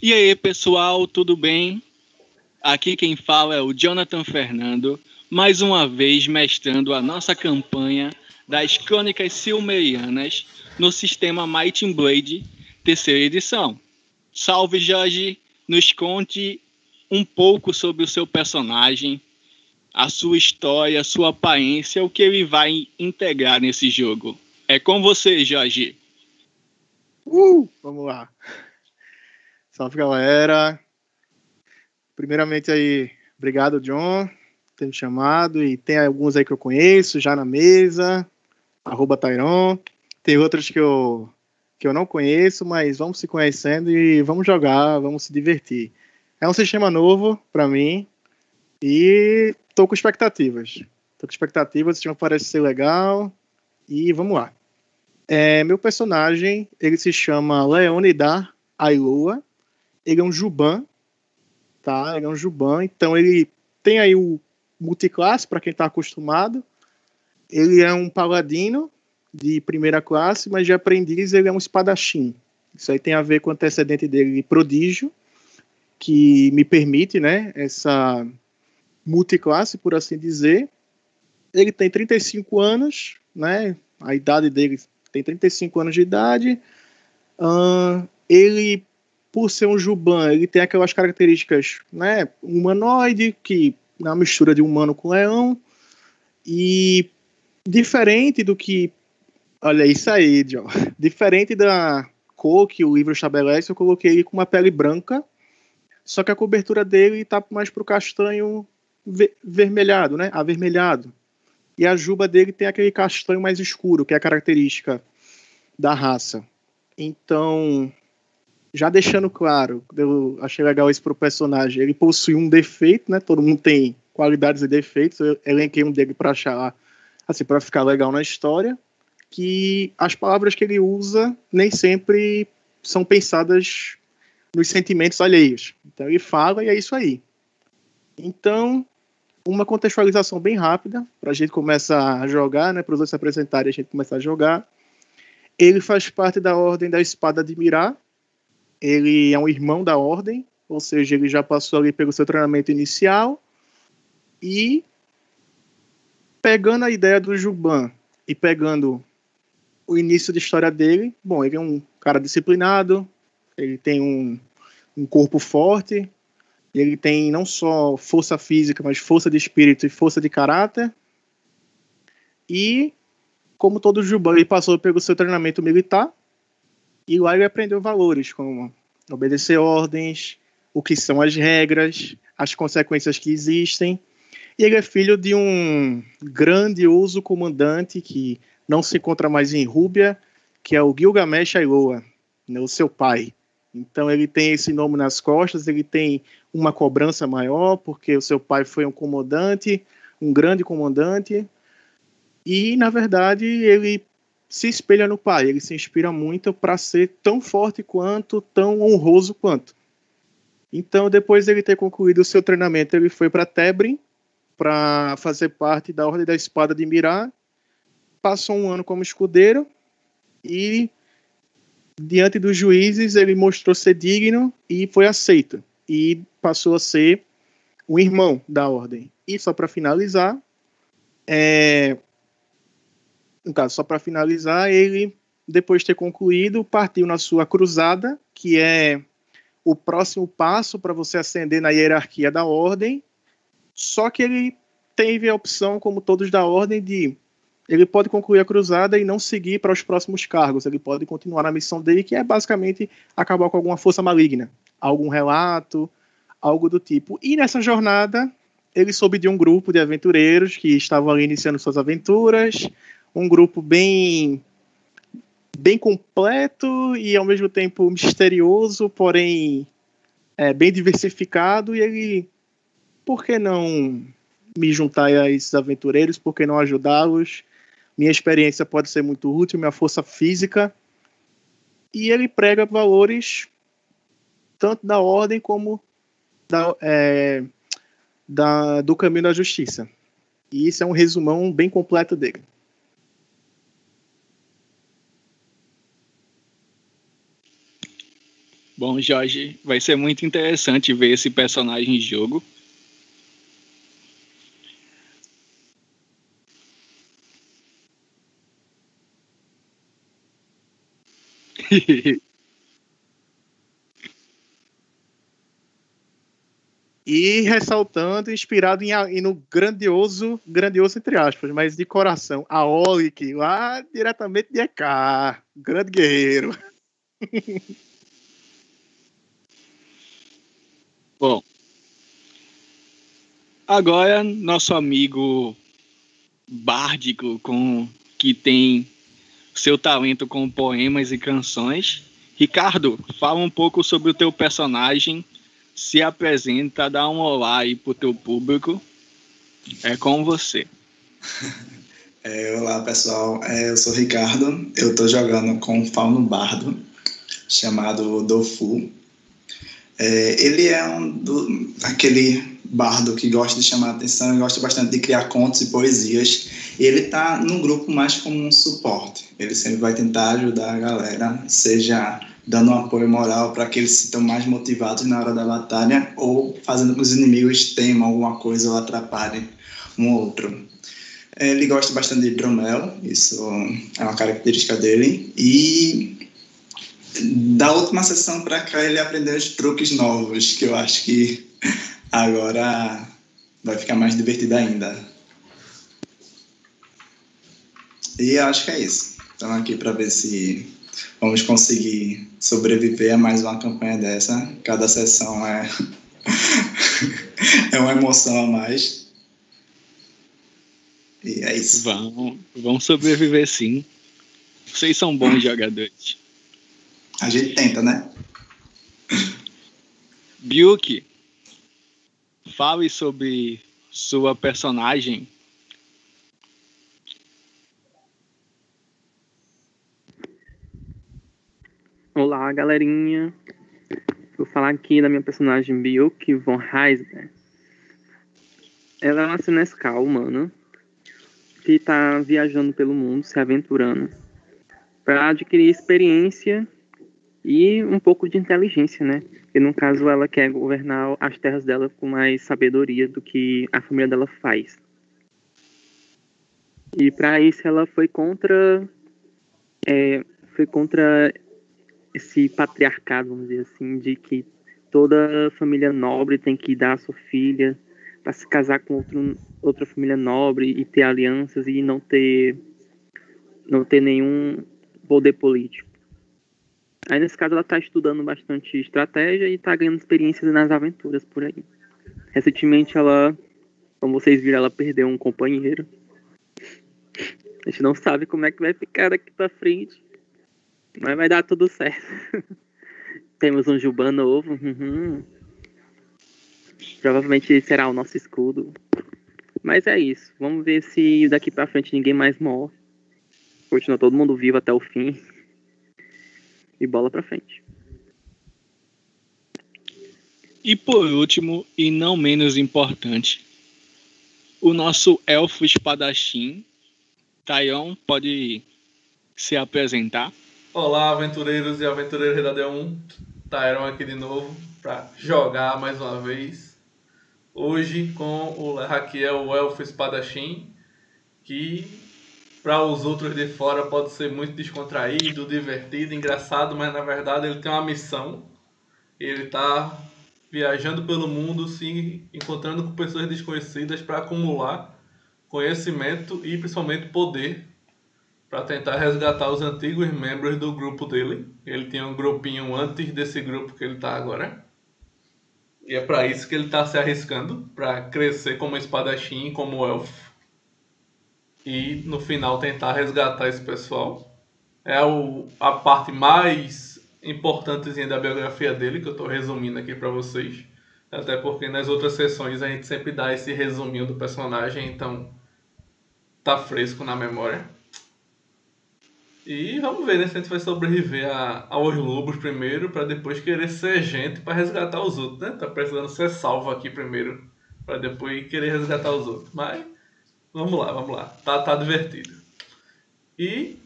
E aí, pessoal, tudo bem? Aqui quem fala é o Jonathan Fernando, mais uma vez mestrando a nossa campanha das Crônicas Silmerianas no sistema Might Blade, terceira edição. Salve, Jorge! Nos conte um pouco sobre o seu personagem, a sua história, a sua aparência, o que ele vai integrar nesse jogo. É com você, Jorge. Uh, vamos lá. Salve, galera. Primeiramente aí, obrigado, John, por ter me chamado. E tem alguns aí que eu conheço já na mesa, arroba Tyron. Tem outros que eu, que eu não conheço, mas vamos se conhecendo e vamos jogar, vamos se divertir. É um sistema novo para mim e tô com expectativas. Tô com expectativas, o sistema parece ser legal e vamos lá. É, meu personagem, ele se chama Leonidar Ailoa. Ele é um Juban, tá? Ele é um Juban, então ele tem aí o multiclasse para quem está acostumado. Ele é um paladino de primeira classe, mas de aprendiz ele é um espadachim. Isso aí tem a ver com o antecedente dele, prodígio, que me permite, né, essa multiclasse, por assim dizer. Ele tem 35 anos, né, a idade dele tem 35 anos de idade. Uh, ele, por ser um Juban, ele tem aquelas características, né, humanoide, que é uma mistura de humano com leão, e diferente do que Olha isso aí, John. Diferente da cor que o livro estabelece, eu coloquei ele com uma pele branca, só que a cobertura dele tá mais pro castanho vermelhado, né? Avermelhado. E a juba dele tem aquele castanho mais escuro, que é a característica da raça. Então, já deixando claro, eu achei legal isso pro personagem. Ele possui um defeito, né? Todo mundo tem qualidades e defeitos. Eu elenquei um dele para achar, assim, para ficar legal na história que as palavras que ele usa nem sempre são pensadas nos sentimentos alheios. Então ele fala e é isso aí. Então, uma contextualização bem rápida para a gente começar a jogar, né, para os outros se apresentarem a gente começar a jogar. Ele faz parte da Ordem da Espada de Mirá. Ele é um irmão da Ordem, ou seja, ele já passou ali pelo seu treinamento inicial. E pegando a ideia do Juban e pegando o início da história dele, bom, ele é um cara disciplinado, ele tem um, um corpo forte, ele tem não só força física, mas força de espírito e força de caráter. E, como todo Juban, ele passou pelo seu treinamento militar, e lá ele aprendeu valores, como obedecer ordens, o que são as regras, as consequências que existem. E ele é filho de um grandioso comandante que não se encontra mais em Rúbia, que é o Gilgamesh Ailoa, né, o seu pai. Então ele tem esse nome nas costas, ele tem uma cobrança maior, porque o seu pai foi um comandante, um grande comandante, e na verdade ele se espelha no pai, ele se inspira muito para ser tão forte quanto, tão honroso quanto. Então, depois de ele ter concluído o seu treinamento, ele foi para Tebrin para fazer parte da Ordem da Espada de Mirá passou um ano como escudeiro e diante dos juízes ele mostrou ser digno e foi aceito e passou a ser o irmão da ordem. E só para finalizar, é, no caso, só para finalizar, ele depois de ter concluído partiu na sua cruzada, que é o próximo passo para você ascender na hierarquia da ordem. Só que ele teve a opção, como todos da ordem, de ele pode concluir a cruzada e não seguir para os próximos cargos. Ele pode continuar na missão dele, que é basicamente acabar com alguma força maligna, algum relato, algo do tipo. E nessa jornada, ele soube de um grupo de aventureiros que estavam ali iniciando suas aventuras, um grupo bem bem completo e ao mesmo tempo misterioso, porém é, bem diversificado. E ele, por que não me juntar a esses aventureiros? Por que não ajudá-los? minha experiência pode ser muito útil, minha força física. E ele prega valores tanto da ordem como da, é, da, do caminho da justiça. E isso é um resumão bem completo dele. Bom, Jorge, vai ser muito interessante ver esse personagem em jogo. e ressaltando, inspirado em, em, no grandioso, grandioso entre aspas, mas de coração, a Olik, lá diretamente de EK, grande guerreiro. Bom, agora nosso amigo bárdico com que tem seu talento com poemas e canções. Ricardo, fala um pouco sobre o teu personagem, se apresenta, dá um olá aí pro teu público. É com você. É, olá pessoal, é, eu sou Ricardo, eu estou jogando com um fauno bardo chamado Dofu. É, ele é um do, aquele bardo que gosta de chamar atenção e gosta bastante de criar contos e poesias. E ele está no grupo mais como um suporte. Ele sempre vai tentar ajudar a galera, seja dando um apoio moral para que eles se sintam mais motivados na hora da batalha ou fazendo com que os inimigos temam alguma coisa ou atrapalhem um outro. Ele gosta bastante de hidromel, isso é uma característica dele. E da última sessão para cá ele aprendeu os truques novos, que eu acho que agora vai ficar mais divertido ainda. E acho que é isso. Estamos aqui para ver se vamos conseguir sobreviver a mais uma campanha dessa. Cada sessão é, é uma emoção a mais. E é isso. Vão, vão sobreviver sim. Vocês são bons jogadores. A gente tenta, né? Byuki, fale sobre sua personagem Olá, galerinha. Vou falar aqui da minha personagem Bioki von Heisberg. Ela é uma senescal humana que está viajando pelo mundo, se aventurando, para adquirir experiência e um pouco de inteligência, né? E no caso ela quer governar as terras dela com mais sabedoria do que a família dela faz. E para isso ela foi contra é, foi contra esse patriarcado, vamos dizer assim, de que toda família nobre tem que dar a sua filha para se casar com outro, outra família nobre e ter alianças e não ter não ter nenhum poder político. Aí nesse caso ela está estudando bastante estratégia e está ganhando experiências nas aventuras por aí. Recentemente ela, como vocês viram, ela perdeu um companheiro. A gente não sabe como é que vai ficar daqui para frente. Mas vai dar tudo certo. Temos um Juba novo. Uhum. Provavelmente será o nosso escudo. Mas é isso. Vamos ver se daqui pra frente ninguém mais morre. Continua todo mundo vivo até o fim. E bola pra frente. E por último, e não menos importante, o nosso elfo espadachim, Taion, pode se apresentar. Olá, aventureiros e aventureiras da D1. Tyron aqui de novo para jogar mais uma vez. Hoje com o Raquel, o Elfo Espadachim, que para os outros de fora pode ser muito descontraído, divertido, engraçado, mas na verdade ele tem uma missão. Ele está viajando pelo mundo, se encontrando com pessoas desconhecidas para acumular conhecimento e principalmente poder para tentar resgatar os antigos membros do grupo dele. Ele tinha um grupinho antes desse grupo que ele está agora. E é para isso que ele está se arriscando, para crescer como espadachim, como elfo. E no final tentar resgatar esse pessoal. É o, a parte mais importantezinha da biografia dele, que eu estou resumindo aqui para vocês. Até porque nas outras sessões a gente sempre dá esse resuminho do personagem, então tá fresco na memória. E vamos ver né, se a gente vai sobreviver a, aos lobos primeiro, para depois querer ser gente para resgatar os outros, né? Tá precisando ser salvo aqui primeiro, para depois querer resgatar os outros. Mas vamos lá, vamos lá. Tá, tá divertido. E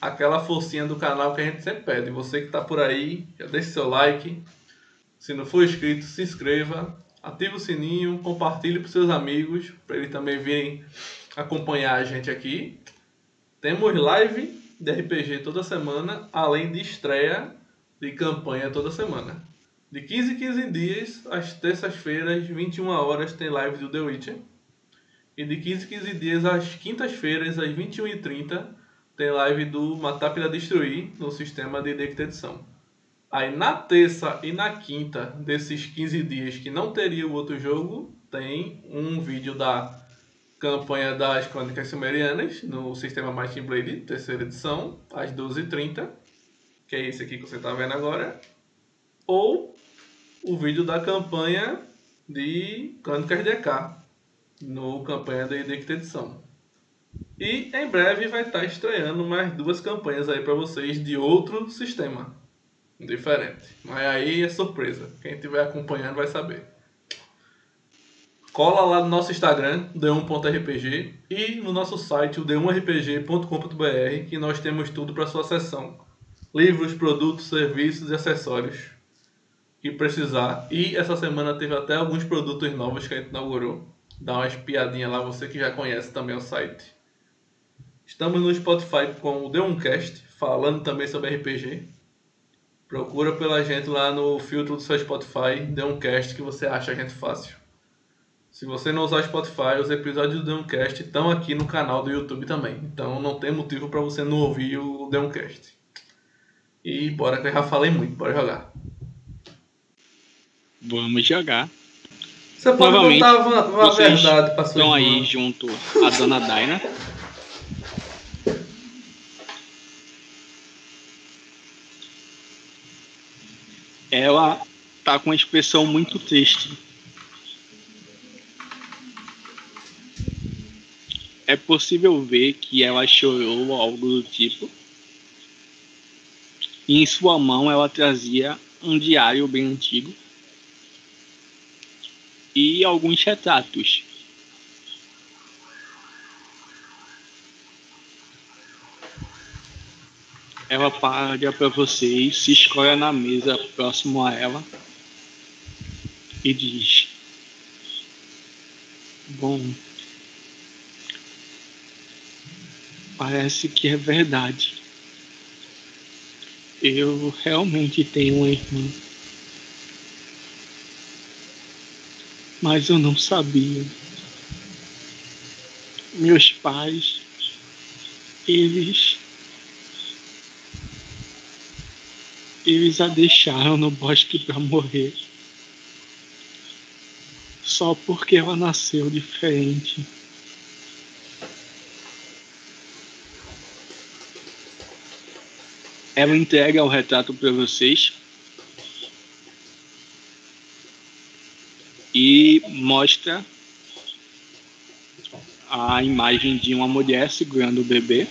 aquela forcinha do canal que a gente sempre pede. Você que está por aí, já deixe seu like. Se não for inscrito, se inscreva, ative o sininho, compartilhe para seus amigos, para eles também virem acompanhar a gente aqui. Temos live de RPG toda semana, além de estreia de campanha toda semana. De 15 em 15 dias, às terças-feiras, 21 horas, tem live do The Witcher. E de 15 em 15 dias, às quintas-feiras, às 21h30, tem live do Matar para Destruir no sistema de Decta Edição. Aí na terça e na quinta desses 15 dias que não teria o outro jogo, tem um vídeo da campanha das Crônicas Sumerianas no sistema Might Blade, terceira edição, às 12h30, que é esse aqui que você está vendo agora, ou o vídeo da campanha de Crônicas DK, no campanha da Edição. E em breve vai estar estreando mais duas campanhas aí para vocês de outro sistema diferente. Mas aí é surpresa. Quem estiver acompanhando vai saber. Cola lá no nosso Instagram, d1.rpg, e no nosso site, o d1rpg.com.br, que nós temos tudo para sua sessão. Livros, produtos, serviços e acessórios que precisar. E essa semana teve até alguns produtos novos que a gente inaugurou. Dá uma espiadinha lá, você que já conhece também o site. Estamos no Spotify com o D1Cast, falando também sobre RPG. Procura pela gente lá no filtro do seu Spotify, D1Cast, que você acha a gente fácil. Se você não usar Spotify, os episódios do D1Cast estão aqui no canal do YouTube também. Então não tem motivo para você não ouvir o D1Cast. E bora que eu já falei muito, bora jogar. Vamos jogar. Você pode Novamente, contar uma, uma verdade pra sua Estão aí junto à dona Daina. Ela tá com uma expressão muito triste. É possível ver que ela chorou ou algo do tipo. E em sua mão ela trazia um diário bem antigo e alguns retratos. Ela para para vocês, se escolhe na mesa próximo a ela e diz: Bom, parece que é verdade. Eu realmente tenho uma irmã. Mas eu não sabia. Meus pais, eles. Eles a deixaram no bosque para morrer. Só porque ela nasceu diferente. Ela entrega o retrato para vocês. E mostra a imagem de uma mulher segurando o bebê.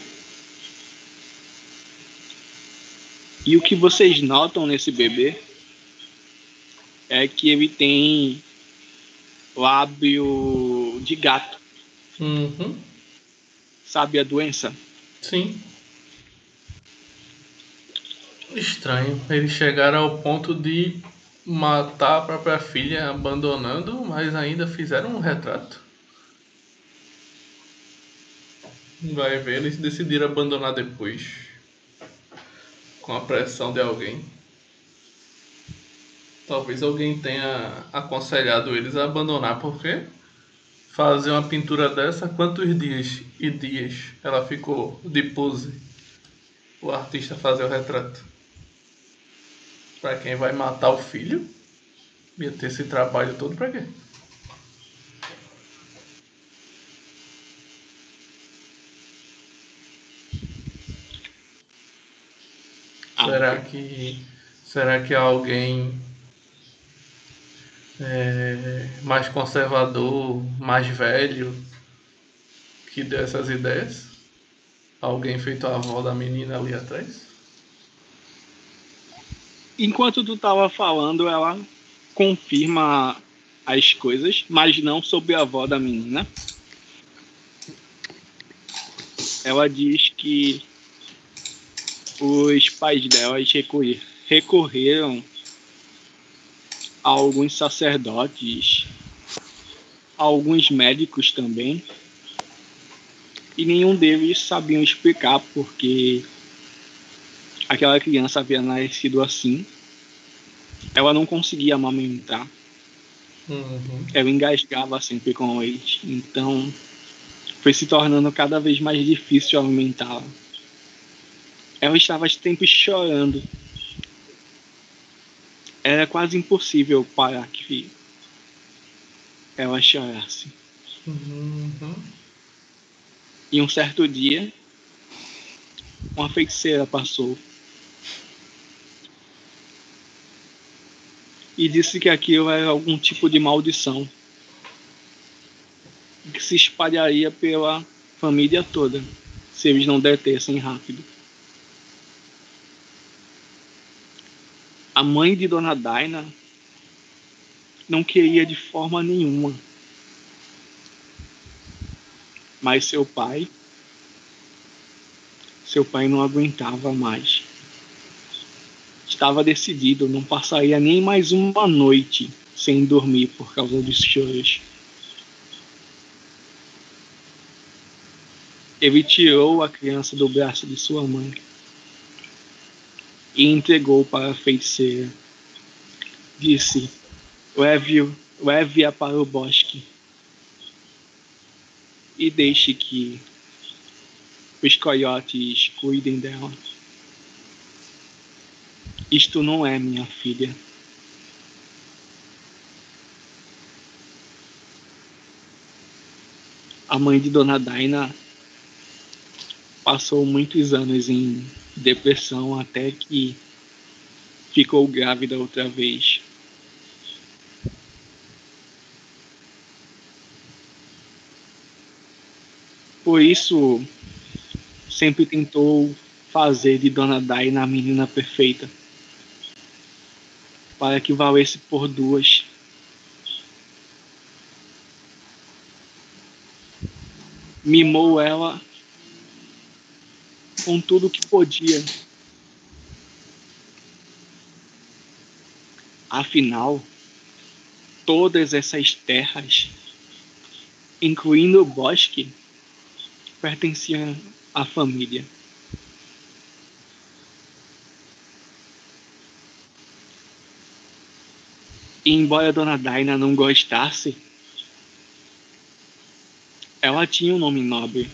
E o que vocês notam nesse bebê é que ele tem lábio de gato. Uhum. Sabe a doença? Sim. Estranho. Eles chegaram ao ponto de matar a própria filha abandonando, mas ainda fizeram um retrato. Vai ver, eles decidiram abandonar depois. Com a pressão de alguém. Talvez alguém tenha aconselhado eles a abandonar, porque fazer uma pintura dessa, quantos dias e dias ela ficou de pose? O artista fazer o retrato. Pra quem vai matar o filho? Ia ter esse trabalho todo pra quê? Ah, Será que. Será que alguém é, mais conservador, mais velho, que deu essas ideias? Alguém feito a avó da menina ali atrás? Enquanto tu tava falando, ela confirma as coisas, mas não sobre a avó da menina. Ela diz que os pais recorrer, recorreram a alguns sacerdotes, a alguns médicos também, e nenhum deles sabiam explicar porque aquela criança havia nascido assim. Ela não conseguia amamentar. Uhum. Ela engasgava sempre com o leite. Então foi se tornando cada vez mais difícil alimentá-la. Ela estava sempre chorando. Era quase impossível parar que ela chorasse. Uhum. E um certo dia, uma feiticeira passou e disse que aquilo era algum tipo de maldição que se espalharia pela família toda se eles não detessem rápido. A mãe de Dona Daina não queria de forma nenhuma mas seu pai, seu pai não aguentava mais. Estava decidido, não passaria nem mais uma noite sem dormir por causa dos choros. Ele tirou a criança do braço de sua mãe e entregou para a feiticeira. Disse: leve-a leve para o bosque e deixe que os coiotes cuidem dela. Isto não é minha filha. A mãe de Dona Daina passou muitos anos em depressão até que ficou grávida outra vez. Por isso, sempre tentou fazer de Dona Daina a menina perfeita. Para que valesse por duas. Mimou ela com tudo que podia. Afinal, todas essas terras, incluindo o bosque, pertencia à família. E embora a dona Daina não gostasse, ela tinha um nome nobre.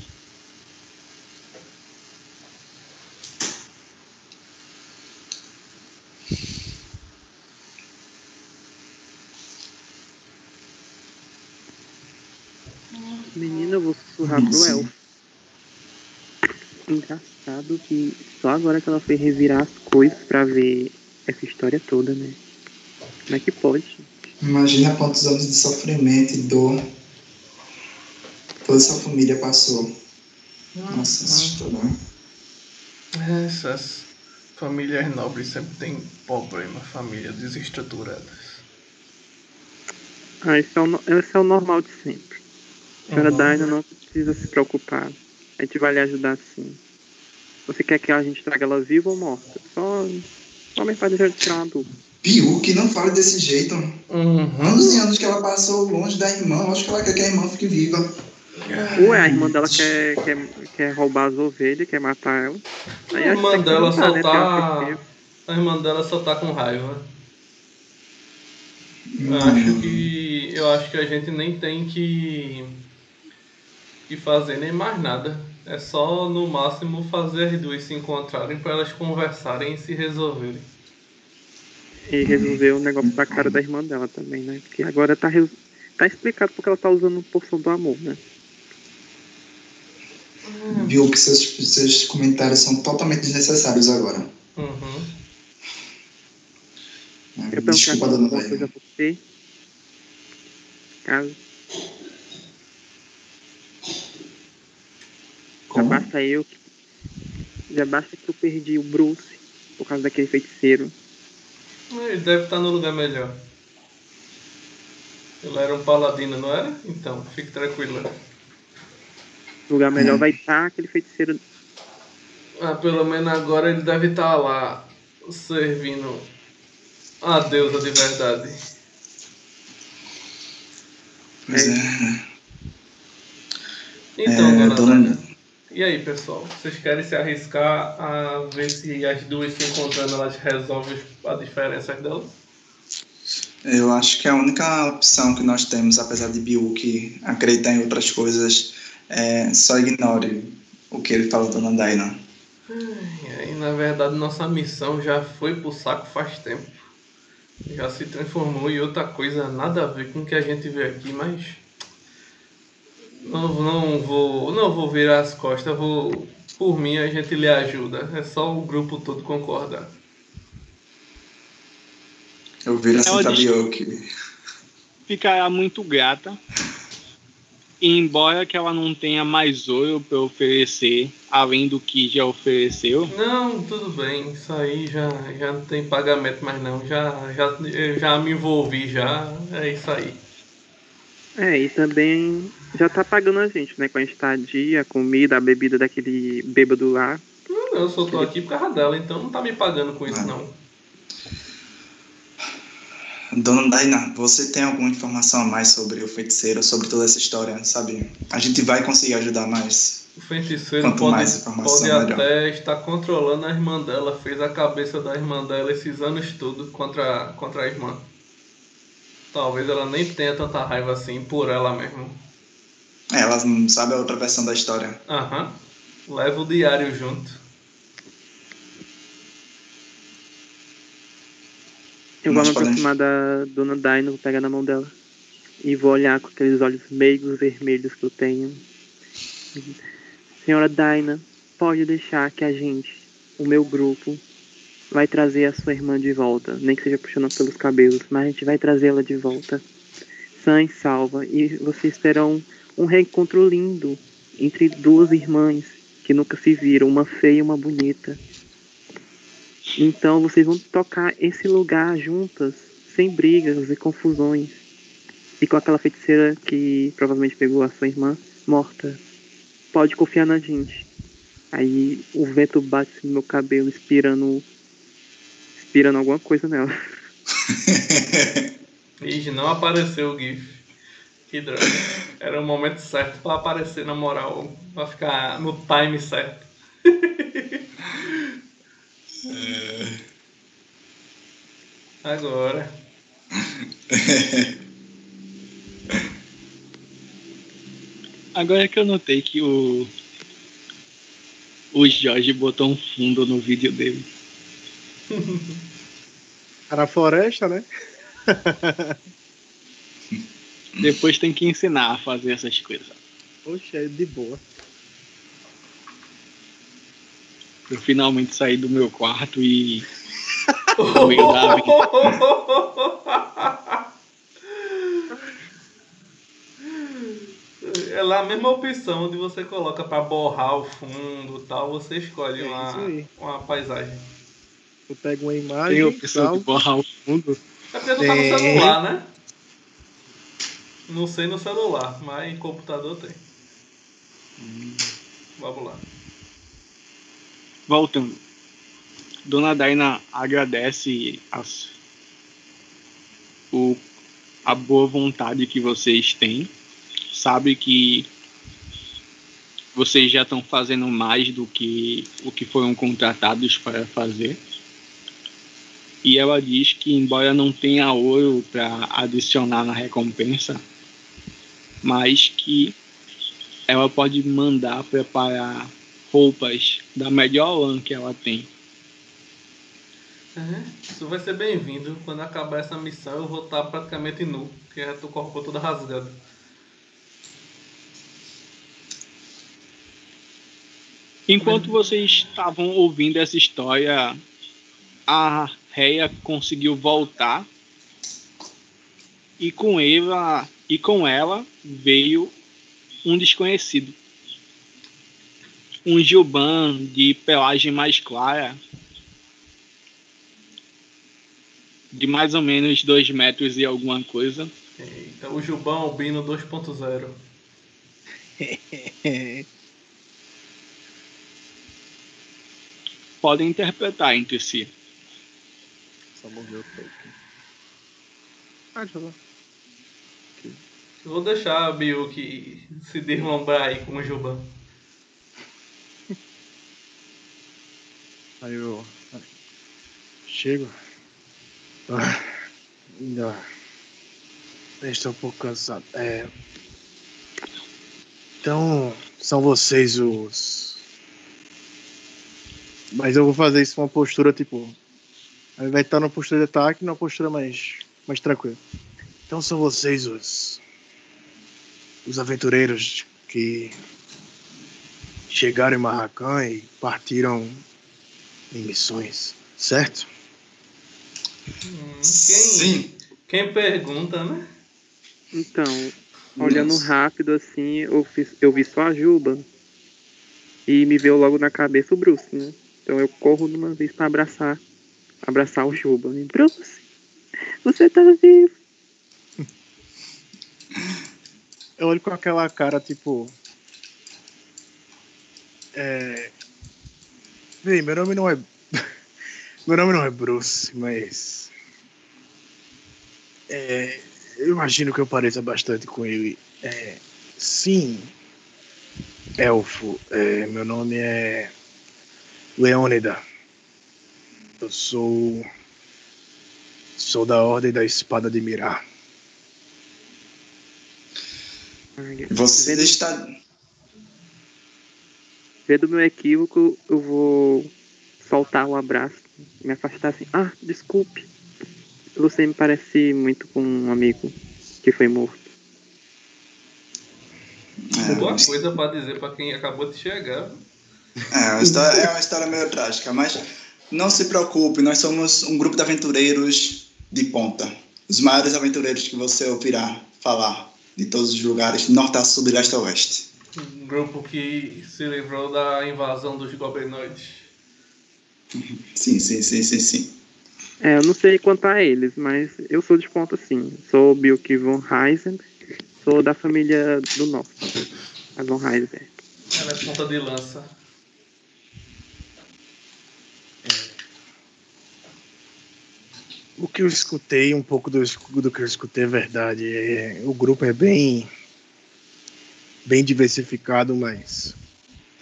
Menina, eu vou sussurrar pro elfo. Engraçado que só agora que ela foi revirar as coisas pra ver essa história toda, né? Como é que pode? Imagina quantos anos de sofrimento e dor toda essa família passou. Nossa, assustador. Essas famílias nobres sempre têm problema, famílias desestruturadas. Ah, esse é o, esse é o normal de sempre. A senhora Uhum. Daina não precisa se preocupar. A gente vai lhe ajudar sim. Você quer que a gente traga ela viva ou morta? Só, só mesmo pra deixar de tirar uma dúvida. Pior que não fale desse jeito. Uhum. Anos e anos que ela passou longe da irmã, acho que ela quer que a irmã fique viva. Ué, a irmã dela quer, quer, quer roubar as ovelhas, quer matar ela. Aí A irmã dela só né? tá-. A irmã dela só tá com raiva. Eu Hum. acho que. Eu acho que a gente nem tem que. que fazer nem mais nada. É só no máximo fazer as duas se encontrarem para elas conversarem e se resolverem. E resolver o negócio da cara da irmã dela também, né? Porque agora tá, res- tá explicado porque ela tá usando poção do amor, né? Viu que seus, seus comentários são totalmente desnecessários agora. Uhum. né? Eu Desculpa, dona a você. Caso. Já Como? basta eu. Já basta que eu perdi o Bruce por causa daquele feiticeiro. Ele deve estar no lugar melhor. Ele era um paladino, não era? Então, fique tranquilo. O lugar melhor Hum. vai estar aquele feiticeiro Ah, pelo menos agora ele deve estar lá servindo a deusa de verdade. Pois é. Então, É, dona dona- e aí, pessoal? Vocês querem se arriscar a ver se as duas se encontrando elas resolvem as diferenças delas? Eu acho que a única opção que nós temos, apesar de Biuki acreditar em outras coisas, é só ignore o que ele falou, dona Daina. E na verdade, nossa missão já foi pro saco faz tempo. Já se transformou em outra coisa, nada a ver com o que a gente vê aqui, mas. Não, não vou. Não vou virar as costas, vou. Por mim a gente lhe ajuda. É só o grupo todo concordar. Eu viro assim Ela pra diz- Biuki. Ficará muito grata. E embora que ela não tenha mais ouro para oferecer, além do que já ofereceu, Não, tudo bem, isso aí já, já não tem pagamento mais não. Já, já, eu já me envolvi já. É isso aí. É, e também já tá pagando a gente, né? Com a estadia, a comida, a bebida daquele bêbado lá. Não, eu só tô aqui por causa dela, então não tá me pagando com isso Ah. não. Dona Daina, você tem alguma informação a mais sobre o feiticeiro, sobre toda essa história, sabe? A gente vai conseguir ajudar mais. O feiticeiro Quanto pode, mais informação, pode melhor. até estar controlando a irmã dela, fez a cabeça da irmã dela esses anos tudo contra, contra a irmã. Talvez ela nem tenha tanta raiva assim por ela mesmo. É, Ela não sabe a outra versão da história. Aham. Leva o diário junto. Eu vou me aproximar da dona Daina, vou pegar na mão dela. E vou olhar com aqueles olhos meigos vermelhos que eu tenho. Senhora Daina, pode deixar que a gente, o meu grupo, vai trazer a sua irmã de volta. Nem que seja puxando pelos cabelos, mas a gente vai trazê-la de volta. Sã e salva. E vocês terão um reencontro lindo entre duas irmãs que nunca se viram, uma feia e uma bonita. Então vocês vão tocar esse lugar juntas, sem brigas e confusões. E com aquela feiticeira que provavelmente pegou a sua irmã morta. Pode confiar na gente. Aí o vento bate no meu cabelo, inspirando. inspirando alguma coisa nela. Ih, não apareceu o GIF. Que droga. Era o momento certo pra aparecer, na moral. Pra ficar no time certo. Agora. agora que eu notei que o. O Jorge botou um fundo no vídeo dele. Tá na floresta, né? Depois tem que ensinar a fazer essas coisas. Oxe, é de boa. Eu finalmente saí do meu quarto e. No meio da vida. É lá a mesma opção onde você coloca pra borrar o fundo e tal, você escolhe É uma, uma paisagem. Eu pego uma imagem. Tem a opção tal. de borrar o fundo. É porque tu tá no celular, né? Não sei no celular, mas em computador tem. Vamos lá. Voltando. Dona Daina agradece as, o, a boa vontade que vocês têm. Sabe que vocês já estão fazendo mais do que o que foram contratados para fazer. E ela diz que, embora não tenha ouro para adicionar na recompensa, mas que ela pode mandar preparar roupas da melhor lã que ela tem. É, isso vai ser bem-vindo. Quando acabar essa missão, eu vou estar praticamente nu, porque já tô com o corpo todo rasgado. Enquanto vocês estavam ouvindo essa história, a Reia conseguiu voltar e com ela e com ela veio um desconhecido. Um Gilban de pelagem mais clara, de mais ou menos dois metros e alguma coisa. Eita, o Gilbão Albino 2.0. podem interpretar entre si. Só mover o token. Ah, ver. Vou deixar a Biyuki se deslumbrar aí com o Juba. Aí eu. Chego. Ah, ainda. Estou um pouco cansado. É. Então, são vocês os. Mas eu vou fazer isso com uma postura tipo. Vai estar numa postura de ataque, numa postura mais, mais tranquila. Então são vocês os. Os aventureiros que chegaram em Marracan e partiram em missões, certo? Hum, quem, Sim. quem pergunta, né? Então, olhando Nossa. rápido assim, eu, fiz, eu vi só a Juba. E me veio logo na cabeça o Bruce, né? Então eu corro de uma vez pra abraçar. Abraçar o Juba. né? Bruce, você tá vivo. Eu olho com aquela cara, tipo. É. Bem, meu nome não é. meu nome não é Bruce, mas. É, eu imagino que eu pareça bastante com ele. É, sim, Elfo. É, meu nome é. Leônida. Eu sou. Sou da Ordem da Espada de Mirar. Você Vendo- está. Vendo meu equívoco, eu vou soltar o abraço, me afastar assim. Ah, desculpe. Você me parece muito com um amigo que foi morto. É, Boa coisa pra dizer pra quem acabou de chegar. É uma, história, é uma história meio trágica, mas não se preocupe, nós somos um grupo de aventureiros de ponta. Os maiores aventureiros que você ouvirá falar de todos os lugares, norte a sul e leste a oeste. Um grupo que se livrou da invasão dos goblinoides. Sim, sim, sim, sim, sim. É, eu não sei quanto a eles, mas eu sou de ponta sim. Sou Bilk von Heisen, sou da família do norte. A von Heisen. Ela é ponta de lança. O que eu escutei, um pouco do, do que eu escutei é verdade. É, o grupo é bem. bem diversificado, mas.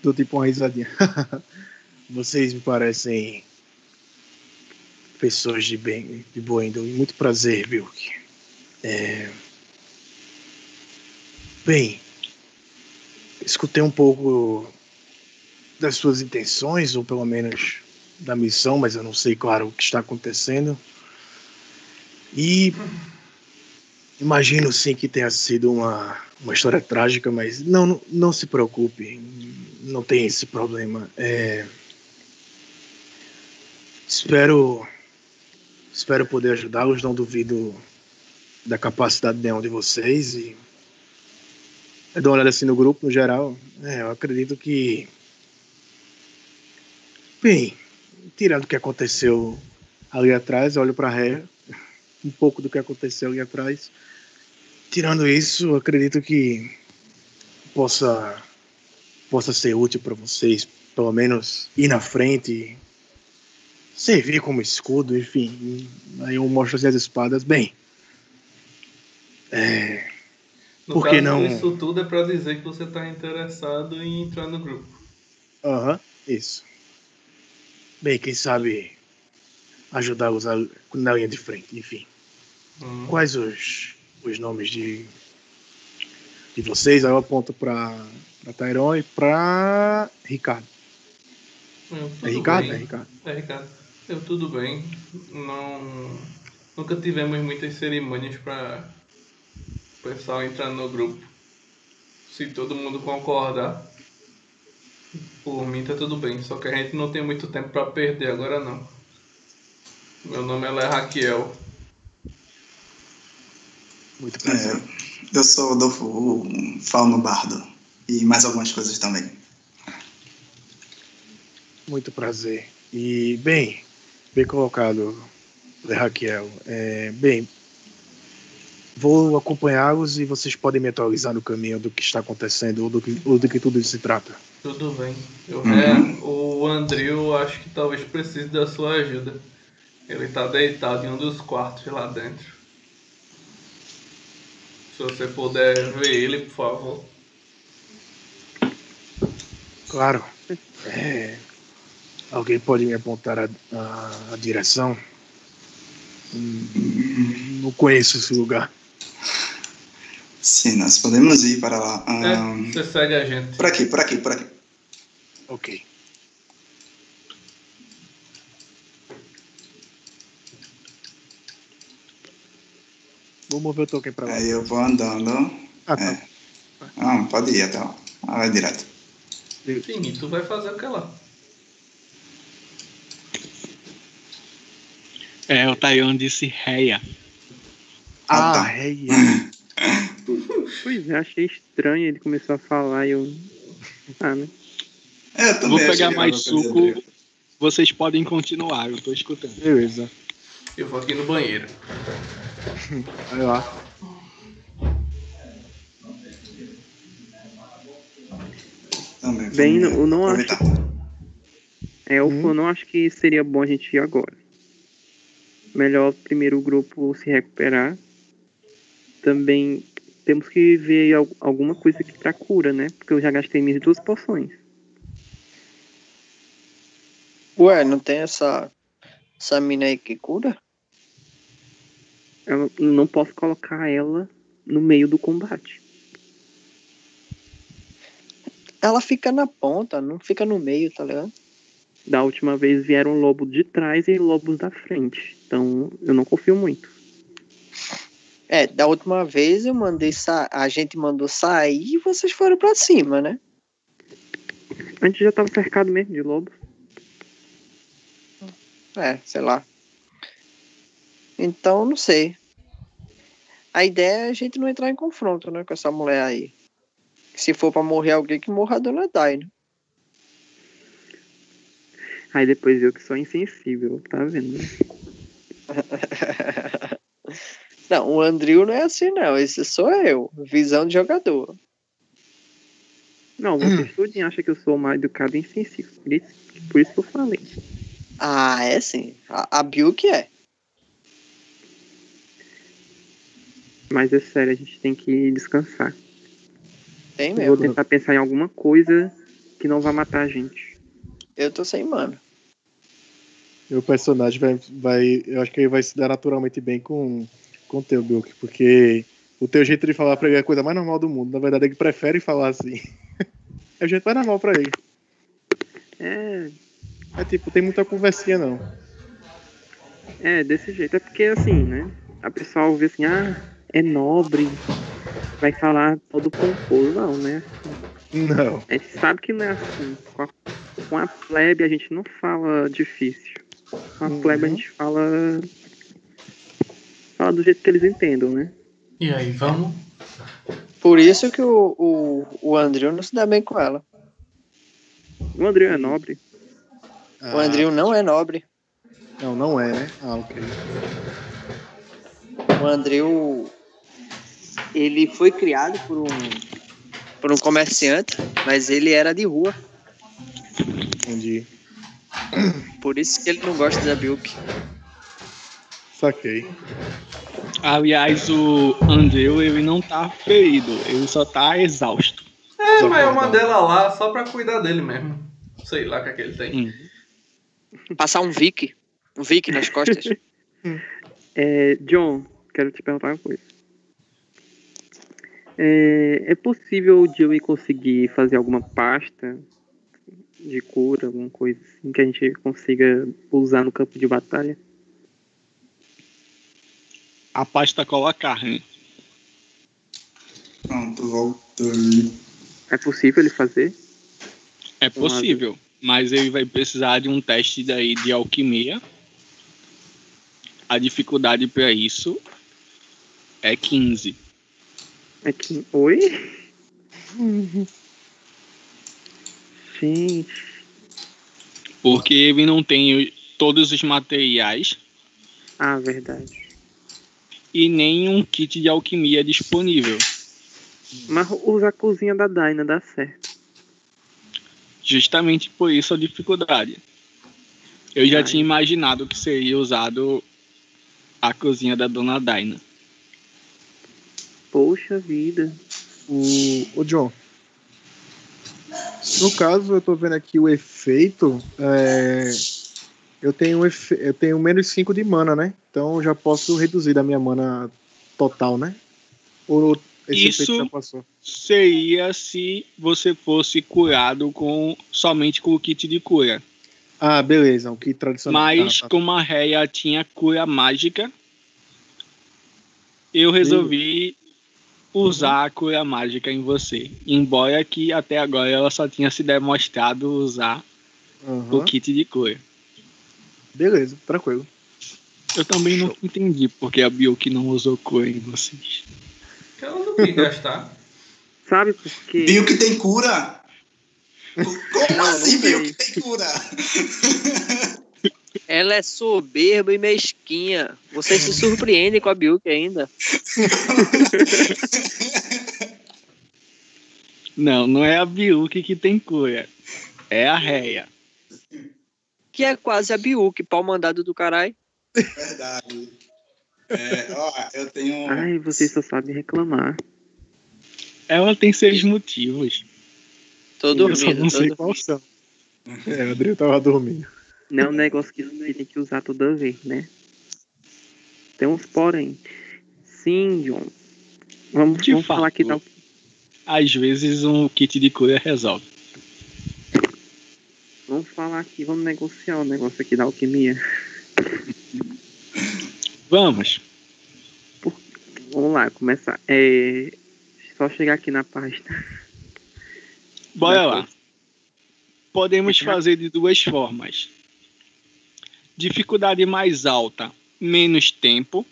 do tipo uma risadinha. Vocês me parecem. pessoas de bem, de boa índole. Muito prazer, Bilk. É, bem. Escutei um pouco das suas intenções, ou pelo menos da missão, mas eu não sei, claro, o que está acontecendo. E imagino sim que tenha sido uma, uma história trágica, mas não, não, se preocupe, não tem esse problema. É, espero, espero poder ajudá-los, não duvido da capacidade de nenhum de vocês e eu dou uma olhada assim no grupo, no geral. É, eu acredito que. Bem, tirando o que aconteceu ali atrás, olho para Ré, um pouco do que aconteceu ali atrás. Tirando isso, acredito que possa possa ser útil para vocês, pelo menos ir na frente, servir como escudo, enfim. Aí eu mostro assim as espadas. Bem, é, No Por que não- isso tudo é pra dizer que você tá interessado em entrar no grupo. Aham, isso. Bem, quem sabe ajudá-los na linha de frente, enfim. Hum. Quais os, os nomes de, de vocês? Aí eu aponto para Tairon e para Ricardo. Hum, É Ricardo? bem. É Ricardo. É, Ricardo. Eu tudo bem. Não. Nunca tivemos muitas cerimônias pra o pessoal entrar no grupo. Se todo mundo concordar, por mim tá tudo bem. Só que a gente não tem muito tempo pra perder agora não. Meu nome é Raquel. Muito prazer. É, eu sou o Adolfo, o Fauno Bardo. E mais algumas coisas também. Muito prazer. E, bem, bem colocado, Raquel. É, bem, vou acompanhá-los e vocês podem me atualizar no caminho do que está acontecendo ou do que, ou do que tudo isso se trata. Tudo bem. Eu, Uhum. é, o Andrew acho que talvez precise da sua ajuda. Ele tá deitado em um dos quartos lá dentro. Se você puder ver ele, por favor. Claro. É, alguém pode me apontar a, a- a direção? Não conheço esse lugar. Sim, nós podemos ir para lá. É, Ahn, você segue a gente. Por aqui, por aqui, por aqui. Ok. Vou mover o token pra lá. Aí eu vou andando. Ah, tá. É. Não, pode ir até lá. Ah, vai direto. Sim, e tu vai fazer o que lá? É, o Taiwan disse réia. Ah, Ah, tá. é. Pois é, achei estranho ele começou a falar e eu. Ah, né? É, eu também Vou pegar mais suco. Vocês podem continuar, eu tô escutando. Beleza. Eu vou aqui no banheiro. Vai lá. Também. Bem, eu não acho. É, eu Hum. não acho que seria bom a gente ir agora. Melhor primeiro o grupo se recuperar. Também temos que ver al- alguma coisa aqui pra cura, né? Porque eu já gastei minhas duas poções. Ué, não tem essa. Essa mina aí que cura? Eu não posso colocar ela no meio do combate. Ela fica na ponta, não fica no meio, tá ligado? Da última vez vieram lobos de trás e lobos da frente. Então eu não confio muito. É, da última vez eu mandei sa... a gente mandou sair e vocês foram pra cima, né? A gente já tava cercado mesmo de lobos. É, sei lá. Então, não sei. A ideia é a gente não entrar em confronto, né, com essa mulher aí. Se for pra morrer alguém, que morra a dona Dai, né? Aí depois eu que sou insensível, tá vendo? não, o Andrew não é assim, não. Esse sou eu. Visão de jogador. Não, vocês tudem acham que eu sou mal educado e insensível. Por isso, por isso que eu falei. Ah, é sim. A, a Bill que é. Mas é sério, a gente tem que descansar. Tem Eu mesmo. vou tentar pensar em alguma coisa que não vai matar a gente. Eu tô sem mano. Meu personagem vai, vai. Eu acho que ele vai se dar naturalmente bem com, com o teu, Bilk, porque o teu jeito de falar pra ele é a coisa mais normal do mundo. Na verdade, ele prefere falar assim. é o jeito mais normal pra ele. É, É tipo, tem muita conversinha não. é, desse jeito. É porque assim, né? A pessoa vê assim, ah, é nobre, vai falar todo pomposo. Não, né? Não. A gente sabe que não é assim. Com a, com a plebe a gente não fala difícil. Com a Uhum. plebe a gente fala. Fala do jeito que eles entendam, né? E aí, vamos? Por isso que o, o, o Andrew não se dá bem com ela. O André é nobre. O Andrew não é nobre. Não, não é, né? Ah, ok. O Andrew. Ele foi criado por um. Por um comerciante, mas ele era de rua. Entendi. Por isso que ele não gosta da Bilk. Saquei. Aliás, o Andrew, ele não tá ferido, ele só tá exausto. É, Só mas eu pra- mandei ela lá só pra cuidar dele mesmo. Sei lá o que é que ele tem. Hum. Passar um Vic. Um Vic nas costas. É, John, quero te perguntar uma coisa. É, é possível o Joey conseguir fazer alguma pasta de cura, alguma coisa assim, que a gente consiga usar no campo de batalha? A pasta cola carne. Pronto, voltei. É possível ele fazer? É possível, mas ele vai precisar de um teste daí de alquimia. A dificuldade para isso é 15. É que. Oi? Gente. Porque ele não tem todos os materiais Ah, verdade. e nem um kit de alquimia disponível. Mas usar a cozinha da Dyna dá certo. Justamente por isso a dificuldade. Eu já Ai. tinha imaginado que seria usado a cozinha da Dona Daina. Poxa vida. O, o John. No caso, eu tô vendo aqui o efeito. é, eu, tenho efe- eu tenho menos 5 de mana, né? Então eu já posso reduzir da minha mana total, né? Ou esse Isso- efeito já passou? Seria se você fosse curado com somente com o kit de cura. Ah, beleza. O que tradicional. Mas Tá, tá. como a Reia tinha cura mágica, eu resolvi usar a cura mágica em você. Embora que até agora ela só tinha se demonstrado usar Aham. o kit de cura. Beleza, tranquilo. Eu também não entendi porque a Bioki não usou cura em vocês. Que ela não quis gastar. Sabe por quê? Viu que tem cura? Como Não, assim, sei. que tem cura? Ela é soberba e mesquinha. Você se surpreende com a Biuki ainda. Não, não é a Bioki que tem cura. É a Reia. Que é quase a Biuki, pau mandado do caralho. Verdade. É, ó, eu tenho. Ai, vocês só sabem reclamar. Ela tem seus motivos. Tô eu só dormindo, não tô sei dormindo. qual são. É, o Adriano tava dormindo. Não é um negócio que tem que usar toda vez, né? Tem uns porém. Sim, John. Vamos, vamos falar aqui da fato. Às vezes um kit de cura resolve. Vamos falar aqui, vamos negociar o negócio aqui da alquimia. Vamos. Vamos lá, começar. É. Só chegar aqui na página. Bora lá. Podemos fazer de duas formas. Dificuldade mais alta, menos tempo.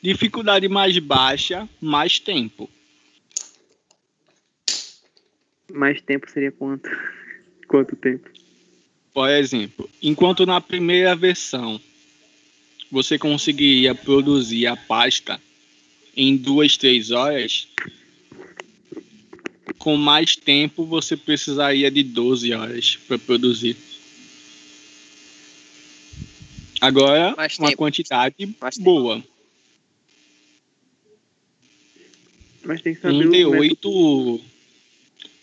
Dificuldade mais baixa, mais tempo. Mais tempo seria quanto? Quanto tempo? Por exemplo, enquanto na primeira versão você conseguiria produzir a pasta em duas, três horas, com mais tempo você precisaria de 12 horas para produzir. Agora, Mais uma tempo. quantidade Mais tempo. boa. Mas tem que saber Um o método. D8.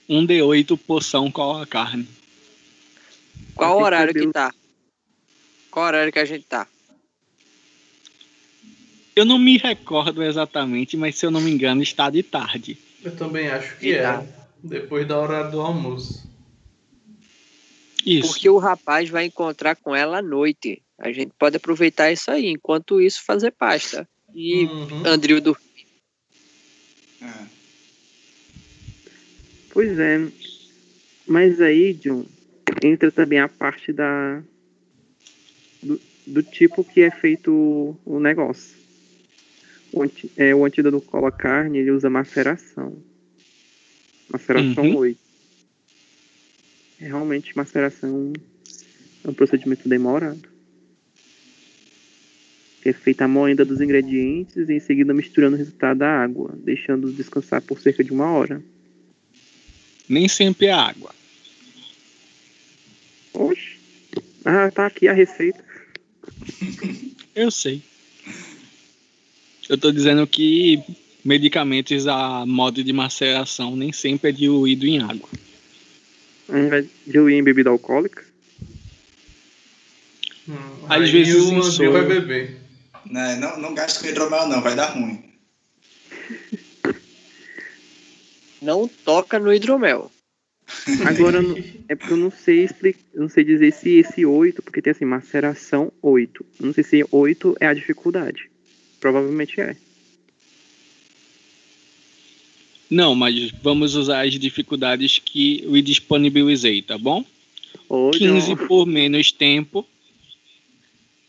Um D8 poção com a carne. Qual que horário que o- tá? Qual horário que a gente tá? Eu não me recordo exatamente, mas se eu não me engano, está de tarde. Eu também acho que E é. tá. Depois da hora do almoço. Isso. Porque o rapaz vai encontrar com ela à noite. A gente pode aproveitar isso aí. Enquanto isso, fazer pasta. E Uhum. Andril do. É. Pois é. Mas aí, John, entra também a parte da. Do, do tipo que é feito o, o negócio. O, anti, é, o antídoto cola carne, ele usa maceração. Maceração Uhum. 8. É, realmente, maceração é um procedimento demorado. Que é feita a moenda dos ingredientes e em seguida misturando o resultado da água, deixando descansar por cerca de uma hora. Nem sempre é água. Oxe. Ah, tá aqui a receita. Eu sei. Eu tô dizendo que medicamentos a modo de maceração nem sempre é diluído em água. Ao invés de eu ir em bebida alcoólica. Hum, Às aí vezes o soro. vai beber. Né, Não, não gaste com hidromel, não, vai dar ruim. Não toca no hidromel. Agora, não- é porque eu não sei explicar, não sei dizer se esse 8, porque tem assim, maceração 8. Eu não sei se 8 é a dificuldade. Provavelmente é. Não, mas vamos usar as dificuldades que eu disponibilizei, tá bom? Ou 15 John, por menos tempo,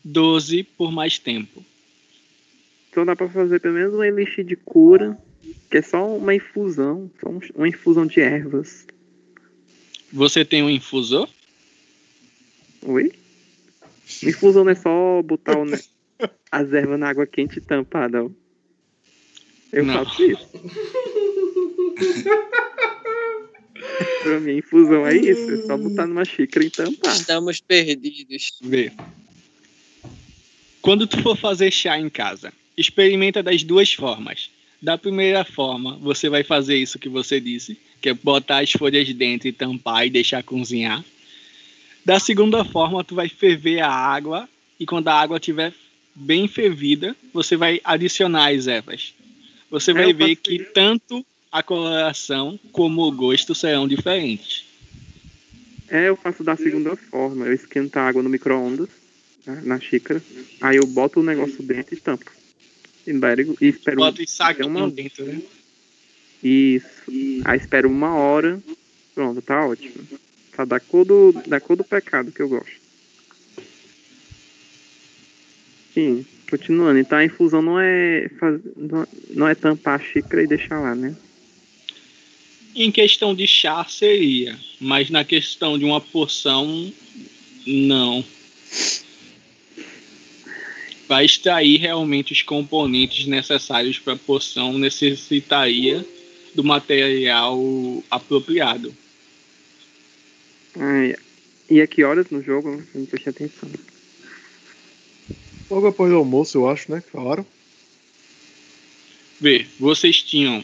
12 por mais tempo. Então dá pra fazer pelo menos uma elixir de cura, que é só uma infusão, só um- uma infusão de ervas. Você tem um infusor? Oi? Infusão não é só botar o as ervas na água quente e tampar, não. Eu Não. faço isso. pra mim, infusão é isso. É só botar numa xícara e tampar. Estamos perdidos. Vê. Quando tu for fazer chá em casa, experimenta das duas formas. Da primeira forma, você vai fazer isso que você disse, que é botar as folhas dentro e tampar e deixar cozinhar. Da segunda forma, tu vai ferver a água e quando a água estiver bem fervida, você vai adicionar as ervas. Você vai ver que tanto a coloração como o gosto serão diferentes. É, eu faço da segunda forma. Eu esquento a água no micro-ondas, né, na xícara. Aí eu boto o negócio dentro e tampo. E, barrigo- e espero Bota e saca uma- dentro, né? Isso. Aí espero uma hora. Pronto, tá ótimo. Tá da cor do, da cor do pecado que eu gosto. Sim, continuando. Então a infusão não é, faz, não é tampar a xícara e deixar lá, né? Em questão de chá seria, mas na questão de uma porção, não. Para extrair realmente os componentes necessários para a porção, necessitaria do material apropriado. Ah, e a que horas no jogo? Não prestei atenção. Logo após o almoço, eu acho, né? Que falaram. Vê, vocês tinham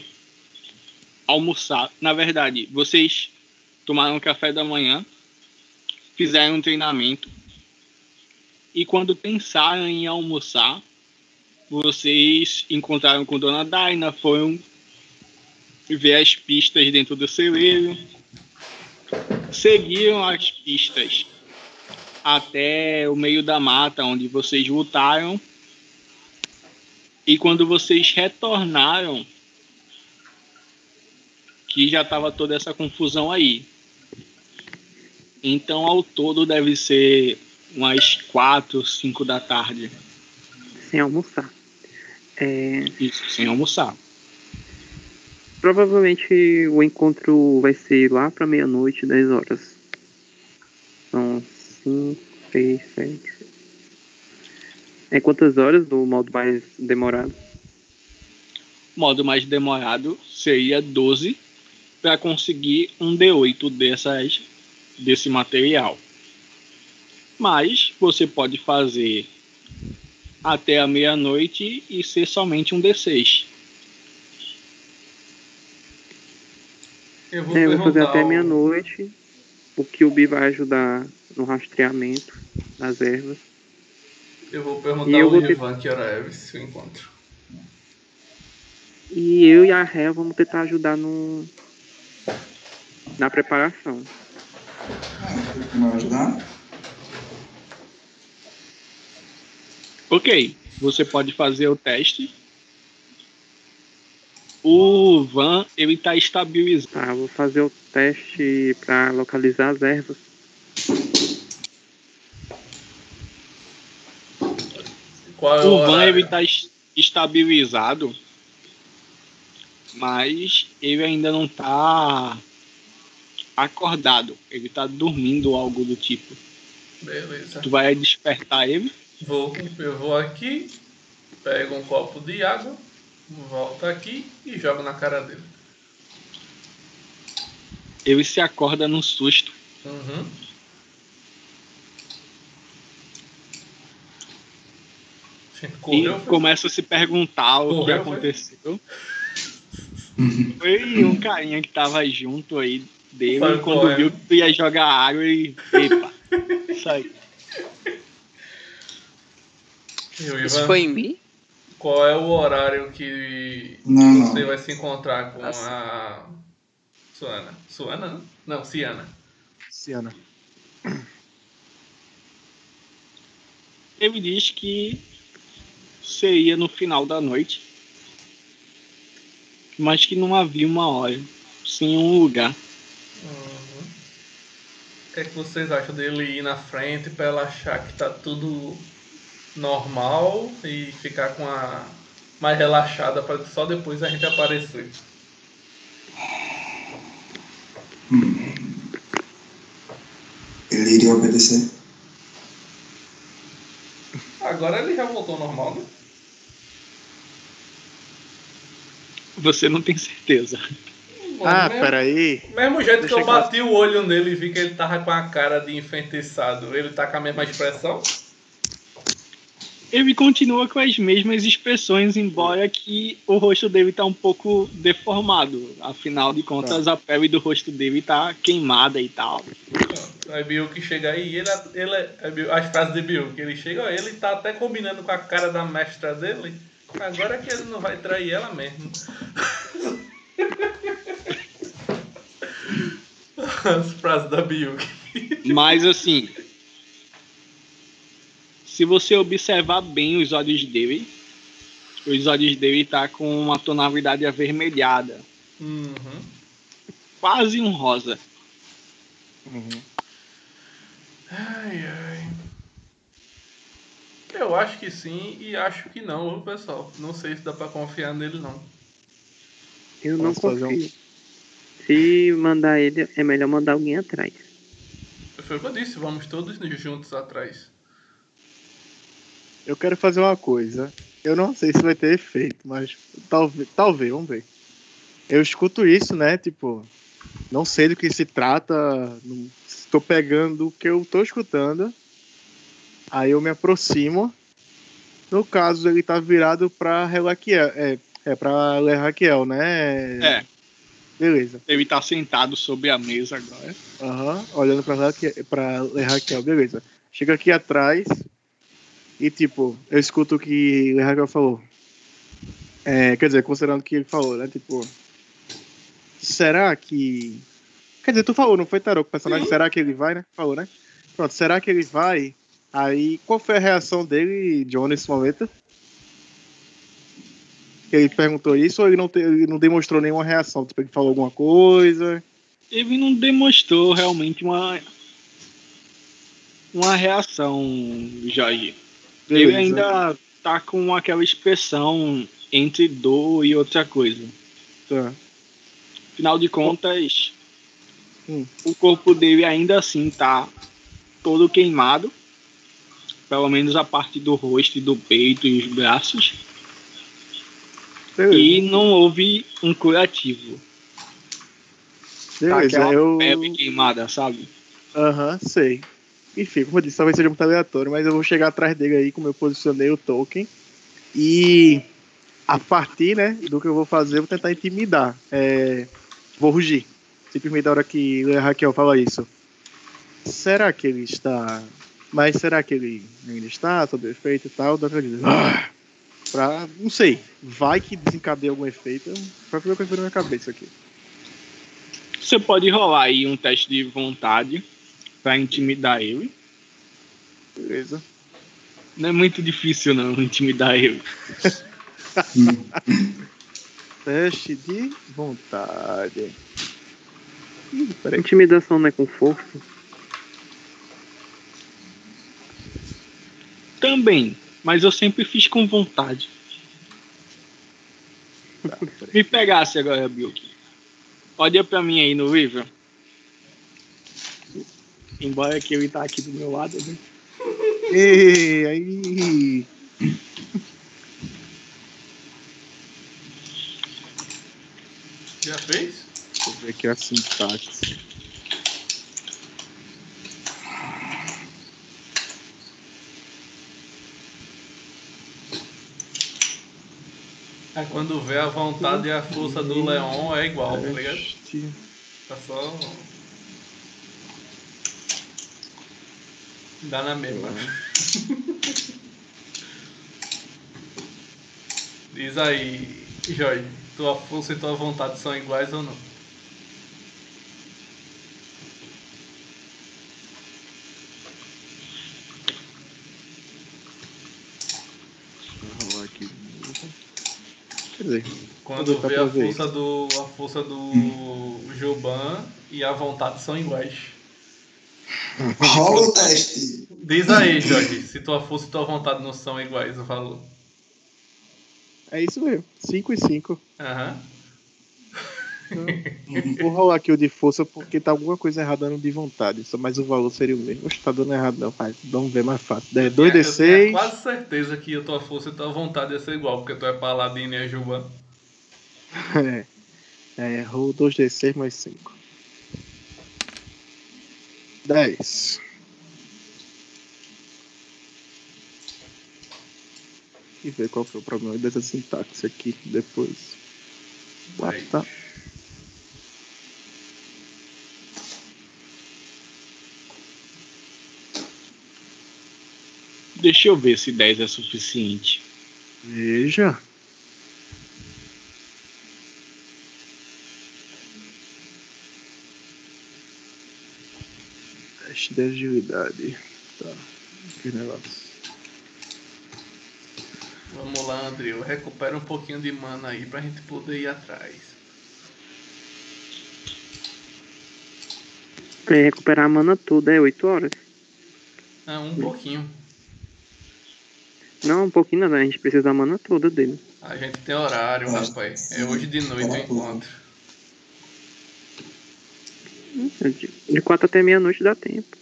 almoçado, na verdade, vocês tomaram café da manhã, fizeram um treinamento e quando pensaram em almoçar, vocês encontraram com Dona Daina, foram ver as pistas dentro do celeiro, seguiram as pistas até o meio da mata onde vocês lutaram e quando vocês retornaram, que já estava toda essa confusão aí. Então, ao todo, deve ser umas quatro, cinco da tarde. Sem almoçar. É, Isso, sem almoçar. provavelmente o encontro vai ser lá pra meia-noite, 10 horas. São 5, 6, 7. É quantas horas do modo mais demorado? modo mais demorado seria 12 para conseguir um D8 dessas, desse material. Mas você pode fazer até a meia-noite e ser somente um D6. Eu vou É, eu vou fazer até meia-noite. O Kilby vai ajudar no rastreamento das ervas. Eu vou perguntar E eu ao vou ter- Ivan que hora é esse encontro. E eu e a Ré vamos tentar ajudar no na preparação. Vai ajudar? Ok, você pode fazer o teste. O Van, ele tá estabilizado. Tá, eu vou fazer o teste pra localizar as ervas. Qual é o Van, ele tá es- estabilizado. Mas ele ainda não tá acordado. Ele tá dormindo ou algo do tipo. Beleza. Tu vai despertar ele. Vou, eu vou aqui, pego um copo de água, volto aqui e jogo na cara dele. Ele se acorda num susto. Uhum. Correu, e foi? começa a se perguntar o que Correu, foi? aconteceu. Foi um carinha que tava junto aí dele. Quando viu que tu ia jogar água e. Epa! Isso aí. O Isso Ivan, foi em mim? qual é o horário que Não, você não. vai se encontrar com Assim. a Suana? Suana, não? Não, Ciana. Ciana. Ele diz que seria no final da noite. Mas que não havia uma hora. Sim um lugar. Uhum. O que, é que vocês acham dele ir na frente pra ela achar que tá tudo normal e ficar com a mais relaxada pra só depois a gente aparecer? Ele iria obedecer? Agora ele já voltou ao normal, né? Você não tem certeza. Ah, mesmo, peraí. mesmo jeito que Deixa eu eu- bati o olho nele e vi que ele tava com a cara de enfeitiçado, ele tá com a mesma expressão? Ele continua com as mesmas expressões, embora que o rosto dele tá um pouco deformado. Afinal de contas, a pele do rosto dele tá queimada e tal. Aí Bill que chega aí, ele, ele é Bill- as frases de Bill, que ele chega, ele tá até combinando com a cara da mestra dele. Agora que ele não vai trair ela mesmo. As frases da Bill. Mas assim, se você observar bem os olhos dele, os olhos dele tá com uma tonalidade avermelhada, Uhum. quase um rosa. Uhum. Ai, ai. Eu acho que sim e acho que não, pessoal. Não sei se dá pra confiar nele, não. Eu não Posso um- confio. Se mandar ele, é melhor mandar alguém atrás. Foi o que eu disse, vamos todos juntos atrás. Eu quero fazer uma coisa. Eu não sei se vai ter efeito, mas talvez, talvez, vamos ver. Eu escuto isso, né? Tipo, não sei do que se trata, estou pegando o que eu tô escutando. Aí eu me aproximo. No caso, ele tá virado pra Relaquiel. É, é pra Raquel, né? É, Beleza. ele tá sentado sobre a mesa agora. Aham, olhando pra, Raquel, pra Le Raquel, beleza. Chega aqui atrás e, tipo, eu escuto o que Le Raquel falou. É, quer dizer, considerando o que ele falou, né? Tipo, será que. Quer dizer, tu falou, não foi Tarô o personagem? Sim. Será que ele vai, né? Falou, né? Pronto, será que ele vai? Aí, qual foi a reação dele, John, nesse momento? Ele perguntou isso ou ele não, te- ele não demonstrou nenhuma reação? Tipo, ele falou alguma coisa? Ele não demonstrou realmente uma uma reação, Jorge. Ele ainda tá com aquela expressão entre dor e outra coisa. Tá. Afinal de contas, Hum. o corpo dele ainda assim tá todo queimado. Pelo menos a parte do rosto e do peito e os braços. Beleza. E não houve um curativo. Tá Beleza, aquela eu. pele queimada, sabe? Aham, sei. Enfim, como eu disse, talvez seja muito aleatório, mas eu vou chegar atrás dele aí, como eu posicionei o token. E a partir, né, do que eu vou fazer, eu vou tentar intimidar. É, vou rugir. Simplesmente na hora que a Raquel fala isso. Será que ele está. Mas será que ele ainda está sob efeito e tal? Dizer. "Ah!" Pra. Não sei. Vai que desencadeia algum efeito. Vai fazer o que na minha cabeça aqui. Você pode rolar aí um teste de vontade pra intimidar ele. Beleza. Não é muito difícil não intimidar ele. Teste de vontade. Ih. Intimidação não é com força. Também, mas eu sempre fiz com vontade. Tá. Me pegasse agora, Bilk. Olha pra mim aí no livro. Embora que ele tá aqui do meu lado, né? Ei, aí. Já fez? Deixa eu ver aqui a sintaxe. É quando vê a vontade e a força do Leon é igual, tá ligado? Tá só. Dá na mesma. Diz aí, Jorge, tua força e tua vontade são iguais ou não? Dizer, Quando vê a força do. a força do Joban e a vontade são iguais. Rola o teste. Diz aí, Jorge, se tua força e tua vontade não são iguais, o valor. é isso mesmo. 5 e 5. Aham. Vou rolar aqui o de força porque tá alguma coisa errada no de vontade. Só mais o valor seria o mesmo. Oxe, tá dando errado não, pai. Vamos ver mais fácil. É, Eu 2d6. quase certeza que a tua força e tua vontade ia ser igual, porque tu é paladino e é Juba. É. É, roll 2d6 mais 5. 10. E ver qual foi o problema dessa sintaxe aqui depois. Ah, tá. Deixa eu ver se 10 é suficiente. Veja. Teste de agilidade. Tá. Que negócio. Vamos lá, Andreu. Recupera um pouquinho de mana aí pra gente poder ir atrás. Recuperar a mana toda é 8 horas. Ah, um pouquinho. Não, um pouquinho não, a gente precisa da mana toda dele. A gente tem horário, rapaz. É hoje de noite o encontro. De- De 4 até meia-noite dá tempo.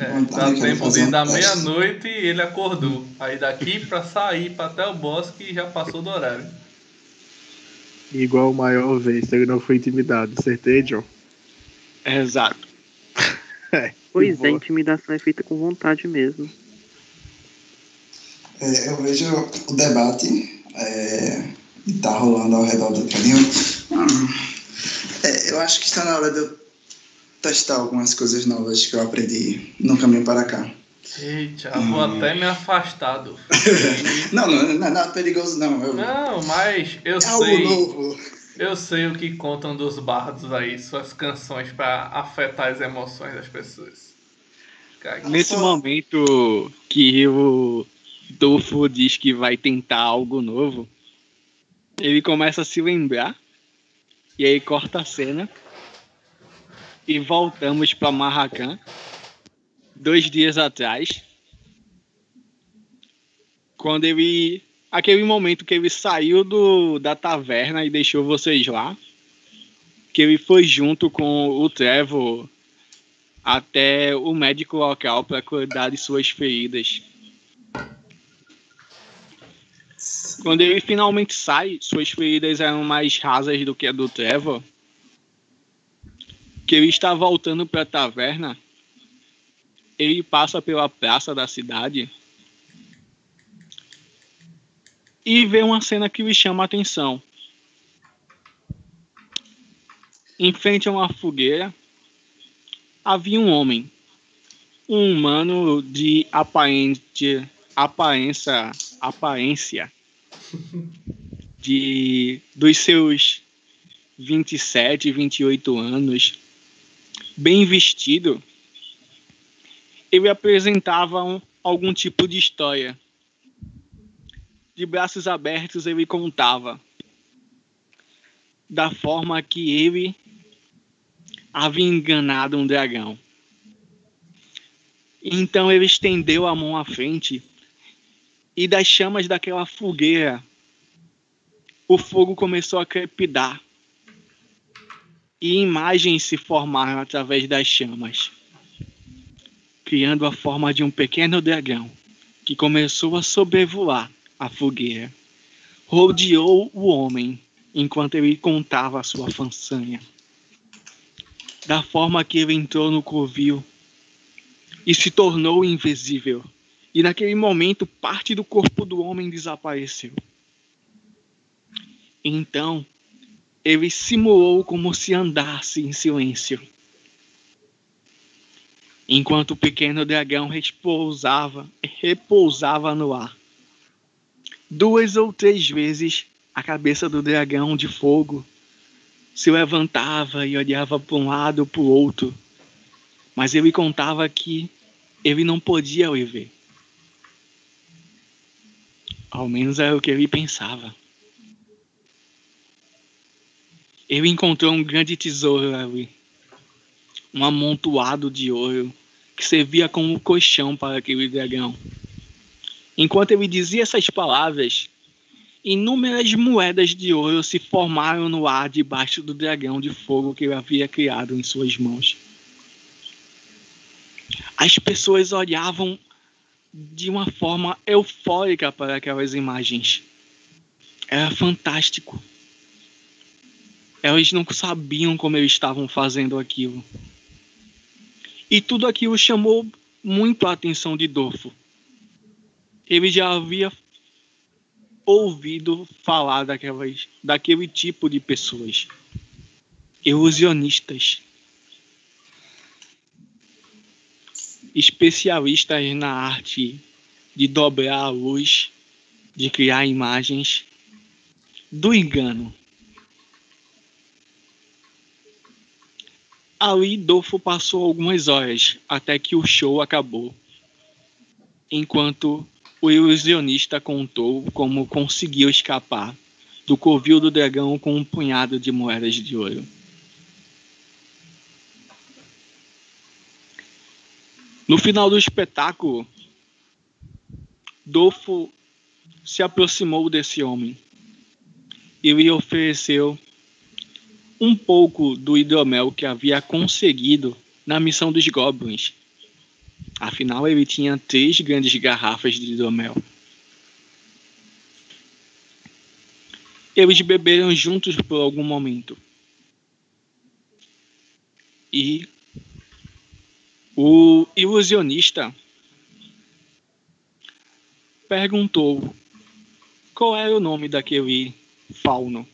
É, tá, dá tempo de da meia-noite e ele acordou. Aí daqui pra sair pra até o bosque já passou do horário. Igual o maior vez, ele não foi intimidado. Acertei, John? Exato. Pois é, boa. intimidação é feita com vontade mesmo. É, eu vejo o debate é, que tá rolando ao redor do caminho. Hum, é, eu acho que está na hora de eu testar algumas coisas novas que eu aprendi no caminho para cá. Eita, eu vou Hum. até me afastar do. Não, não, não é nada perigoso, não. Eu, Não, mas eu é algo sei. novo. Eu sei o que contam dos bardos aí, suas canções pra afetar as emoções das pessoas. Cara, Nesse momento que o Dolfo diz que vai tentar algo novo, ele começa a se lembrar, e aí corta a cena, e voltamos para Marracan, dois dias atrás, quando ele. Aquele momento que ele saiu do, da taverna e deixou vocês lá, que ele foi junto com o Trevor até o médico local para cuidar de suas feridas. Quando ele finalmente sai, suas feridas eram mais rasas do que a do Trevor. Que ele está voltando para a taverna. Ele passa pela praça da cidade e vê uma cena que lhe chama a atenção. Em frente a uma fogueira, havia um homem, um humano de aparente, aparência, aparência de dos seus 27, 28 anos, bem vestido, ele apresentava um- algum tipo de história. De braços abertos ele contava da forma que ele havia enganado um dragão. Então ele estendeu a mão à frente e das chamas daquela fogueira o fogo começou a crepidar e imagens se formaram através das chamas, criando a forma de um pequeno dragão que começou a sobrevoar a fogueira. Rodeou o homem enquanto ele contava sua façanha. Da forma que ele entrou no covil e se tornou invisível. E naquele momento, parte do corpo do homem desapareceu. Então, ele simulou como se andasse em silêncio. Enquanto o pequeno dragão repousava, repousava no ar. Duas ou três vezes a cabeça do dragão de fogo se levantava e olhava para um lado ou para o outro, mas ele contava que ele não podia o ver. Ao menos era o que ele pensava. Ele encontrou um grande tesouro ali, um amontoado de ouro que servia como colchão para aquele dragão. Enquanto ele dizia essas palavras, inúmeras moedas de ouro se formaram no ar debaixo do dragão de fogo que ele havia criado em suas mãos. As pessoas olhavam de uma forma eufórica para aquelas imagens. Era fantástico. Elas não sabiam como eles estavam fazendo aquilo. E tudo aquilo chamou muito a atenção de Dorfo. Ele já havia ouvido falar daquelas, daquele tipo de pessoas. Ilusionistas. Especialistas na arte de dobrar a luz, de criar imagens do engano. Ali, Dolfo passou algumas horas até que o show acabou, enquanto o ilusionista contou como conseguiu escapar do covil do dragão com um punhado de moedas de ouro. No final do espetáculo, Dolfo se aproximou desse homem e lhe ofereceu um pouco do hidromel que havia conseguido na missão dos Goblins. Afinal, ele tinha três grandes garrafas de hidromel. Eles beberam juntos por algum momento. E o ilusionista perguntou qual era o nome daquele fauno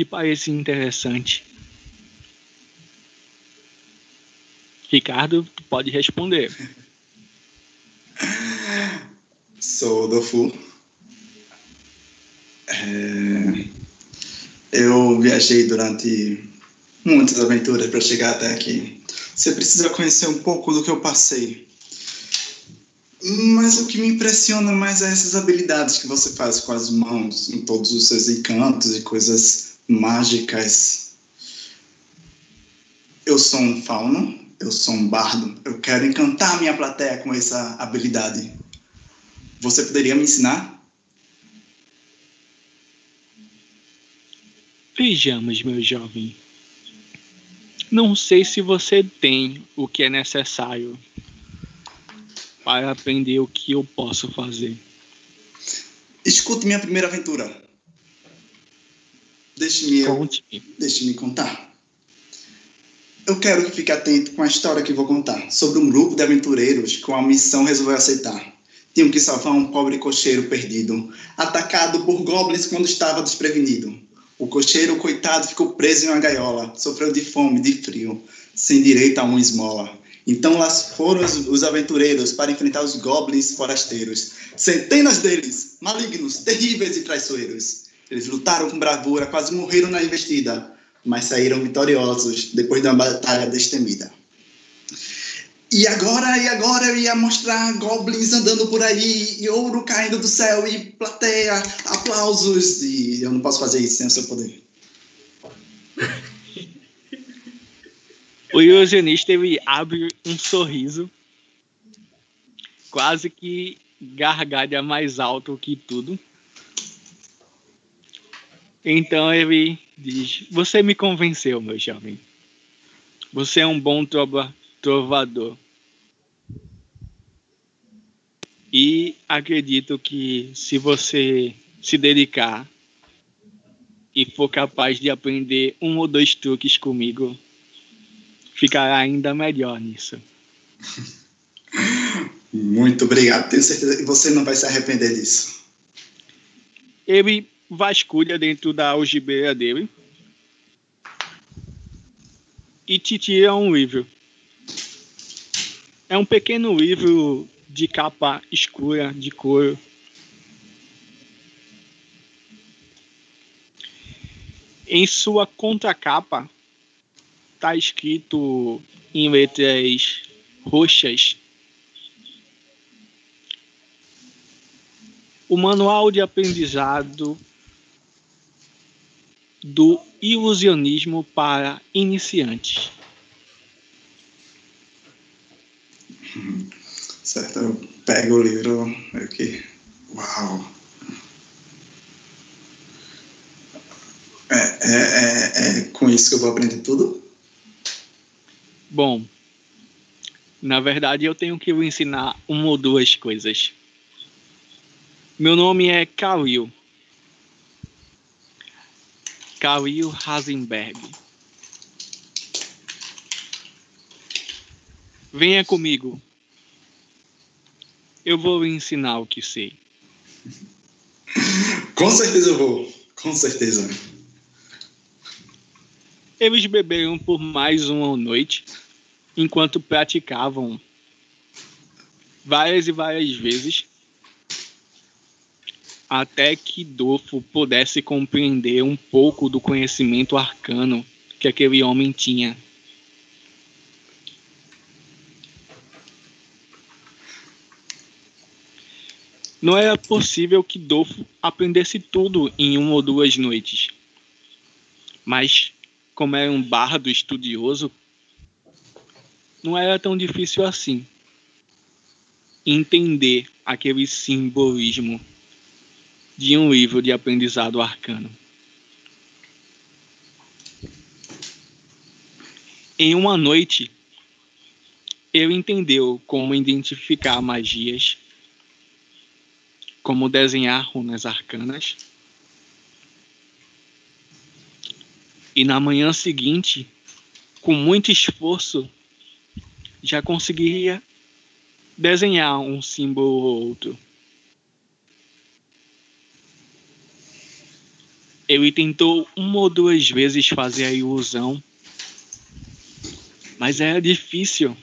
que parecia interessante. Ricardo, pode responder. Sou do Fu. É... Eu viajei durante muitas aventuras para chegar até aqui. Você precisa conhecer um pouco do que eu passei. Mas o que me impressiona mais é essas habilidades que você faz com as mãos, em todos os seus encantos e coisas mágicas. Eu sou um fauno, eu sou um bardo, eu quero encantar minha plateia com essa habilidade. Você poderia me ensinar? Vejamos, meu jovem. Não sei se você tem o que é necessário para aprender o que eu posso fazer. Escute minha primeira aventura. Deixe-me deixe-me contar. Eu quero que fique atento com a história que vou contar sobre um grupo de aventureiros que uma missão resolveu aceitar. Tinham que salvar um pobre cocheiro perdido, atacado por goblins quando estava desprevenido. O cocheiro, coitado, ficou preso em uma gaiola, sofreu de fome, de frio, sem direito a uma esmola. Então lá foram os, os aventureiros para enfrentar os goblins forasteiros. Centenas deles, malignos, terríveis e traiçoeiros. Eles lutaram com bravura, quase morreram na investida, mas saíram vitoriosos depois de uma batalha destemida. E agora, e agora eu ia mostrar goblins andando por aí, e ouro caindo do céu, e plateia, aplausos, e eu não posso fazer isso sem o seu poder. O ilusionista ele abre um sorriso, quase que gargalha mais alto que tudo. Então ele diz: Você me convenceu, meu jovem. Você é um bom trova trovador. E acredito que se você se dedicar e for capaz de aprender um ou dois truques comigo, ficará ainda melhor nisso. Muito obrigado. Tenho certeza que você não vai se arrepender disso. Ele vasculha dentro da algibeira dele e te tira um livro. É um pequeno livro de capa escura, de couro. Em sua contracapa está escrito em letras roxas o manual de aprendizado do ilusionismo para iniciantes. Certo, eu pego o livro aqui. Uau! É, é, é, é com isso que eu vou aprender tudo? Bom, na verdade eu tenho que lhe ensinar uma ou duas coisas. Meu nome é Kalil. Khalil Hasenberg. Venha comigo. Eu vou lhe ensinar o que sei. Com certeza eu vou. Com certeza. Eles beberam por mais uma noite, enquanto praticavam várias e várias vezes, até que Dofo pudesse compreender um pouco do conhecimento arcano que aquele homem tinha. Não era possível que Dolfo aprendesse tudo em uma ou duas noites. Mas, como era um bardo estudioso, não era tão difícil assim entender aquele simbolismo de um livro de aprendizado arcano. Em uma noite, ele entendeu como identificar magias como desenhar runas arcanas. E na manhã seguinte, com muito esforço, já conseguiria desenhar um símbolo ou outro. Ele tentou uma ou duas vezes fazer a ilusão, mas era difícil.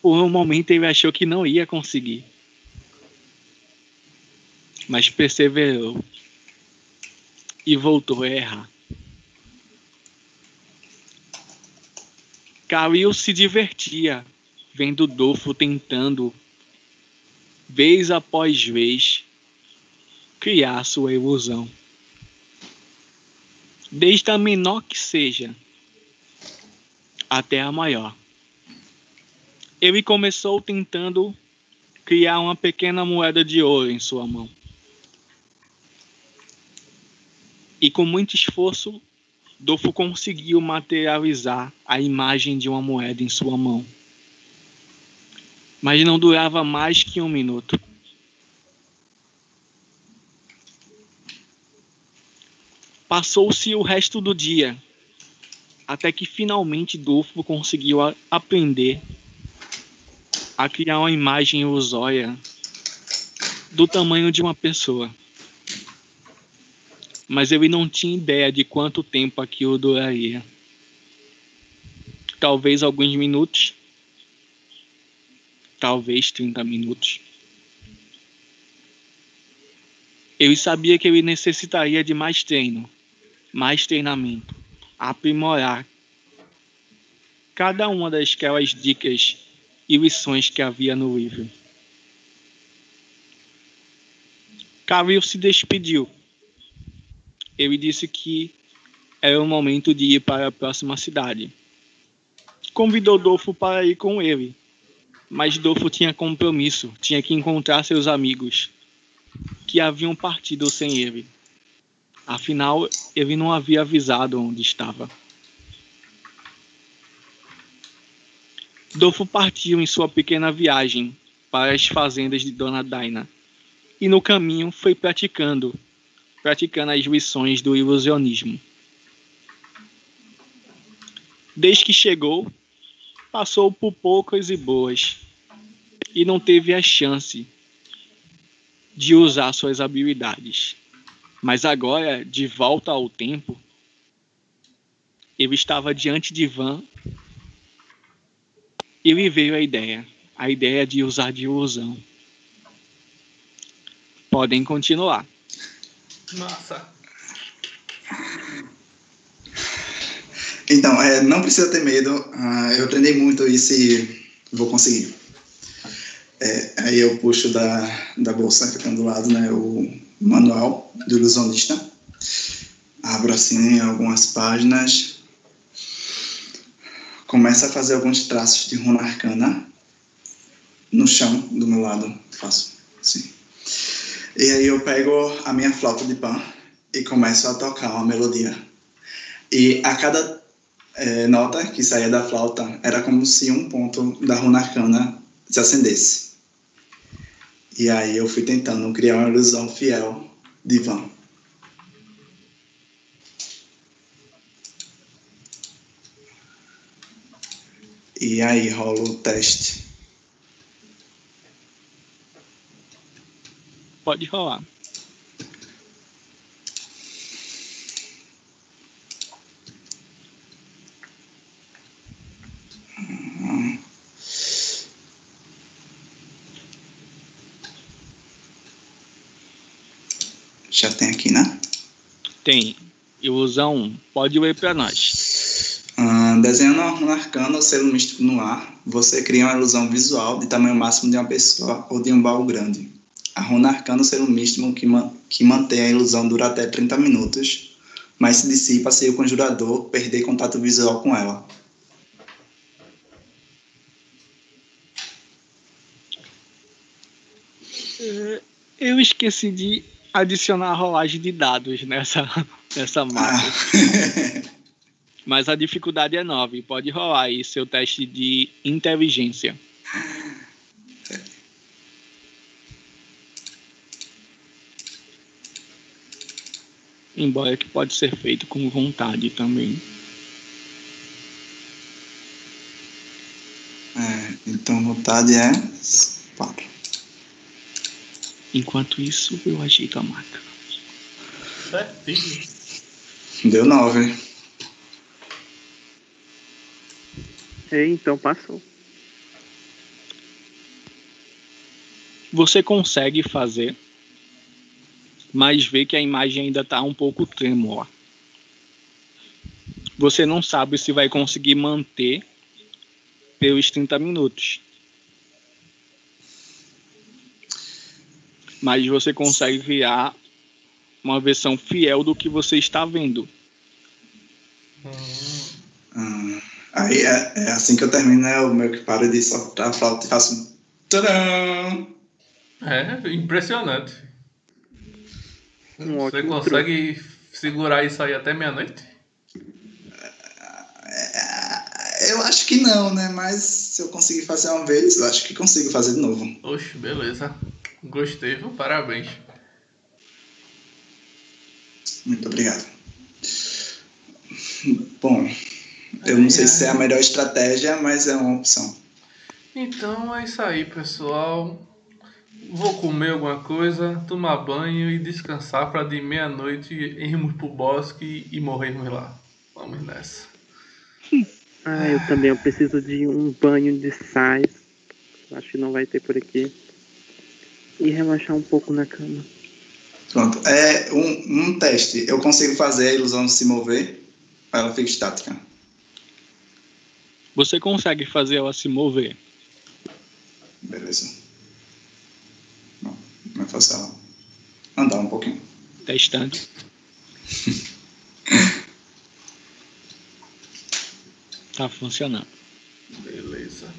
Por um momento ele achou que não ia conseguir mas perseverou e voltou a errar. Khalil se divertia vendo Dolfo tentando, vez após vez, criar sua ilusão. Desde a menor que seja, até a maior. Ele começou tentando criar uma pequena moeda de ouro em sua mão. E com muito esforço, Dolfo conseguiu materializar a imagem de uma moeda em sua mão. Mas não durava mais que um minuto. Passou-se o resto do dia, até que finalmente Dolfo conseguiu aprender a criar uma imagem ilusória do tamanho de uma pessoa mas ele não tinha ideia de quanto tempo aquilo duraria. Talvez alguns minutos, talvez 30 minutos. Ele sabia que ele necessitaria de mais treino, mais treinamento, aprimorar cada uma daquelas dicas e lições que havia no livro. Khalil se despediu ele disse que era o momento de ir para a próxima cidade. Convidou Dolfo para ir com ele, mas Dolfo tinha compromisso, tinha que encontrar seus amigos, que haviam partido sem ele. Afinal, ele não havia avisado onde estava. Dolfo partiu em sua pequena viagem para as fazendas de Dona Daina e no caminho foi praticando praticando as lições do ilusionismo. Desde que chegou, passou por poucas e boas e não teve a chance de usar suas habilidades. Mas agora, de volta ao tempo, ele estava diante de Van e lhe veio a ideia, a ideia de usar de ilusão. Podem continuar. Nossa. Então, é, não precisa ter medo. Uh, eu treinei muito isso e vou conseguir. É, aí eu puxo da, da bolsa que tem do lado, né, o manual do ilusionista. Abro assim algumas páginas. Começo a fazer alguns traços de runa arcana no chão do meu lado. Faço assim. E aí eu pego a minha flauta de pan e começo a tocar uma melodia. E a cada é, nota que saía da flauta era como se um ponto da runa arcana se acendesse. E aí eu fui tentando criar uma ilusão fiel de Ivan. E aí rola o teste. Pode rolar. Já tem aqui, né? Tem. Ilusão, pode ler pra nós. Ah, desenhando um arcano ou selo místico no ar, você cria uma ilusão visual de tamanho máximo de uma pessoa ou de um baú grande. A runa arcana ou selo místico que, ma que mantém a ilusão dura até 30 minutos, mas se dissipa se o conjurador perder contato visual com ela. Eu esqueci de adicionar a rolagem de dados nessa, nessa. Ah, Mas a dificuldade é 9. Pode rolar aí seu teste de inteligência. Embora que pode ser feito com vontade também. é, então vontade é 4. Enquanto isso, eu agito a máquina. Certinho. Deu 9. É, então passou. Você consegue fazer, mas vê que a imagem ainda está um pouco trêmula. Você não sabe se vai conseguir manter pelos 30 minutos. Mas você consegue criar uma versão fiel do que você está vendo. Hum, aí é, é assim que eu termino, né? Eu meio que paro de soltar a flauta e faço um tcharam! É, impressionante. Um Você consegue segurar isso aí até meia-noite? É, Eu acho que não, né? Mas se eu conseguir fazer uma vez, eu acho que consigo fazer de novo. Oxe, beleza. Gostei, viu? Parabéns. Muito obrigado. Bom, eu não sei se é a melhor estratégia, mas é uma opção. Então é isso aí, pessoal. Vou comer alguma coisa, tomar banho e descansar para de meia-noite irmos pro bosque e morrermos lá. Vamos nessa. Ah, eu também eu preciso de um banho de sais. Acho que não vai ter por aqui. E relaxar um pouco na cama. Pronto. É um, um teste. Eu consigo fazer a ilusão se mover, ela fica estática. Você consegue fazer ela se mover. Beleza. Não, não é fácil ela andar um pouquinho. Testando. tá funcionando. Beleza.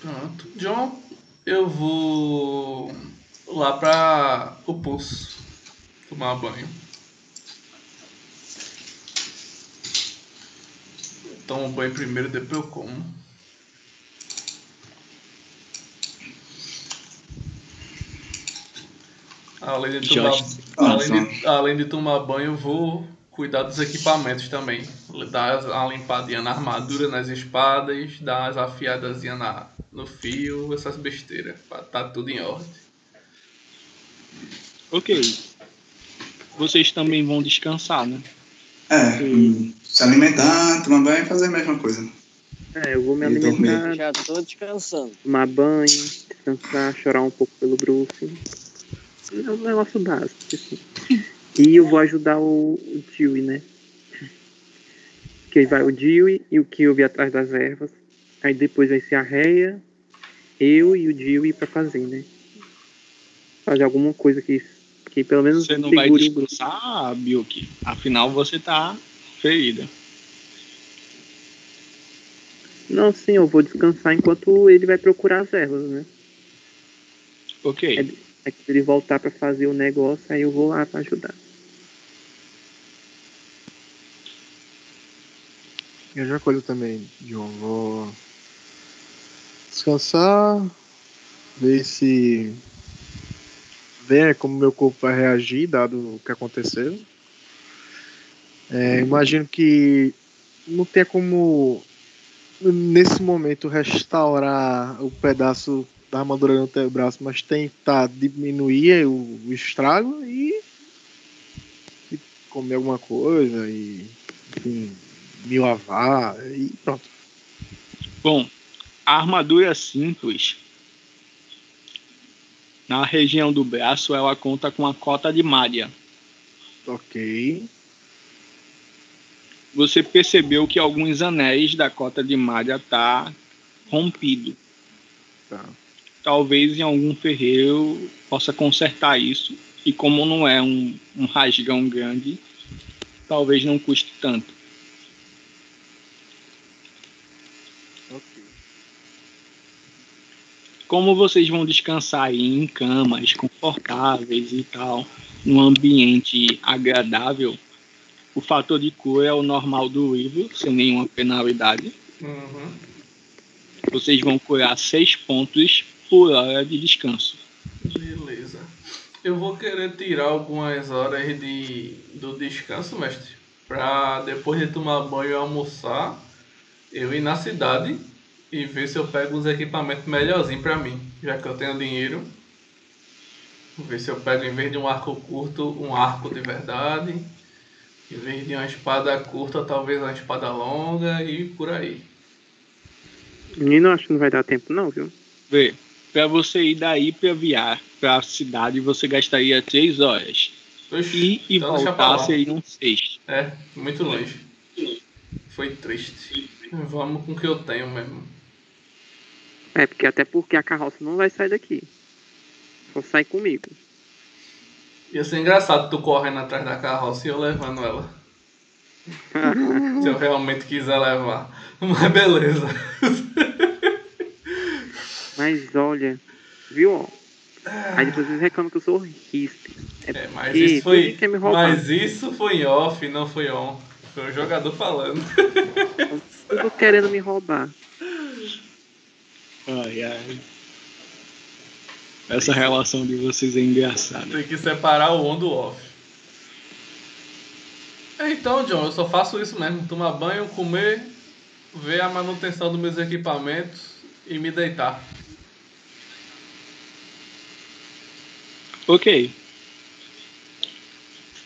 Pronto. John, eu vou lá para o poço tomar banho. Tomo banho primeiro, depois eu como. Além de tomar, além de, além de tomar banho, eu vou cuidar dos equipamentos também. Dar uma limpadinha na armadura, nas espadas, dar umas afiadazinhas na, no fio, essas besteiras, pra tá tudo em ordem. Ok. Vocês também vão descansar, né? É, hum, se alimentar, tomar banho e fazer a mesma coisa. É, eu vou me E dormir. alimentar, Já tô descansando. tomar banho, descansar, chorar um pouco pelo Bruce. É um negócio básico, assim. E eu vou ajudar o, o Dewey, né? Que vai o Dewey e o Kilby atrás das ervas. Aí depois vai ser a Reia, eu e o Dewey pra fazer, né? Fazer alguma coisa que, que pelo menos Você não vai descansar, Bilk. Afinal, você tá ferida. Não, sim, eu vou descansar enquanto ele vai procurar as ervas, né? Ok. É- Aí quando ele voltar pra fazer o negócio, aí eu vou lá pra ajudar. Mesma coisa também, John. Vou descansar, ver se. ver como meu corpo vai reagir, dado o que aconteceu. É, imagino que não tenha como. nesse momento, restaurar o pedaço da armadura no teu braço, mas tentar diminuir o, o estrago e, e comer alguma coisa e enfim, me lavar e pronto. Bom, a armadura simples na região do braço ela conta com a cota de malha. Ok. Você percebeu que alguns anéis da cota de malha tá rompido. Tá. Talvez em algum ferreiro possa consertar isso. E como não é um, um rasgão grande, talvez não custe tanto. Como vocês vão descansar aí em camas confortáveis e tal, num ambiente agradável, o fator de cura é o normal do livro, sem nenhuma penalidade. Uhum. Vocês vão curar seis pontos por hora de descanso. Beleza. Eu vou querer tirar algumas horas de, do descanso, mestre. Pra depois de tomar banho e almoçar, eu ir na cidade e ver se eu pego uns equipamentos melhorzinhos pra mim. Já que eu tenho dinheiro. Vou ver se eu pego, em vez de um arco curto, um arco de verdade. Em vez de uma espada curta, talvez uma espada longa e por aí. Menino, acho que não vai dar tempo não, viu? Vê, para você ir daí para viar para a cidade, você gastaria três horas. Oxi, E, e então pra voltar lá. seriam seis. É, muito longe. Foi triste. Vamos com o que eu tenho mesmo. É, porque até porque a carroça não vai sair daqui. Só sai comigo. Ia ser engraçado tu correndo atrás da carroça e eu levando ela. Se eu realmente quiser levar. Mas beleza. Mas olha, viu. Aí depois eles reclamam que eu sou rispe. É, É, mas isso foi. Mas isso foi off, não foi on. Foi o jogador falando. Tudo querendo me roubar. Ai, ai. Essa relação de vocês é engraçada. Tem que separar o on do off. Então, John, eu só faço isso mesmo. Tomar banho, comer, ver a manutenção dos meus equipamentos e me deitar. Ok.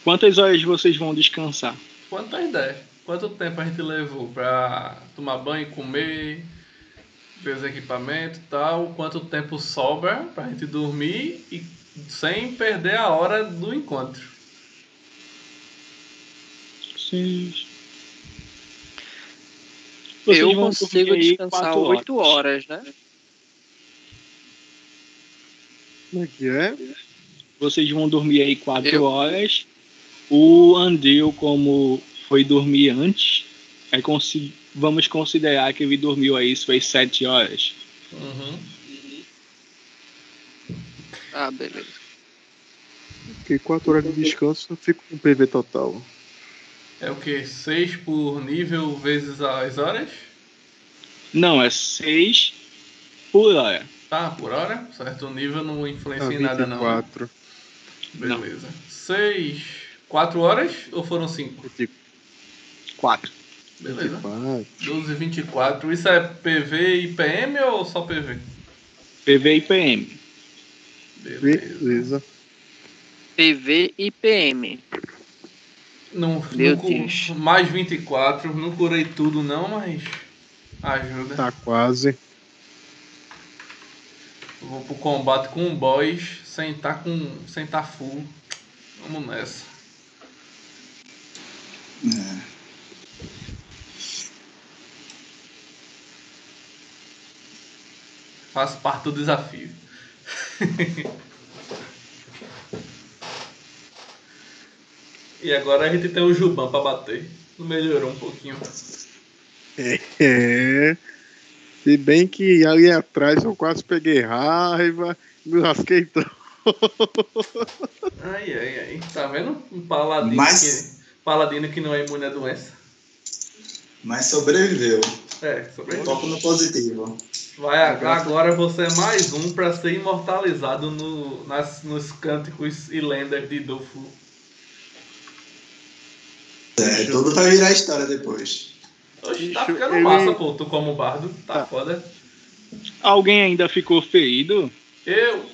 Quantas horas vocês vão descansar? Quantas ideias? Quanto tempo a gente levou pra tomar banho, comer, os equipamentos e tal? Quanto tempo sobra pra gente dormir e sem perder a hora do encontro? Vocês Eu consigo descansar quatro oito horas, né? Como é que é? Vocês vão dormir aí quatro Eu. horas. O Andil, como foi dormir antes, é consi- vamos considerar que ele dormiu aí suas sete horas. Uhum. Ah, beleza. Ok, 4 horas de descanso, eu fico com PV total. É o que? 6 por nível vezes as horas? Não, é seis por hora. Tá, por hora? Certo, o nível não Ah, influencia em nada não. 24. Beleza. 6, 4 horas ou foram 5? Quatro. Beleza. 24. 12, 24. Isso é PV e PM ou só PV? PV e PM. Beleza. Beleza. PV e PM. Não, Meu não Deus. Mais 24. Não curei tudo não, mas ajuda. Tá quase. Vou pro combate com boss sem tá com. sem tá full. Vamos nessa. É. Faço parte do desafio. e agora a gente tem o Juban pra bater. Melhorou um pouquinho. É. Se bem que ali atrás eu quase peguei raiva, me lasquei todo. Ai, ai, ai. Tá vendo? Um paladino, Mas- que, paladino que não é imune à doença. Mas sobreviveu. É, sobre Foco no positivo. Vai, agora você é mais um pra ser imortalizado no, nas, nos cânticos e lendas de Dofu. É, tudo vai virar história depois. Oxe, tá ficando ele- massa, pô. Tu como bardo. Tá, Tá. foda. Alguém ainda ficou ferido? Eu.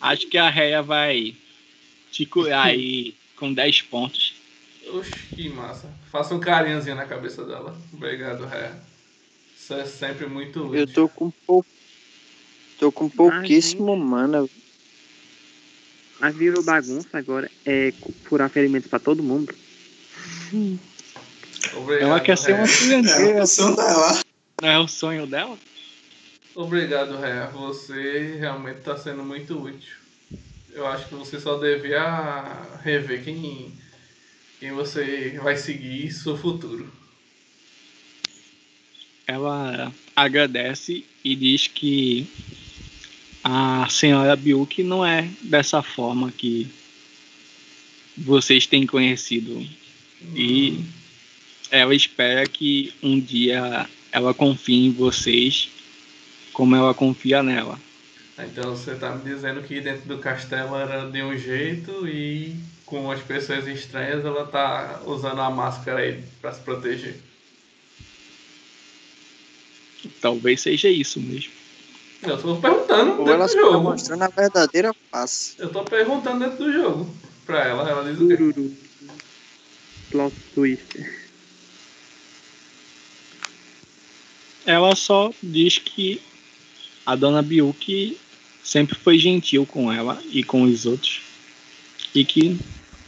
Acho que a Réia vai te curar aí com 10 pontos. Oxe, que massa. Faça um carinhozinho na cabeça dela. Obrigado, Ré. Isso é sempre muito útil. Eu tô com pou... Tô com pouquíssimo mana. Mas virou bagunça agora. É furar ferimentos pra todo mundo. Obrigado, Ela quer ser Ré. uma É a curandeira. opção dela. Não é o sonho dela? Obrigado, Ré. Você realmente está sendo muito útil. Eu acho que você só devia rever quem, quem você vai seguir seu futuro. Ela agradece e diz que a senhora Biuk não é dessa forma que vocês têm conhecido. E ela espera que um dia ela confie em vocês como ela confia nela. Então você tá me dizendo que dentro do castelo era de um jeito e com as pessoas estranhas ela tá usando a máscara aí pra se proteger. Talvez seja isso mesmo. Eu tô perguntando Ou dentro ela do tá jogo. mostrando a verdadeira face. Eu tô perguntando dentro do jogo pra ela. Ela diz o quê? Plot twist. Ela só diz que a dona Biuk sempre foi gentil com ela e com os outros e que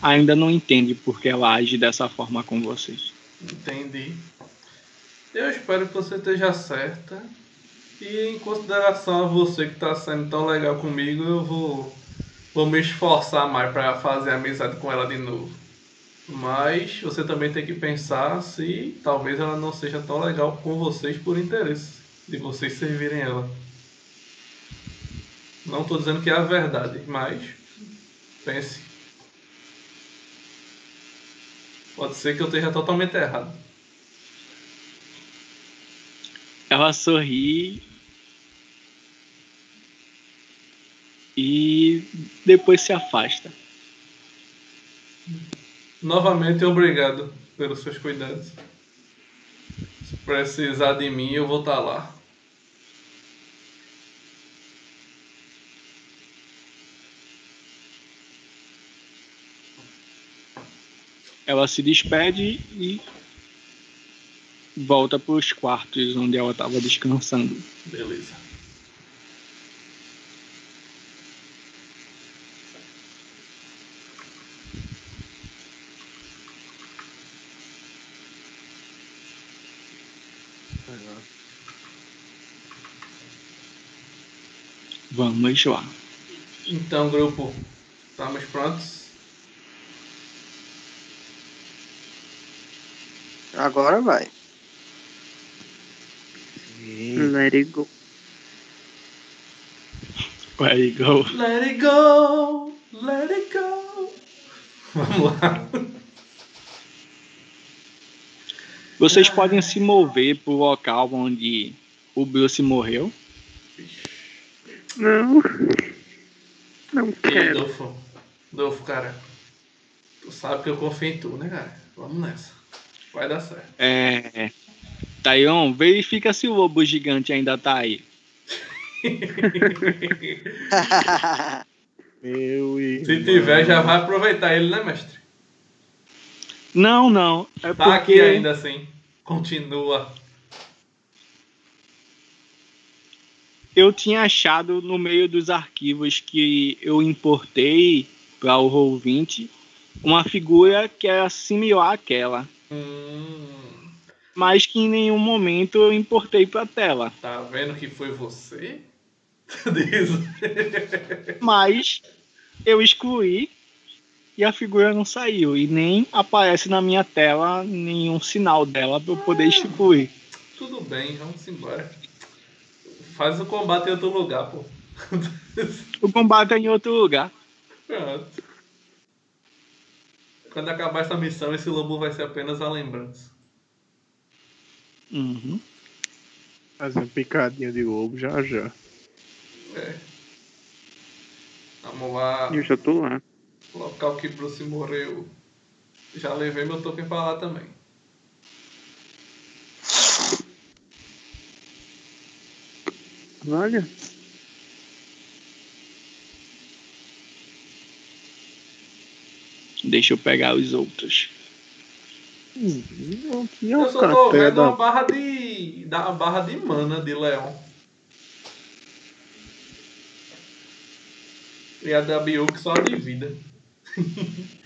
ainda não entende por que ela age dessa forma com vocês. Entendi. Eu espero que você esteja certa. E em consideração a você que está sendo tão legal comigo, eu vou, vou me esforçar mais para fazer amizade com ela de novo. Mas você também tem que pensar se talvez ela não seja tão legal com vocês por interesse de vocês servirem ela. Não estou dizendo que é a verdade, mas pense. Pode ser que eu esteja totalmente errado. Ela sorri e depois se afasta. Novamente, obrigado pelos seus cuidados. Se precisar de mim, eu vou estar lá. Ela se despede e volta para os quartos onde ela estava descansando. Beleza. Vamos lá. Então, grupo, estamos prontos? Agora vai. Let it go. Where you go? Let it go, let it go. Vamos lá. Vocês podem se mover pro local onde o Bruce morreu. Não. Não quero. Dolfo? Dolfo, cara. Tu sabe que eu confio em tu, né, cara? Vamos nessa. Vai dar certo. É. Taion, verifica se o lobo gigante ainda tá aí. Meu irmão. Se tiver, já vai aproveitar ele, né, mestre? Não, não. É Tá porque aqui ainda assim. Continua. eu tinha achado no meio dos arquivos que eu importei para o Roll20 uma figura que era similar àquela, Hum, mas que em nenhum momento eu importei para tela. tá vendo que foi você? Mas eu excluí e a figura não saiu e nem aparece na minha tela nenhum sinal dela para eu poder excluir. Tudo bem, vamos embora. Faz o combate em outro lugar, pô. O combate é em outro lugar. Pronto. Quando acabar essa missão, esse lobo vai ser apenas a lembrança. Uhum. Fazer um picadinho de lobo já já. É. Vamos lá. Eu já tô lá. Local que Bruce morreu. Já levei meu token pra lá também. Olha, Deixa eu pegar os outros. Hum, é Eu o só tô vendo da- uma barra de. da barra de mana de leão. E a da Biuk só de vida.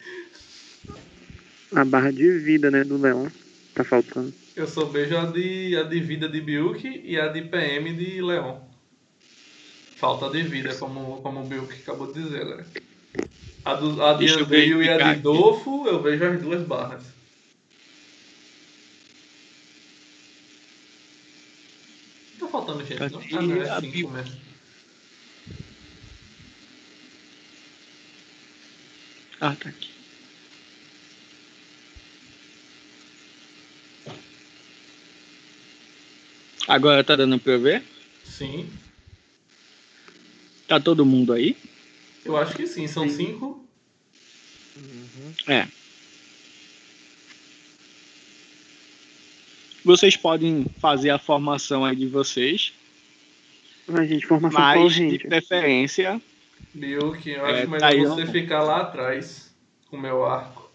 a barra de vida, né, do leão. Tá faltando. Eu só vejo a de, a de vida de Biuk e a de PM de leão. Falta de vida, como, como o Biuk acabou de dizer agora. A, do, a de Andreio e a de. Dofo, eu vejo as duas barras. Tá faltando gente, não? Cadê Ah, não, é mesmo. Ah, tá aqui. Agora tá dando pra eu ver? Sim, Tá todo mundo aí? Eu acho que sim, são Sim. cinco. É. Vocês podem fazer a formação aí de vocês, A gente, formação qual, mas de gente? preferência Biuk, eu É, acho melhor tá você ficar lá atrás com o meu arco.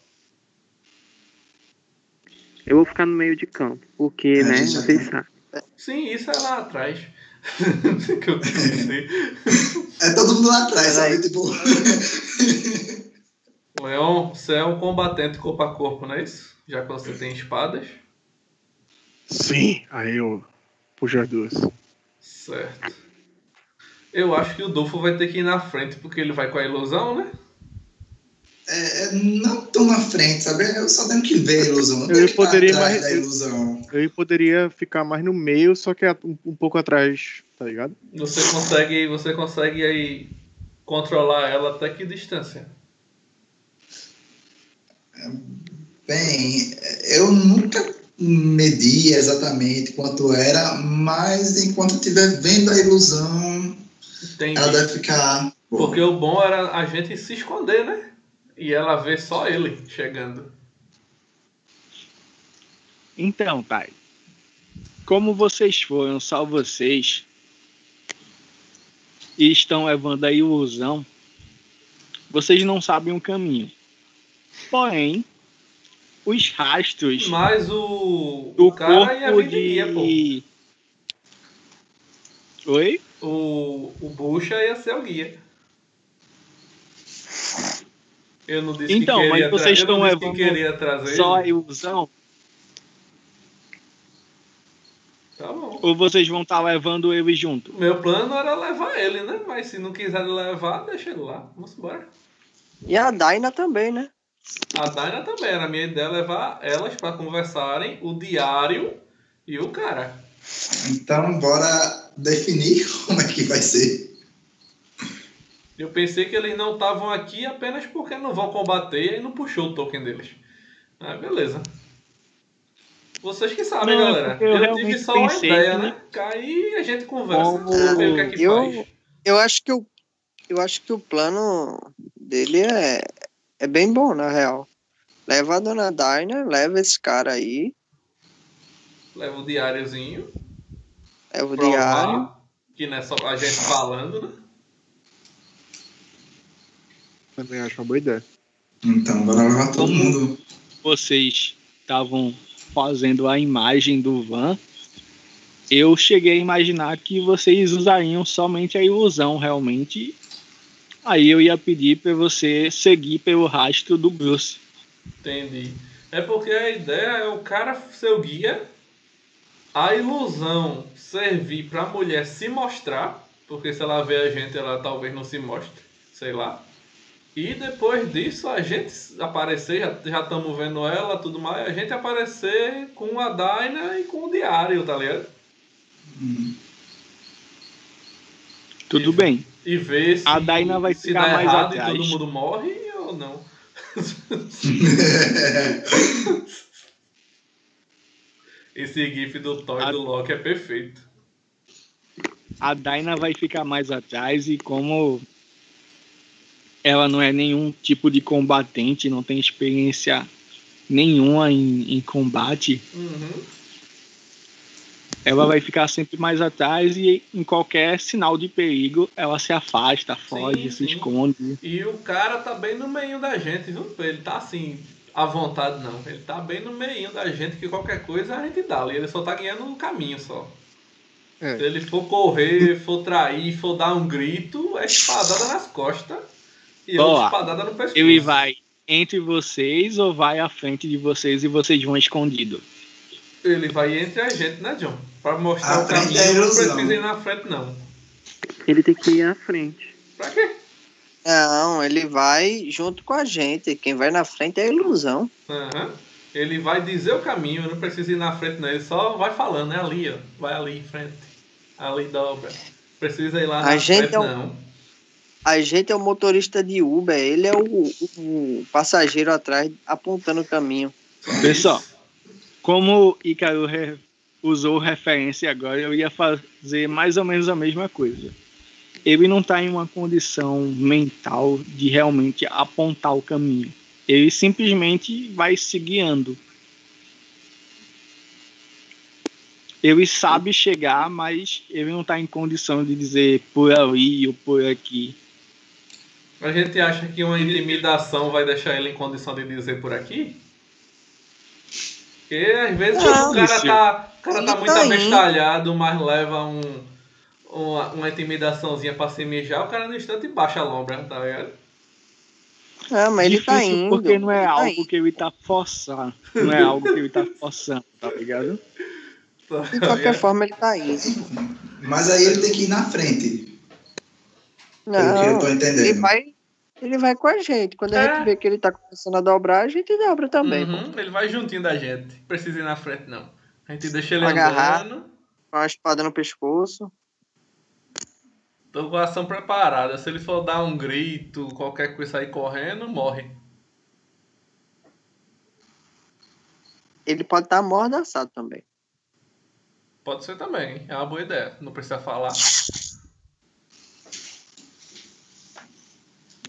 Eu vou ficar no meio de campo, porque, né, já vocês sabem. Sim, isso é lá atrás. que eu. É todo mundo lá atrás, sabe? Tipo. Leon, você é um combatente corpo a corpo, não é isso? Já que você tem espadas. Sim, aí eu puxo as duas. Certo. Eu acho que o Dolfo vai ter que ir na frente, porque ele vai com a ilusão, né? É, é, não tão na frente, sabe? Eu só tenho que ver a ilusão. não Eu tenho que estar poderia atrás mais- da ilusão. Eu poderia ficar mais no meio, só que é um, um pouco atrás, tá ligado? Você consegue, você consegue aí controlar ela até que distância? Bem, eu nunca medi exatamente quanto era, mas enquanto eu estiver vendo a ilusão, Entendi. ela deve ficar. Porque o bom era a gente se esconder, né? E ela ver só ele chegando. Então, Thay, como vocês foram só vocês e estão levando a ilusão, vocês não sabem o caminho. Porém, os rastros Mas o, do o cara ia corpo vir de guia. Oi? O, o Bucha ia ser o guia. Eu não disse Então, que mas queria, tra- vocês estão que levando queria trazer. Só a ilusão? Tá bom. Ou vocês vão estar levando ele junto? Meu plano era levar ele, né? Mas se não quiser levar, deixa ele lá. Vamos embora. E a Daina também, né? A Daina também, era a minha ideia levar elas para conversarem, o diário e o cara. Então, bora definir como é que vai ser. Eu pensei que eles não estavam aqui apenas porque não vão combater e não puxou o token deles. Ah, beleza. Vocês que sabem, Não, é galera. eu Eu, tive só uma pensei ideia, que- né? Aí a gente conversa, Como ver o que é que eu- faz. Eu acho que o, eu acho que o plano dele é, é bem bom, na real. Leva a dona Daina, leva esse cara aí, Leva o diáriozinho. leva o diário. Que não é só a gente falando, né? Também acho uma boa ideia. Então, bora levar todo Como- mundo. vocês estavam fazendo a imagem do van, eu cheguei a imaginar que vocês usariam somente a ilusão realmente. Aí eu ia pedir para você seguir pelo rastro do Bruce. Entendi. É porque a ideia é o cara ser o guia, a ilusão servir pra mulher se mostrar, porque se ela vê a gente, ela talvez não se mostre, sei lá. E depois disso, a gente aparecer, já estamos vendo ela, tudo mais, a gente aparecer com a Daina e com o diário, tá ligado? Hum. Tudo Isso. bem. E ver se, A Daina vai se ficar dá mais errado atrás. e todo mundo morre ou não. Esse gif do Thor A- e do Loki é perfeito. A Daina vai ficar mais atrás e como ela não é nenhum tipo de combatente, não tem experiência nenhuma em, em combate, Uhum. ela vai ficar sempre mais atrás e em qualquer sinal de perigo ela se afasta, foge, se sim. esconde. E o cara tá bem no meio da gente, viu? Ele tá assim, à vontade não. Ele tá bem no meio da gente, que qualquer coisa a gente dá ali. Ele só tá ganhando um caminho só. É. Se ele for correr, for trair, for dar um grito, é espadada nas costas. E Boa. outra espadada no pescoço. Ele vai entre vocês ou vai à frente de vocês e vocês vão escondido. Ele vai entre a gente, né, John? Pra mostrar À o caminho, é não precisa ir na frente, não. Ele tem que ir à frente. Pra quê? Não, ele vai junto com a gente. Quem vai na frente é a ilusão. Aham. Ele vai dizer o caminho, não precisa ir na frente, não. Ele só vai falando, é ali, ó. Vai ali em frente. Ali dobra. Precisa ir lá A na gente frente, é um- não. A gente é o motorista de Uber, ele é o, o passageiro atrás apontando o caminho. Pessoal, como Icaro re- usou referência agora, eu ia fazer mais ou menos a mesma coisa. Ele não está em uma condição mental de realmente apontar o caminho. Ele simplesmente vai se guiando. Ele sabe chegar, mas ele não está em condição de dizer por ali ou por aqui. A gente acha que uma intimidação vai deixar ele em condição de dizer por aqui? Porque às vezes Não, o cara Lício. tá, o cara Ele tá muito tá abestalhado, mas leva um, uma, uma intimidaçãozinha pra se mijar, o cara no instante baixa a lombra, tá ligado? Ah, mas ele tá indo. porque não é ele tá algo indo. que ele tá forçando. Não é algo que ele tá forçando, tá ligado? Tá De qualquer forma, ele tá indo. Mas aí ele tem que ir na frente. Que eu Não, tô entendendo. ele vai, ele vai com a gente. Quando a É. gente vê que ele tá começando a dobrar, a gente dobra também. Uhum, ele vai juntinho da gente. Precisa ir na frente, não. A gente deixa ele Agarrar. andando. Com a espada no pescoço. Tô com a ação preparada. Se ele for dar um grito, qualquer coisa sair correndo, morre. Ele pode estar amordaçado também. Pode ser também, hein? é uma boa ideia. Não precisa falar.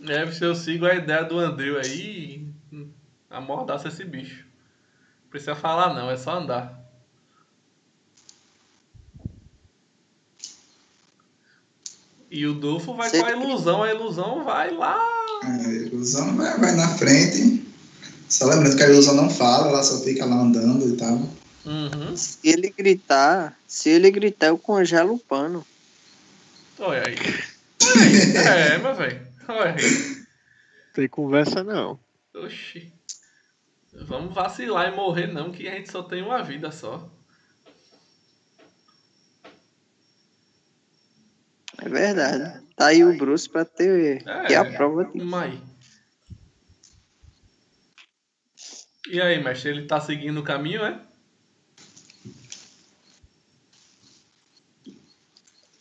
É, se eu sigo a ideia do Andrew aí, amordaça esse bicho. Não precisa falar não, é só andar. E o Dufo vai Sei com a ilusão, a ilusão vai lá. A ilusão vai, vai na frente. Só lembrando que a ilusão não fala, ela só fica lá andando e tal. Uhum. Se ele gritar, se ele gritar, eu congelo o pano. Olha aí. Olha aí. É, meu velho. Tem conversa não. Oxi. Vamos vacilar e morrer não, que a gente só tem uma vida só. É verdade. Tá aí o Bruce pra ter É. que é a prova disso. Aí. E aí, mestre, ele tá seguindo o caminho, é?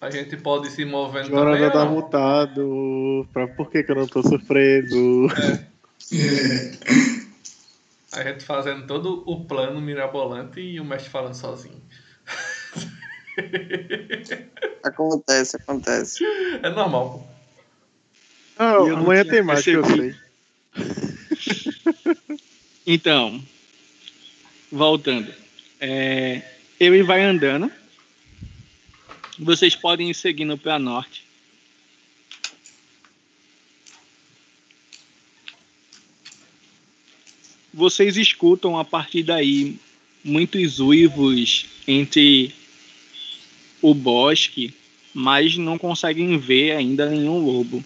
A gente pode se movendo também Jonathan ou tá não? mutado. Pra... Por que, que eu não tô sofrendo? A gente fazendo todo o plano mirabolante e o mestre falando sozinho. Acontece, acontece. É normal. Ah, Eu não amanhã tem mais que eu sei. Então, voltando. É, ele vai andando. Vocês podem ir seguindo para norte. Vocês escutam a partir daí muitos uivos entre o bosque, mas não conseguem ver ainda nenhum lobo.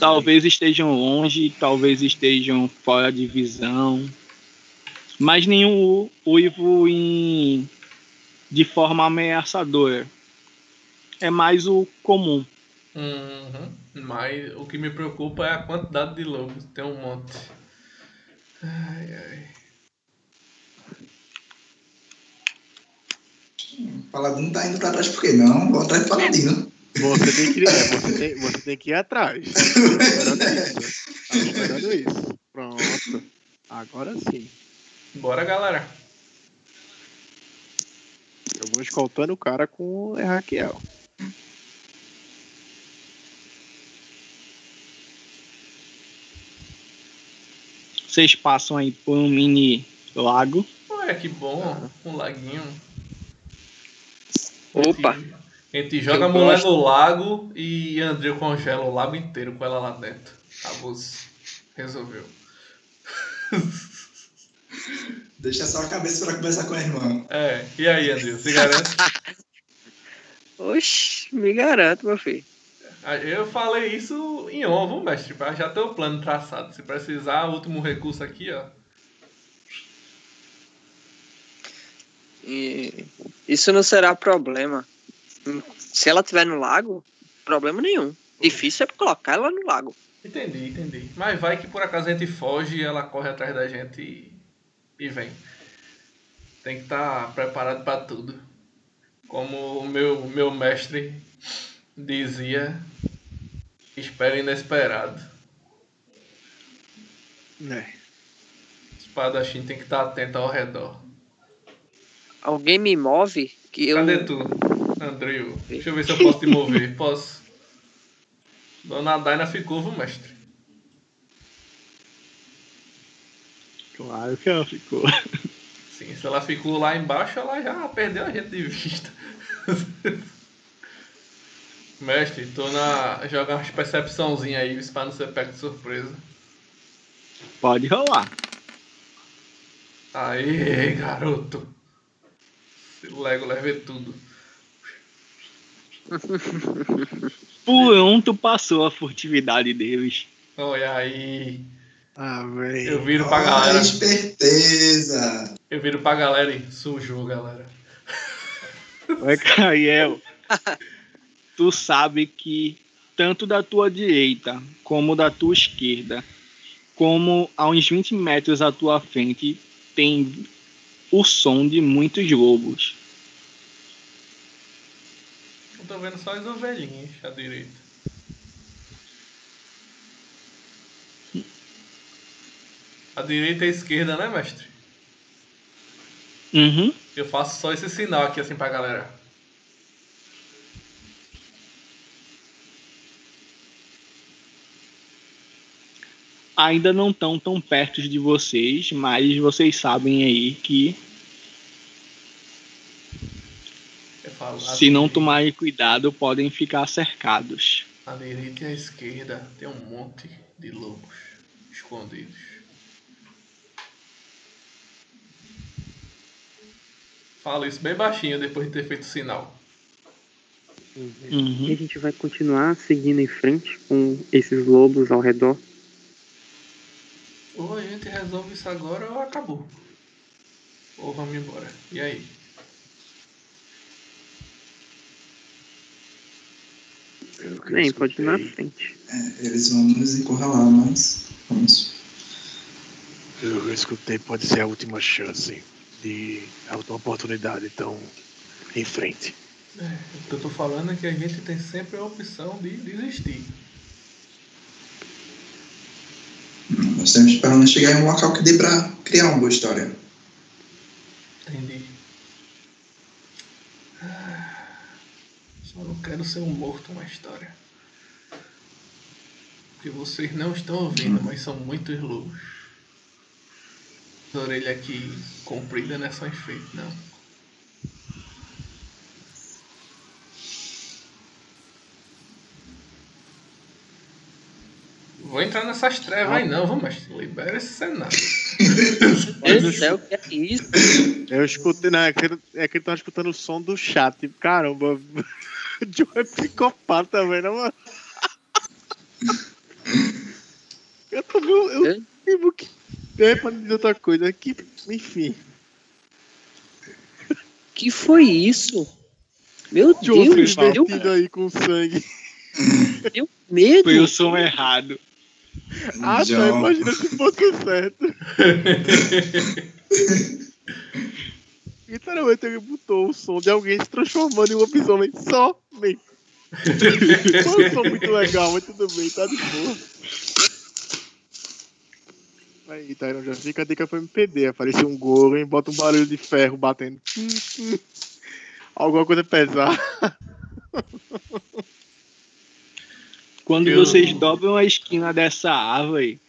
Talvez estejam longe, talvez estejam fora de visão. Mas nenhum uivo em, de forma ameaçadora. É mais o comum. Uhum. Mas o que me preocupa é a quantidade de lobos. Tem um monte. Ai, ai. O Paladino tá indo pra trás por quê? Não, vou atrás do Paladino. Você tem que, é, você tem, você tem que ir atrás. Tava esperando isso. Esperando isso. Pronto. Agora sim. Bora, galera. Eu vou escoltando o cara com o Raquel. vocês passam aí por um mini lago. Ué, que bom, um laguinho. Opa. A gente, a gente joga a Eu mulher gosto. no lago e André congela o lago inteiro com ela lá dentro. Acabou. Resolveu. Deixa só a cabeça pra conversar com a irmã. É, e aí, André, você garante? Oxi, me garanto, meu filho. Ah, Eu falei isso em ovo, mestre, pra já ter o plano traçado. Se precisar, o último recurso aqui, ó. E isso não será problema. Se ela estiver no lago, problema nenhum. Difícil é colocar ela no lago. Entendi, entendi. Mas vai que por acaso a gente foge e ela corre atrás da gente e, e vem. Tem que estar preparado pra tudo. Como o meu, meu mestre dizia, espera inesperado. É. Espadachim tem que estar atento ao redor. Alguém me move que eu. Cadê tu, Andrew? Deixa eu ver se eu posso te mover. Posso. Dona Daina ficou, viu, mestre? Claro que ela ficou. Sim, se ela ficou lá embaixo, ela já perdeu a gente de vista. Mestre, tô na. jogar umas percepçãozinha aí, pra não ser pego de surpresa. Pode rolar. Aê, garoto! Esse Lego leve tudo. Por um, tu passou a furtividade deles. Olha aí. Ah, velho. Eu viro pra Olha a galera. esperteza. Eu viro pra galera e sujou, galera. Oi, Caiel. tu sabe que tanto da tua direita como da tua esquerda, como a uns 20 metros à tua frente, tem o som de muitos lobos. Eu tô vendo só as ovelhinhas à direita. A direita e a esquerda, né, mestre? Uhum. Eu faço só esse sinal aqui assim pra galera. Ainda não estão tão perto de vocês, mas vocês sabem aí que se não tomarem cuidado, podem ficar cercados. A direita e a esquerda tem um monte de lobos escondidos. Falo isso bem baixinho depois de ter feito o sinal. E Uhum. a gente vai continuar seguindo em frente com esses lobos ao redor. Ou a gente resolve isso agora ou acabou. Ou vamos embora. E aí? Bem, pode ir na frente. É, eles vão nos encurralar, mas vamos. Pelo que eu escutei, pode ser a última chance de oportunidade, então em frente. É, o que eu tô falando é que a gente tem sempre a opção de desistir. Nós temos que pelo menos chegar em um local que dê pra criar uma boa história. Entendi. Ah, Só não quero ser um morto na história. Porque vocês não estão ouvindo, mas são muitos lobos. A orelha aqui comprida não é só enfeite, não. Vou entrar nessas trevas aí não, vamos, mas libera esse cenário. Meu Deus do céu, que é isso? Eu escutei, não, é que, é que ele tava escutando o som do chat. Caramba, o John é psicopata, velho, mano. Eu tô vendo. Eu É? lembro que. É pra dizer outra coisa. Que, enfim. Que foi isso? Meu John se Deus, deu, aí com sangue. deu medo. Foi o som errado. Ah, tá. John. Imagina se fosse certo. Literalmente ele botou o som de alguém se transformando em um lobisomem somente. Foi um som muito legal, mas tudo bem, tá de boa. Aí, Tyron, já fica a dica pro MPD. Apareceu um golem, bota um barulho de ferro batendo. Alguma coisa pesada. Quando Eu- vocês dobram a esquina dessa árvore,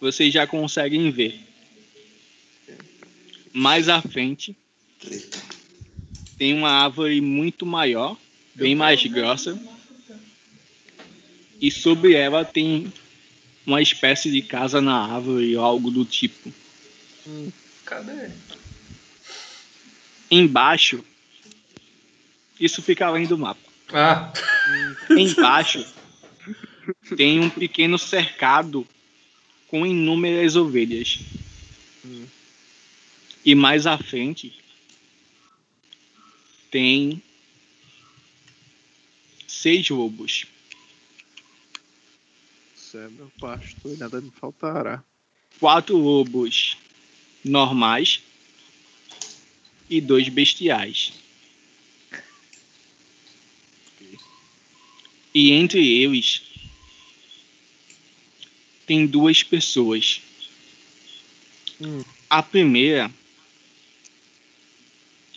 vocês já conseguem ver. Mais à frente tem uma árvore muito maior, bem mais grossa. E sobre ela tem uma espécie de casa na árvore ou algo do tipo. Cadê? Embaixo, isso fica além do mapa. Ah, Embaixo tem um pequeno cercado com inúmeras ovelhas. E mais à frente tem seis lobos. É meu pastor e nada me faltará. Quatro lobos normais e dois bestiais. E entre eles tem duas pessoas. Hum. A primeira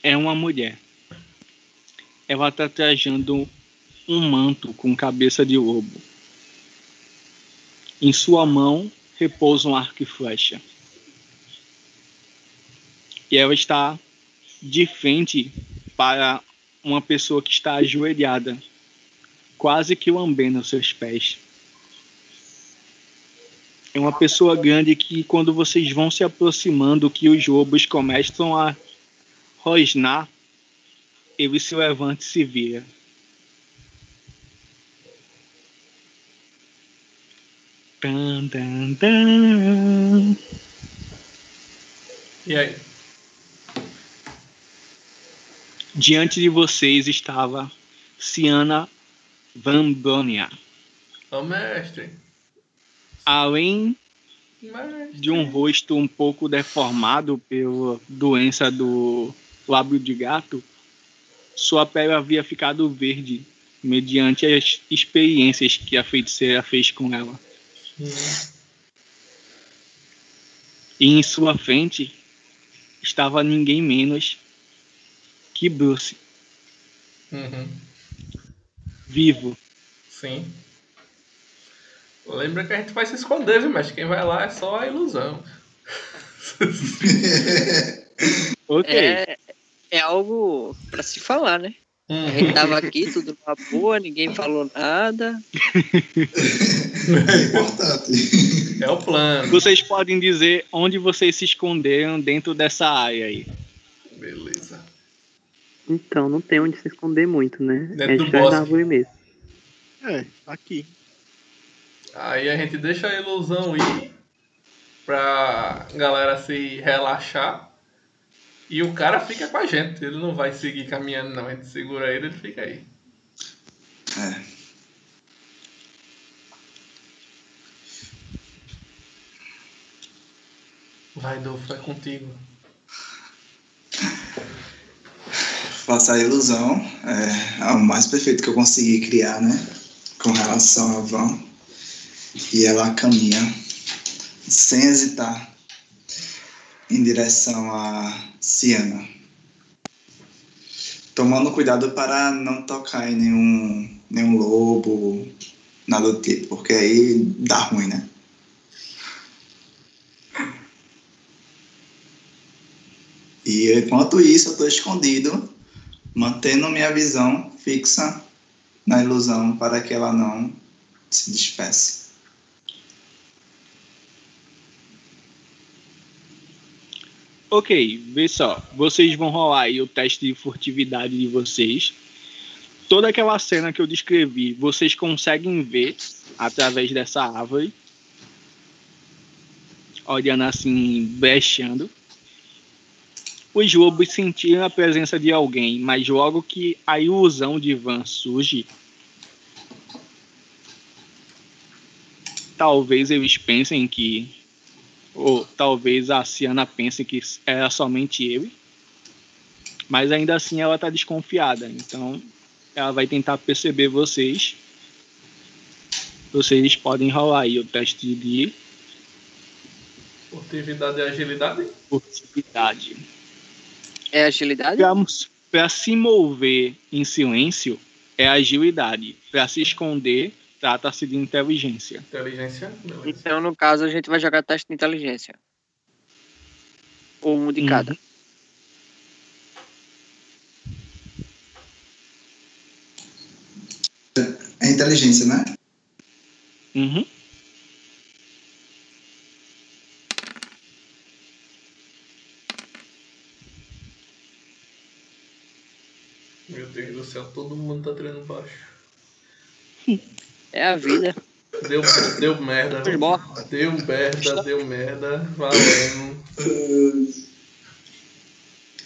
é uma mulher. Ela está trajando um manto com cabeça de lobo. Em sua mão repousa um arco e flecha. E ela está de frente para uma pessoa que está ajoelhada, quase que lambendo os seus pés. É uma pessoa grande que, quando vocês vão se aproximando, que os lobos começam a rosnar, ele se levanta e se vira. Tan, tan, tan. e aí? Diante de vocês estava Ciana Van Bronia. Ô mestre. Além Mestre. de um rosto um pouco deformado pela doença do lábio de gato, sua pele havia ficado verde mediante as experiências que a feiticeira fez com ela. E em sua frente estava ninguém menos que Bruce, Uhum. vivo. Sim. Lembra que a gente vai se esconder, viu, mestre? Quem vai lá é só a ilusão. Ok. É, é algo pra se falar, né? A Uhum. gente tava aqui, tudo numa boa, ninguém falou nada. É importante. É o plano. Vocês podem dizer onde vocês se esconderam dentro dessa área aí. Beleza. Então, não tem onde se esconder muito, né? Dentro é do bosque. da árvore mesmo. É, aqui. Aí a gente deixa a ilusão ir pra galera se relaxar. E o cara fica com a gente. Ele não vai seguir caminhando, não. A gente segura ele, ele fica aí. É. Vai, Dolfo, é contigo. Faça a ilusão. É, é o mais perfeito que eu consegui criar, né? Com relação a Van. E ela caminha sem hesitar em direção a Ciana. Tomando cuidado para não tocar em nenhum, nenhum lobo, nada do tipo, porque aí dá ruim, né? E enquanto isso, eu estou escondido, mantendo minha visão fixa na ilusão para que ela não se despeça. Ok, vê só. Vocês vão rolar aí o teste de furtividade de vocês. Toda aquela cena que eu descrevi, vocês conseguem ver através dessa árvore. Olhando assim, brechando. Os lobos sentiram a presença de alguém, mas logo que a ilusão de Van surge, talvez eles pensem que ou talvez a Ciana pense que era somente ele. Mas ainda assim ela tá desconfiada. Então ela vai tentar perceber vocês. Vocês podem rolar aí o teste de Furtividade e agilidade? furtividade. É agilidade? Para se mover em silêncio é agilidade. Para se esconder trata-se de inteligência. Inteligência, beleza. Então, no caso, a gente vai jogar teste de inteligência. Ou um de cada. É inteligência, né? Uhum. Meu Deus do céu, todo mundo tá treinando baixo. É a vida. Deu, deu merda. Futebol. Deu merda, deu merda. Valendo.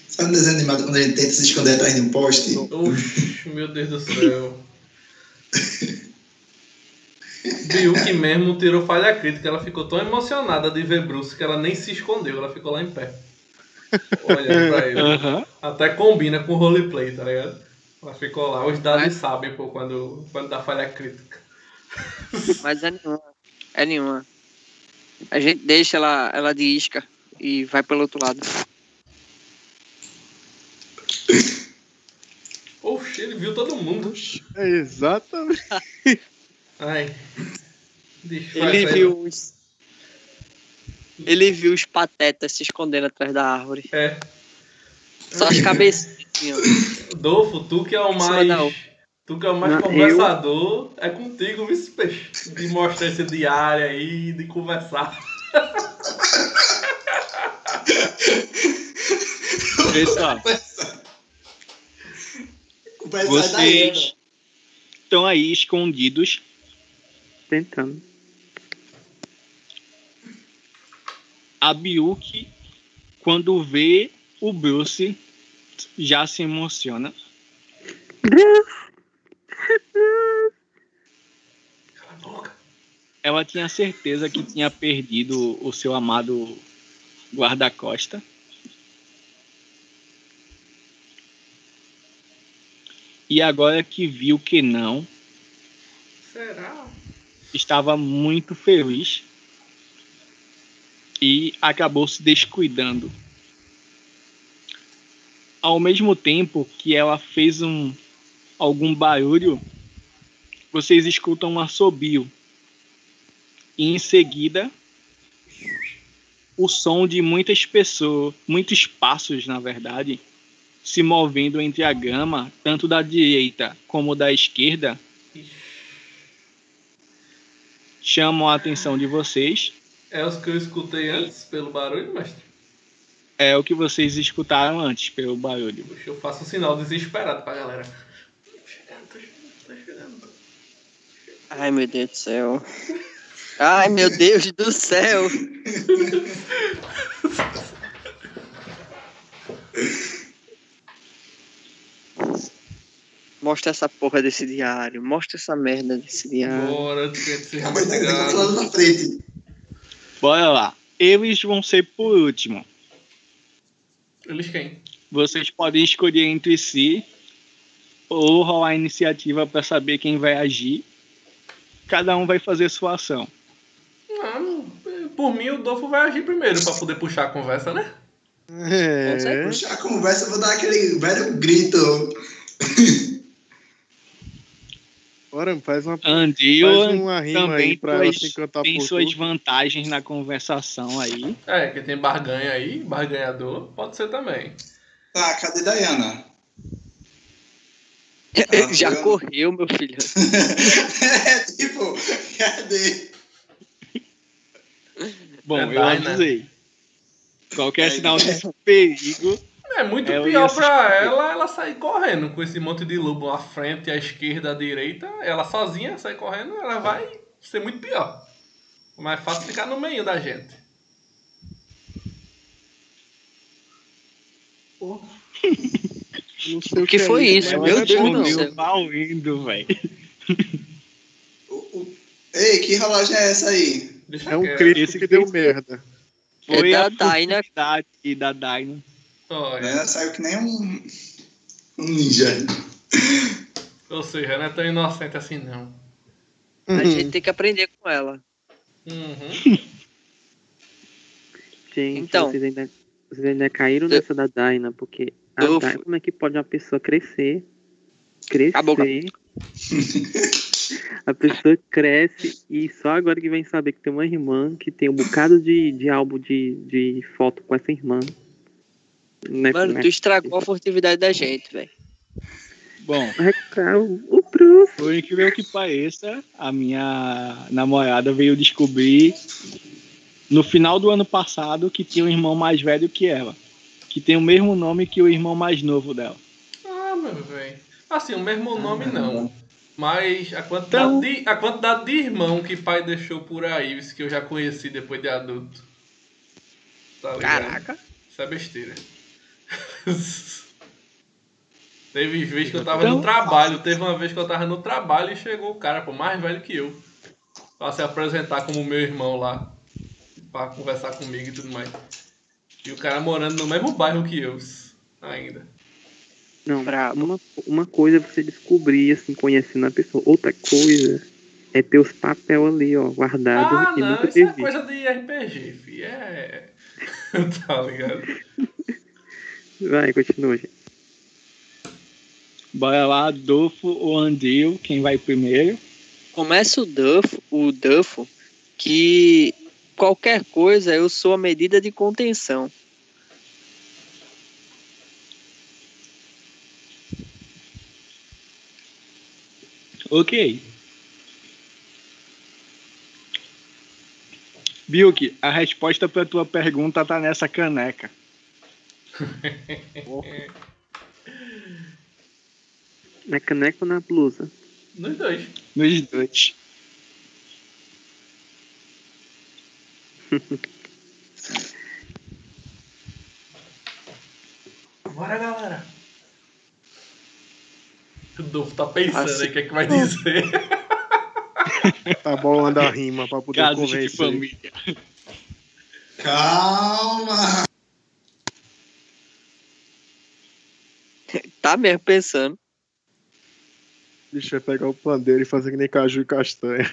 Sabe um desenho animado quando a gente tenta se esconder atrás de um poste? Oxi, meu Deus do céu. Biuki mesmo tirou falha crítica. Ela ficou tão emocionada de ver Bruce que ela nem se escondeu. Ela ficou lá em pé. Olhando pra ele. Aham. Até combina com o roleplay, tá ligado? Ela ficou lá. Os dados sabem, pô, quando, quando dá falha crítica. Mas é nenhuma. É nenhuma. A gente deixa ela, ela de isca e vai pelo outro lado. Oxi, ele viu todo mundo. É exatamente. Ai. Desfaz Ele aí. viu os. Ele viu os patetas se escondendo atrás da árvore. É. Só as cabecinhas. Dolfo, tu que é o mais. Tu que é o mais Não, conversador, é contigo, vice peixe. De mostrar esse diário aí, de conversar. Pessoal, vocês estão aí escondidos. Tentando. A Biuki, quando vê o Bruce, já se emociona. Ela tinha certeza que tinha perdido o seu amado guarda-costa. E agora que viu que não, Será? estava muito feliz e acabou se descuidando. Ao mesmo tempo que ela fez um algum barulho, vocês escutam um assobio. E em seguida, o som de muitas pessoas, muitos passos, na verdade, se movendo entre a grama, tanto da direita como da esquerda, chamam a atenção de vocês. É os que eu escutei antes pelo barulho, mestre? É o que vocês escutaram antes pelo barulho. Puxa, eu faço um sinal desesperado pra galera. Tô chegando, tô chegando, tô chegando. Ai, meu Deus do céu. Ai, meu Deus do céu. Mostra essa porra desse diário. Mostra essa merda desse diário. Bora, tu quer ser A mãe tá na frente. Bora lá. Eles vão ser por último. Eles quem? Vocês podem escolher entre si ou rolar a iniciativa para saber quem vai agir. Cada um vai fazer sua ação. Não, por mim o Dolfo vai agir primeiro pra poder puxar a conversa, né? É. Puxar a conversa, eu vou dar aquele velho grito. Bora, faz uma, faz Andil uma rima também aí pra ela encantar tem suas tudo. vantagens na conversação aí. É, que tem barganha aí, barganhador, pode ser também. Tá, cadê Diana? Já vendo? correu, meu filho. é, tipo, cadê? Bom, É eu avisei. Qualquer É sinal de perigo. É muito É, eu pior pra esconder. ela ela sair correndo com esse monte de lobo à frente, à esquerda, à direita. Ela sozinha sair correndo, ela vai ser muito pior. Mais fácil ficar no meio da gente. Não sei O que foi é isso? Meu é Deus do céu. Indo, velho. Ei, que relógio é essa aí? Deixa É um crítico que deu merda. Foi É a da Dyna. furtividade da Dyna. Olha, Ela saiu que nem um, um ninja. Ou seja, não é tão inocente assim não. A gente tem que aprender com ela. Uhum. Gente, Então. vocês, ainda, vocês ainda caíram Eu- nessa da Dyna, porque a Eu Dyna, fui- como é que pode uma pessoa crescer? Crescer. A boca. A pessoa cresce e só agora que vem saber que tem uma irmã que tem um bocado de, de álbum de, de foto com essa irmã. Né, Mano, né? tu estragou a furtividade da gente, velho. Bom, É, o por incrível que pareça, a minha namorada veio descobrir no final do ano passado que tinha um irmão mais velho que ela. Que tem o mesmo nome que o irmão mais novo dela. Ah, meu velho. Assim, o mesmo nome não. Mas a quantidade, Então- de, a quantidade de irmão que pai deixou por aí, isso que eu já conheci depois de adulto. Tá? Caraca. Isso é besteira. Teve vez que eu tava Então- no trabalho, teve uma vez que eu tava no trabalho e chegou o cara, pô, mais velho que eu. Pra se apresentar como meu irmão lá. Pra conversar comigo e tudo mais. E o cara morando no mesmo bairro que eu. Ainda. Não, Brabo. uma, uma coisa é você descobrir, assim, conhecendo a pessoa. Outra coisa é ter os papel ali, ó, guardados Ah, e não, isso é coisa de RPG, fi. É. tá ligado? Vai, continua, gente. Bora lá, Adolfo ou Andil, quem vai primeiro? Começa o Duff, o Duffo, que qualquer coisa eu sou a medida de contenção. Ok. Bilk, a resposta pra tua pergunta tá nessa caneca. Na caneca ou na blusa? Nos dois. Nos dois. Bora, galera. O Dolfo tá pensando Assim- aí o que é que vai dizer. Tá bolando a rima pra poder Casos de convencer. família. Calma! Tá mesmo pensando. Deixa eu pegar o pandeiro e fazer que nem caju e castanha.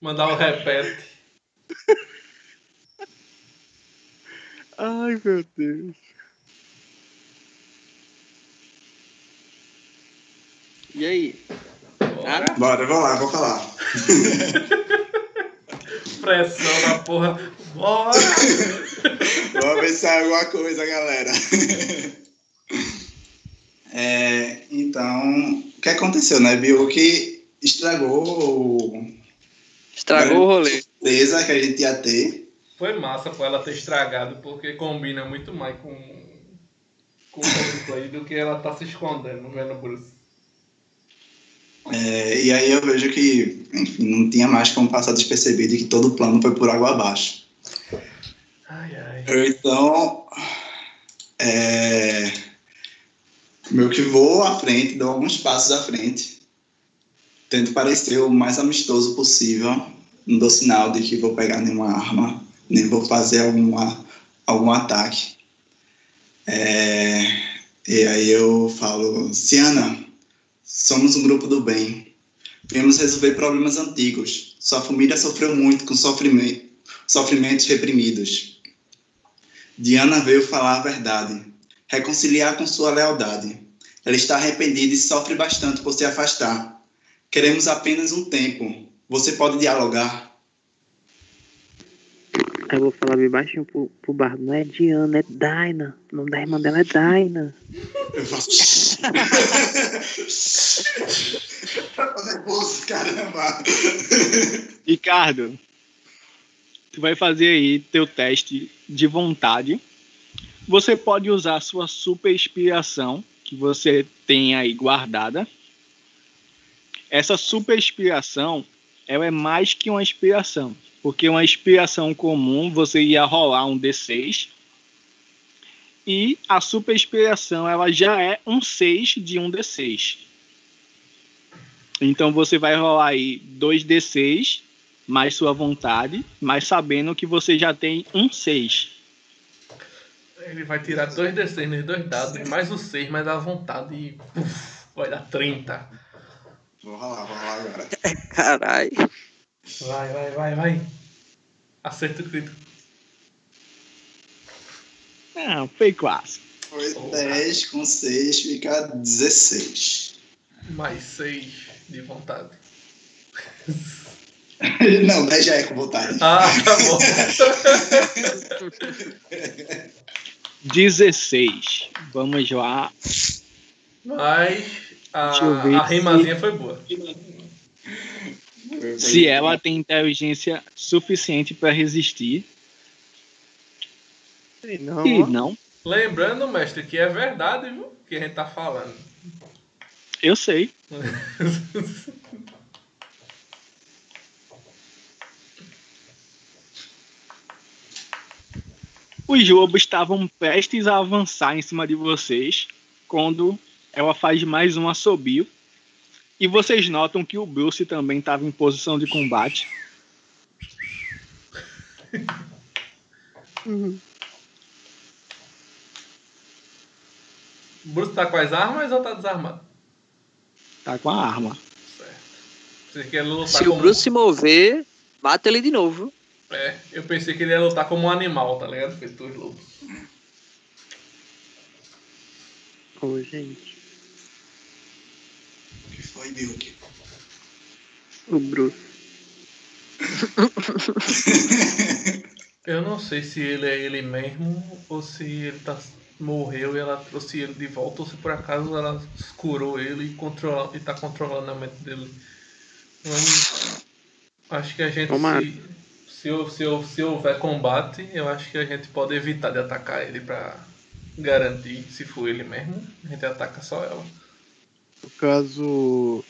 Mandar o repete. Ai, meu Deus. E aí? Bora. Bora, vou lá, vou falar. Pressão da porra. Bora! Vamos ver se sai alguma coisa, galera. É, então, o que aconteceu, né? Viu que estragou o Estragou o rolê. surpresa que a gente ia ter. Foi massa pô, ela ter estragado, porque combina muito mais com, com o roleplay do que ela tá se escondendo vendo o Bruce. É, e aí eu vejo que, enfim, não tinha mais como passar despercebido e que todo o plano foi por água abaixo. Ai, ai. Eu, então, é, meio que vou à frente, dou alguns passos à frente, tento parecer o mais amistoso possível, não dou sinal de que vou pegar nenhuma arma, nem vou fazer alguma, algum ataque. É, e aí eu falo, Ciana, somos um grupo do bem, viemos resolver problemas antigos, sua família sofreu muito com sofrimento, sofrimentos reprimidos. Diana veio falar a verdade, reconciliar com sua lealdade. Ela está arrependida e sofre bastante por se afastar. Queremos apenas um tempo. Você pode dialogar? Eu vou falar bem baixinho pro, pro bardo. Não é Diana, é Daina. O nome da irmã dela é Daina. Eu faço. Nervoso, caramba. Ricardo, tu vai fazer aí teu teste de vontade. Você pode usar a sua super inspiração que você tem aí guardada. Essa super inspiração, ela é mais que uma inspiração, porque uma inspiração comum você ia rolar um D6 e a super inspiração ela já é um 6 de um D6. Então você vai rolar aí 2 D6 mais sua vontade, mas sabendo que você já tem um 6. Ele vai tirar dois D6 nos dois dados, mais o 6, mais a vontade e puf, vai dar 30. Vou rolar, vou rolar agora. Caralho. Vai, vai, vai, vai. Acerto crítico. Não, foi quase. Foi 10 com 6, fica 16. Mais 6 de vontade. Não, 10 já é com vontade. Ah, tá bom. 16. Vamos lá. Mas a, a se- rimazinha foi boa. Se ela tem inteligência suficiente para resistir. Sei Não, E não, Lembrando, mestre, que é verdade, viu? Que a gente tá falando. eu sei. Os lobos estavam prestes a avançar em cima de vocês quando ela faz mais um assobio. E vocês notam que o Bruce também estava em posição de combate. O Bruce tá com as armas ou tá desarmado? Tá com a arma. Certo. Se o como... Bruce se mover, mata ele de novo. É, eu pensei que ele ia lutar como um animal, tá ligado? Feito os lobos. Ô, gente. Foi, Bilk? O Bruce. Eu não sei se ele é ele mesmo ou se ele tá, morreu e ela trouxe ele de volta ou se por acaso ela curou ele e, controla, e tá controlando a mente dele. Vamos- acho que a gente, se, se, se, se houver combate, eu acho que a gente pode evitar de atacar ele pra garantir, se for ele mesmo, a gente ataca só ela. No caso.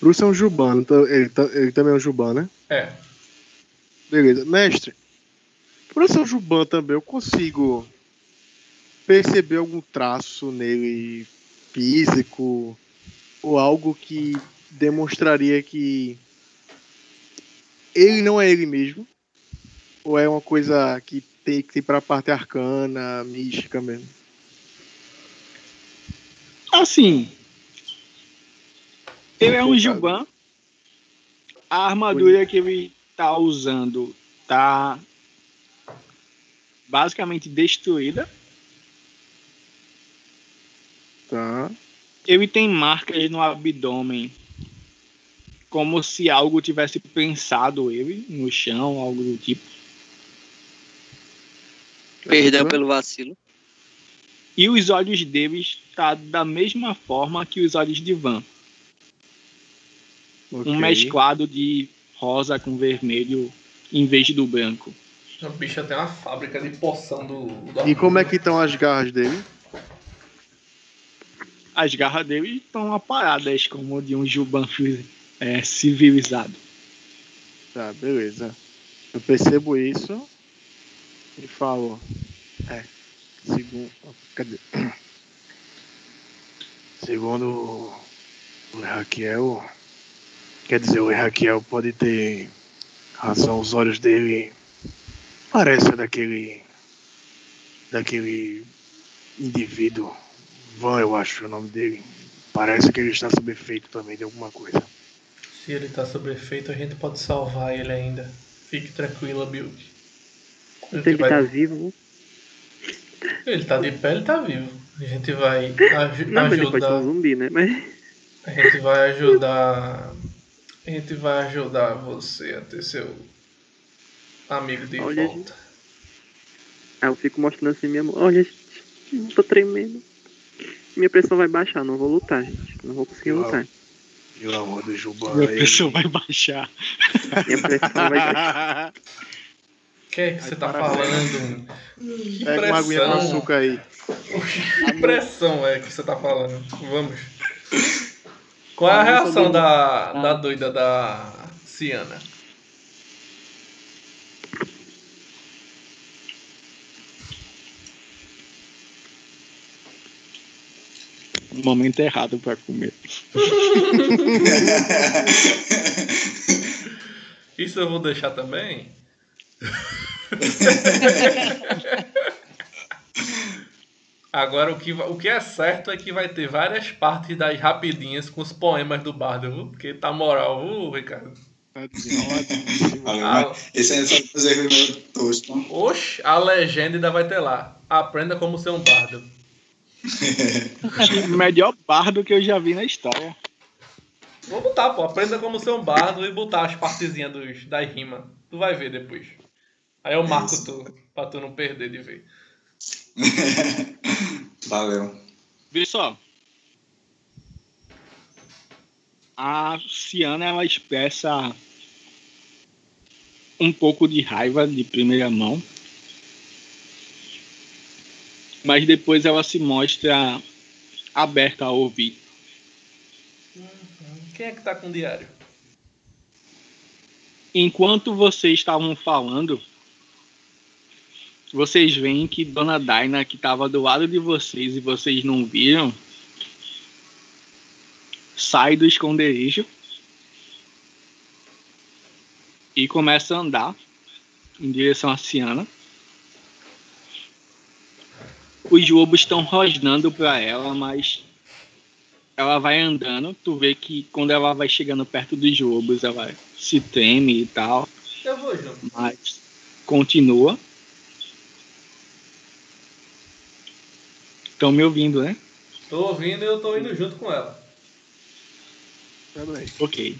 Bruce é um Juban, então ele, tá- ele também é um Juban, né? É, Beleza. Mestre, por ser um Juban também, eu consigo perceber algum traço nele físico ou algo que demonstraria que ele não é ele mesmo? Ou é uma coisa que tem que ir pra parte arcana, mística mesmo? Assim, ele é um. Juban. A armadura que ele tá usando tá basicamente destruída. Tá. Ele tem marcas no abdômen, como se algo tivesse prensado ele no chão, algo do tipo. Perdão pelo vacilo. E os olhos deles tá da mesma forma que os olhos de Van, Ok. um mesclado de rosa com vermelho em vez do branco. a bicha tem uma fábrica de poção do. do E como é que estão as garras dele? As garras dele estão aparadas como de um Juban é, civilizado. Tá, beleza. Eu percebo isso e falo. É. Segundo. Cadê? Segundo o Raquel. Quer dizer, o Raquel pode ter razão, os olhos dele parecem daquele. daquele indivíduo. Van, eu acho o nome dele. Parece que ele está sob efeito também de alguma coisa. Se ele tá sob efeito, a gente pode salvar ele ainda. Fique tranquila, Bilk. Ele vai- tá vivo. Ele tá de pé, ele tá vivo. A gente vai aju- Não, mas ele pode ser um ajudar. zumbi, né? Mas A gente vai ajudar. A gente vai ajudar você a ter seu amigo de Olha, volta. Aí eu fico mostrando assim minha mão. Olha, gente, tô tremendo. Minha pressão vai baixar, não vou lutar, gente. Não vou conseguir lutar. Pelo amor do. Minha pressão vai baixar. Minha pressão vai baixar. O que é que você tá falando? Que Pega uma aguinha com açúcar aí. Que pressão é que você tá falando? Vamos. Qual é a reação do- da, da doida da Ciana? No momento errado pra comer. Isso eu vou deixar também? Agora, o que, o que é certo é que vai ter várias partes das rapidinhas com os poemas do Bardo, viu? Porque tá moral, viu, Ricardo? Ah. mas Esse aí é só fazer meu tosto. Oxe, a legenda ainda vai ter lá. Aprenda como ser um bardo. O melhor bardo que eu já vi na história. Vou botar, pô. Aprenda como ser um bardo e botar as partezinhas dos, das rimas. Tu vai ver depois. Aí eu marco tu, pra tu não perder de ver. Valeu. Vê só. A Ciana, ela expressa um pouco de raiva de primeira mão. Mas depois ela se mostra aberta a ouvir. Quem é que tá com o diário? Enquanto vocês estavam falando, vocês veem que Dona Daina, que estava do lado de vocês e vocês não viram, sai do esconderijo e começa a andar em direção à Ciana. Os lobos estão rosnando para ela, mas ela vai andando. Tu vê que quando ela vai chegando perto dos lobos, ela se treme e tal, Eu vou junto. mas continua. Estão me ouvindo, né? Tô ouvindo e eu tô indo junto com ela. Também. Ok.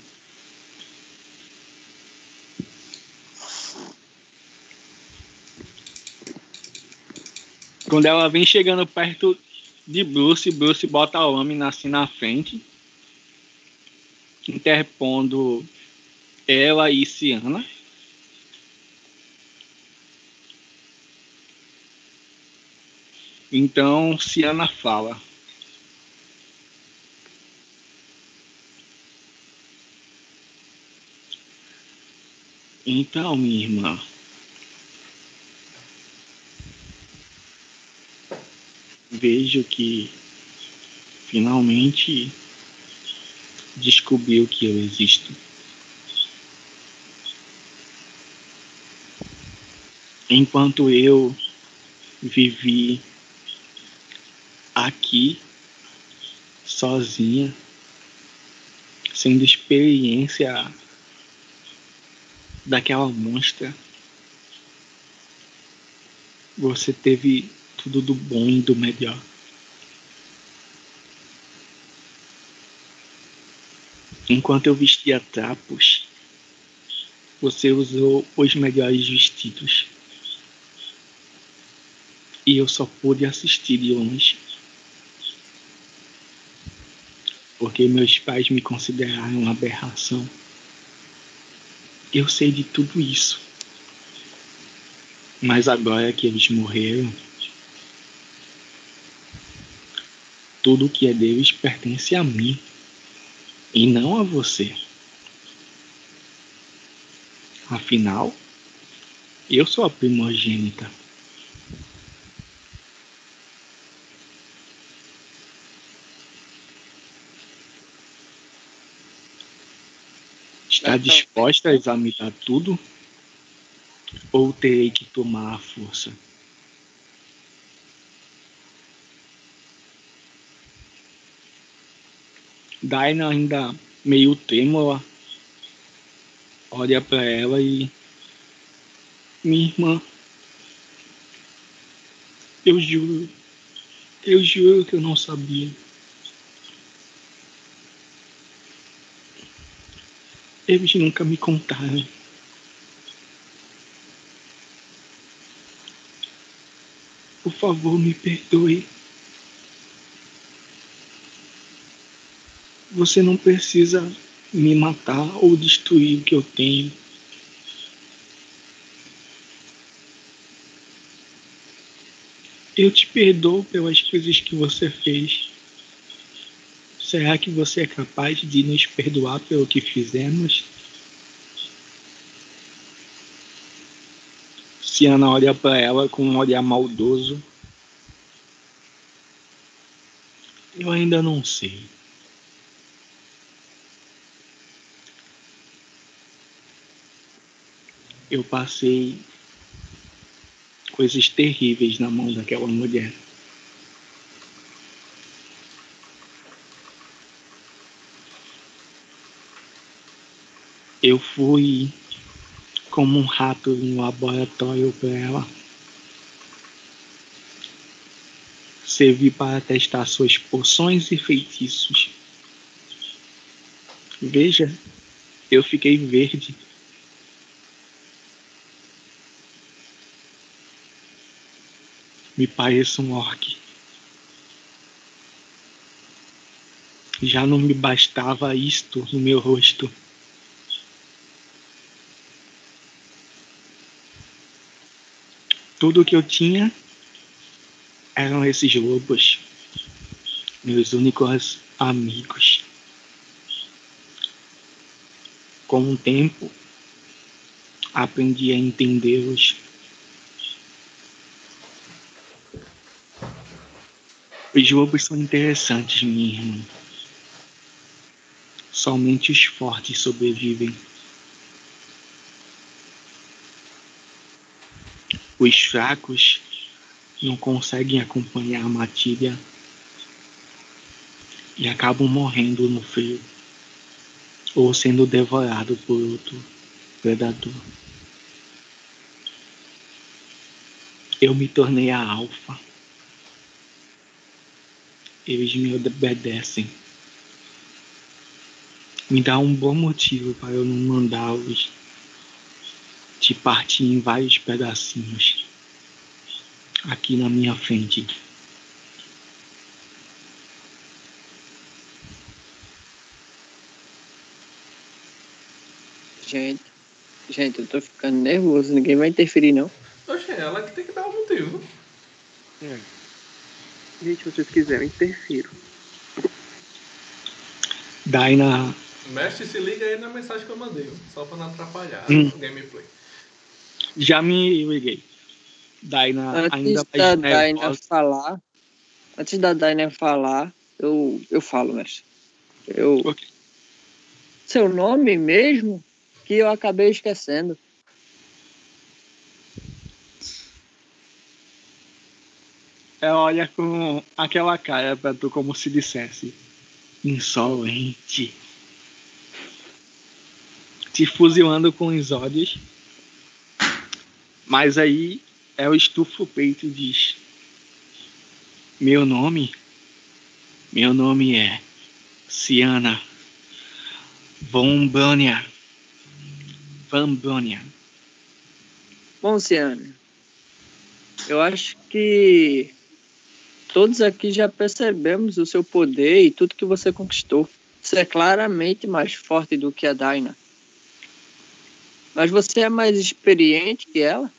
Quando ela vem chegando perto de Bruce, Bruce bota a lâmina assim na frente, interpondo ela e Ciana. Então, Ciana fala. Então, minha irmã. Vejo que finalmente descobriu que eu existo. Enquanto eu vivi aqui sozinha, sendo experiência daquela monstra. Você teve tudo do bom e do melhor. Enquanto eu vestia trapos, você usou os melhores vestidos. E eu só pude assistir de longe. Porque meus pais me consideraram uma aberração. Eu sei de tudo isso. Mas agora que eles morreram, tudo que é deles pertence a mim e não a você. Afinal, eu sou a primogênita. Está disposta a examinar tudo? Ou terei que tomar a força? Daina ainda meio trêmula olha para ela e minha irmã eu juro eu juro que eu não sabia eles nunca me contaram por favor me perdoe Você não precisa me matar ou destruir o que eu tenho. Eu te perdoo pelas coisas que você fez. Será que você é capaz de nos perdoar pelo que fizemos? Ciana olha para ela com um olhar maldoso. Eu ainda não sei. eu passei coisas terríveis na mão daquela mulher. Eu fui como um rato no laboratório para ela. Servi para testar suas poções e feitiços. Veja, eu fiquei verde. Me pareço um orc. Já não me bastava isto no meu rosto. Tudo que eu tinha eram esses lobos, meus únicos amigos. Com o tempo, aprendi a entendê-los. Os lobos são interessantes, minha irmã. Somente os fortes sobrevivem. Os fracos não conseguem acompanhar a matilha e acabam morrendo no frio ou sendo devorados por outro predador. Eu me tornei a alfa. Eles me obedecem. Me dá um bom motivo para eu não mandá-los te partir em vários pedacinhos aqui na minha frente. Gente, gente, eu tô ficando nervoso. Ninguém vai interferir, não. Oxe, ela que tem que dar um motivo. Gente, se vocês quiserem, interfiro. Daina, Mestre, se liga aí na mensagem que eu mandei, só pra não atrapalhar Hum. o gameplay. Já me liguei. Daina Antes ainda da Daina falar, antes da Daina falar, eu, eu falo, mestre. Eu, Ok. seu nome mesmo, que eu acabei esquecendo. Ela olha com aquela cara pra tu como se dissesse insolente. Te fuzilando com os olhos. Mas aí é o estufa o peito e diz: Meu nome? Meu nome é Ciana Von Bronia. Van. Bom, Ciane, eu acho que todos aqui já percebemos o seu poder e tudo que você conquistou. Você é claramente mais forte do que a Daina. Mas você é mais experiente que ela?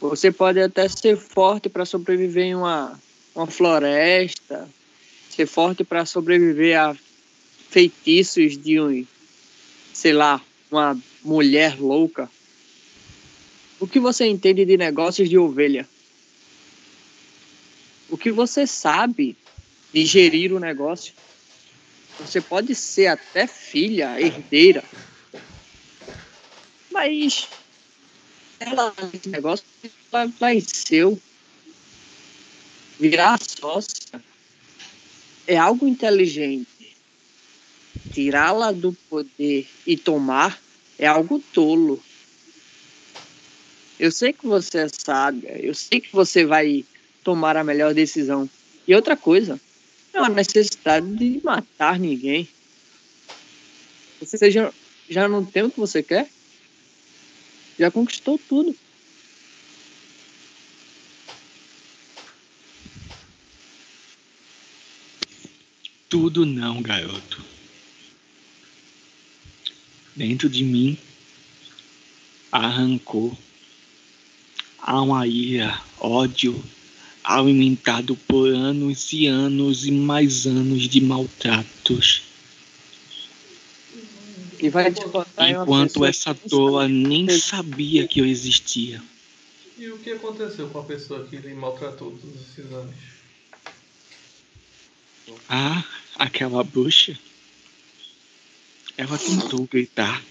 Você pode até ser forte para sobreviver em uma, uma floresta, ser forte para sobreviver a feitiços de um, sei lá, uma mulher louca. O que você entende de negócios de ovelha? O que você sabe de gerir o negócio? Você pode ser até filha, herdeira. Mas ela, esse negócio, ela vai seu. Virar sócia é algo inteligente tirá-la do poder e tomar é algo tolo. Eu sei que você é sábia, eu sei que você vai tomar a melhor decisão. E outra coisa, não há necessidade de matar ninguém. Você já, já não tem o que você quer? Já conquistou tudo. Tudo não, garoto. Dentro de mim arrancou há uma ira, ódio alimentado por anos e anos e mais anos de maltratos. E Enquanto essa sabe. nem sabia que eu existia. E o que aconteceu com a pessoa que lhe maltratou todos esses anos? Ah, aquela bruxa. Ela tentou gritar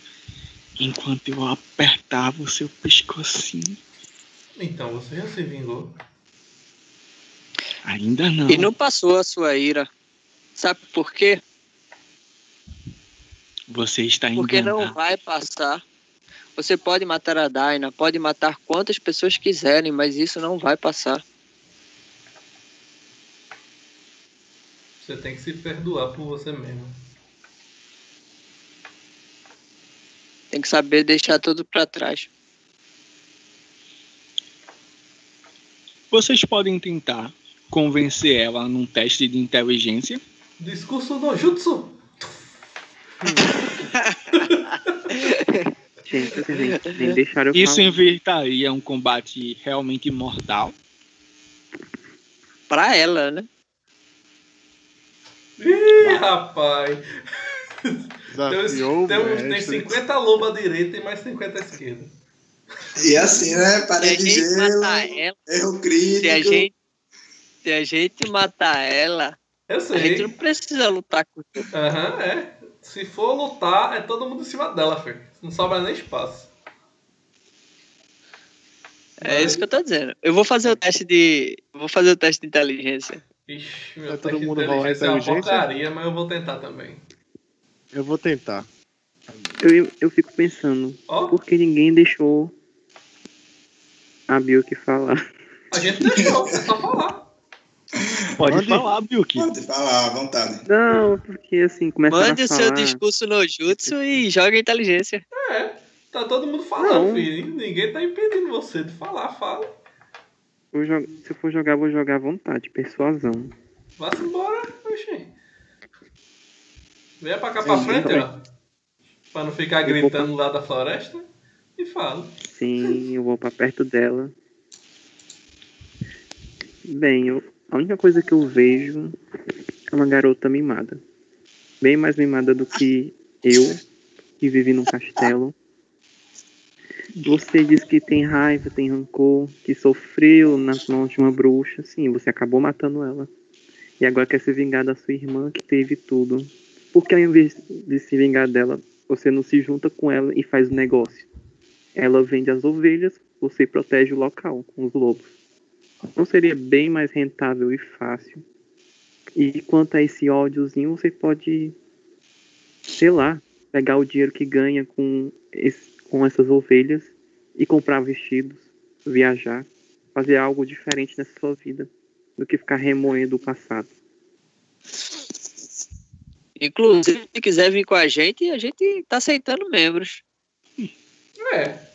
enquanto eu apertava o seu pescocinho. Então você já se vingou? Ainda não. E não passou a sua ira. Sabe por quê? Você está Porque não enganado. vai passar. Você pode matar a Daina, pode matar quantas pessoas quiserem, mas isso não vai passar. Você tem que se perdoar por você mesmo. Tem que saber deixar tudo pra trás. Vocês podem tentar convencer ela num teste de inteligência. Discurso no jutsu. Gente, vocês nem, nem deixaram eu Isso falar. evitaria um combate realmente mortal. Pra ela, né? Ih, rapaz. Desafiou Tem, o tem, tem mestre. 50 lobo à direita e mais 50 à esquerda. E assim, né? Parede de gelo, ela, erro crítico. se a gente, se a gente matar ela, Eu a gente sei. não precisa lutar com tudo. Aham, é. Se for lutar, é todo mundo em cima dela, filho. Não sobra nem espaço. É isso que eu tô dizendo. Eu vou fazer o teste de. eu Vou fazer o teste de inteligência. Ixi, meu Vai todo teste de mundo inteligência é uma porcaria, mas eu vou tentar também. Eu vou tentar. Eu, eu, fico pensando, Ó, por que ninguém deixou a Bilk falar? a gente deixou, é só falar. Pode Mande. falar, Bilk. Pode falar à vontade. Não, porque assim, começaram Mande a o falar... seu discurso no jutsu e joga inteligência. É, tá todo mundo falando, Não. filho. Ninguém tá impedindo você de falar, fala. Vou Se eu for jogar, vou jogar à vontade, persuasão. Vá-se embora, oxi. Venha pra cá pra Sim, frente, também. ó. Pra não ficar Eu gritando lá da floresta. E fala. Sim, eu vou pra perto dela. Bem, eu, a única coisa que eu vejo é uma garota mimada. Bem mais mimada do que eu, que vivi num castelo. Você diz que tem raiva, tem rancor, que sofreu nas mãos de uma bruxa. Sim, você acabou matando ela. E agora quer se vingar da sua irmã que teve tudo. Por que ao invés de se vingar dela, você não se junta com ela e faz o negócio? Ela vende as ovelhas, você protege o local com os lobos. Não seria bem mais rentável e fácil. E quanto a esse ódiozinho, você pode, sei lá, pegar o dinheiro que ganha com, esse- com essas ovelhas e comprar vestidos, viajar, fazer algo diferente nessa sua vida do que ficar remoendo o passado. Inclusive, se quiser vir com a gente, a gente tá aceitando membros. É.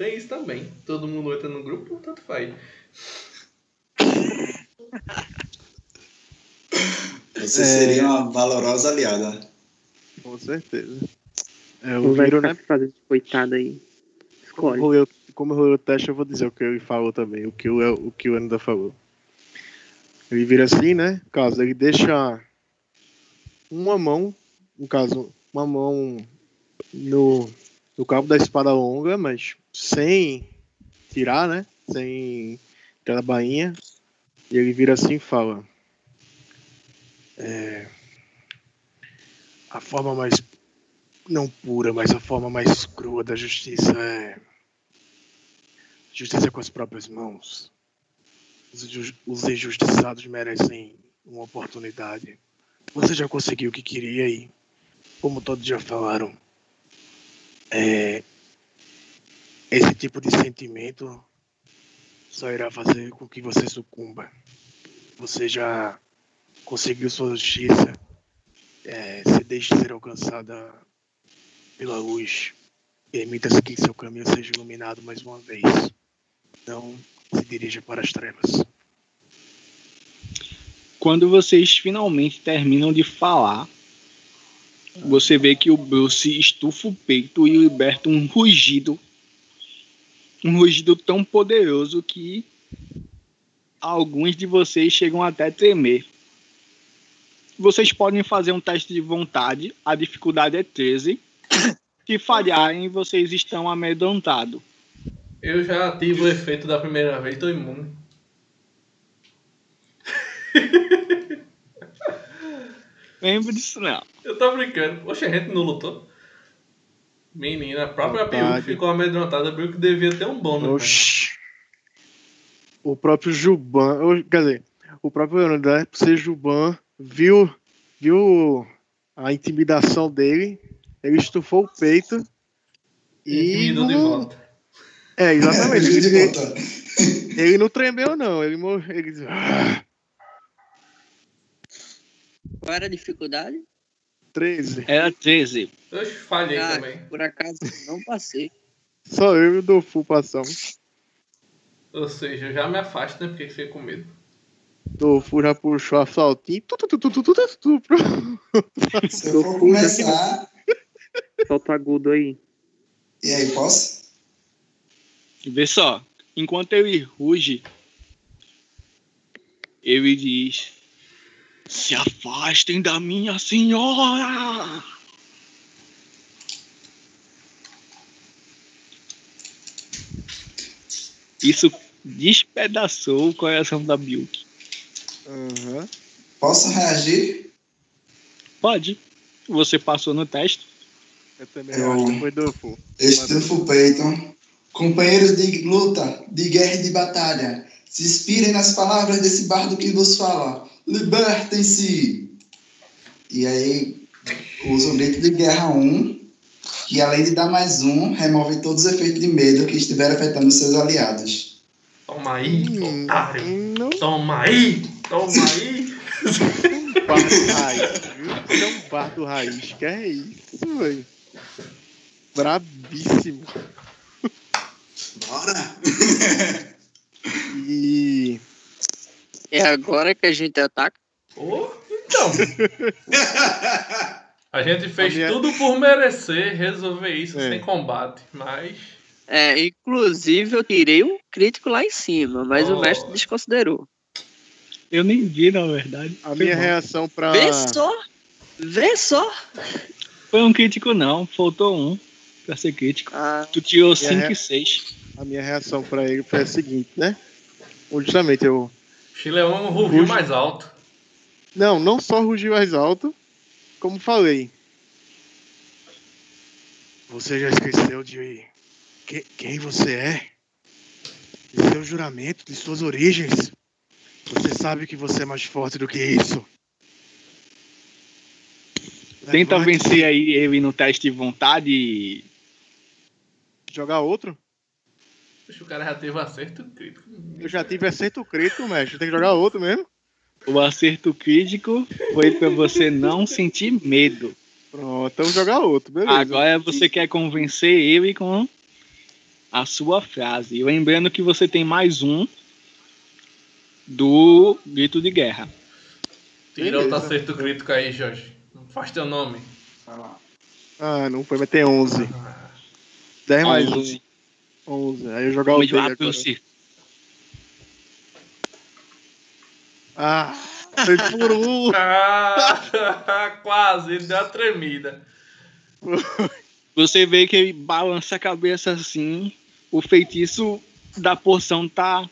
Tem isso também. Todo mundo entra no grupo, tanto faz. Você É. seria uma valorosa aliada. Com certeza. É, o vai Viro, né? se fazendo de coitada aí. Como eu, Escolhe. rolei, o- como eu rolei o teste, eu vou dizer o que ele falou também. O que o, o, que o Enda falou. Ele vira assim, né? No caso, ele deixa uma mão, no caso, uma mão no, no cabo da espada longa, mas sem tirar, né? Sem tirar a bainha. E ele vira assim e fala. É, a forma mais não pura, mas a forma mais crua da justiça é justiça com as próprias mãos. Os injustiçados merecem uma oportunidade. Você já conseguiu o que queria e, como todos já falaram, é, esse tipo de sentimento só irá fazer com que você sucumba. Você já conseguiu sua justiça. É, se deixe ser alcançada pela luz. Permita-se que seu caminho seja iluminado mais uma vez. Não se dirija para as trevas. Quando vocês finalmente terminam de falar, você vê que o Bruce estufa o peito e liberta um rugido. Um rugido tão poderoso que alguns de vocês chegam até a tremer. Vocês podem fazer um teste de vontade, a dificuldade é 13. Se falharem, vocês estão amedrontados. Eu já tive o efeito da primeira vez, tô imune. Lembra disso não. Eu tô brincando. Oxe, a gente não lutou. Menina, a própria Piu Vontade. ficou amedrontada, viu que devia ter um bônus. né? Oxi. O próprio Juban, quer dizer, o próprio André, por ser Juban, viu, viu a intimidação dele, ele estufou o peito e. Intimidou de volta. É, exatamente. De ele, ele não tremeu, não. Ele, mor- ele, ah, Qual era a dificuldade? 13. Era 13. Eu falhei Ah, também. por acaso não passei. Só eu e o Dofu passamos. Ou seja, eu já me afasto, né? Porque fiquei com medo. Dofu já puxou a flautinha. Tu, tu, tu, tu, tu, tu, tu, tu, pro- Se eu for começar. Solta agudo aí. E aí, posso? Vê só, enquanto ele ruge, ele diz: Se afastem da minha senhora! Isso despedaçou o coração da Bilk. Aham. Posso reagir? Pode. Você passou no teste. Eu também acho que foi Dofu. Estufo o peito. Companheiros de luta, de guerra e de batalha, se inspirem nas palavras desse bardo que vos fala. Libertem-se! E aí, usa o grito de guerra 1, que além de dar mais um, remove todos os efeitos de medo que estiver afetando seus aliados. Toma aí, Hum, otário. Não Toma aí, toma aí. bardo raiz, viu? Não um bardo raiz. Que é isso, velho? Brabíssimo. Bora! E. É agora que a gente ataca? Ô, então. A gente fez A minha- tudo por merecer resolver isso É. sem combate, mas. É, inclusive eu tirei um crítico lá em cima, mas Oh. o mestre desconsiderou. Eu nem vi, na verdade. A Foi minha bom. reação pra. Vê só! Vê só! Foi um crítico, não. Faltou um pra ser crítico. Ah, Tu tirou E a 5 re- e 6. A minha reação pra ele foi a seguinte, né? Justamente eu. Chile é um Ruge. mais alto. Não, não só rugi mais alto, como falei. Você já esqueceu de que- quem você é? De seu juramento, de suas origens. Você sabe que você é mais forte do que isso. Tenta Levante- vencer aí ele no teste de vontade. Jogar outro? O cara já teve acerto crítico. Eu já tive acerto crítico, mestre. Tem que jogar outro mesmo? O acerto crítico foi pra você não sentir medo. Pronto, então jogar outro, beleza. Agora você quer convencer ele com a sua frase. E lembrando que você tem mais um do grito de guerra. Tira outro acerto crítico aí, Jorge. Faz teu nome. Vai lá. Ah, não foi, vai ter 11. Ah, 10 mais 1. Onze. 11. Aí eu jogar o agora. circo. Ah, foi por um. Ah, quase, ele deu uma tremida. Você vê que ele balança a cabeça assim. O feitiço da poção tá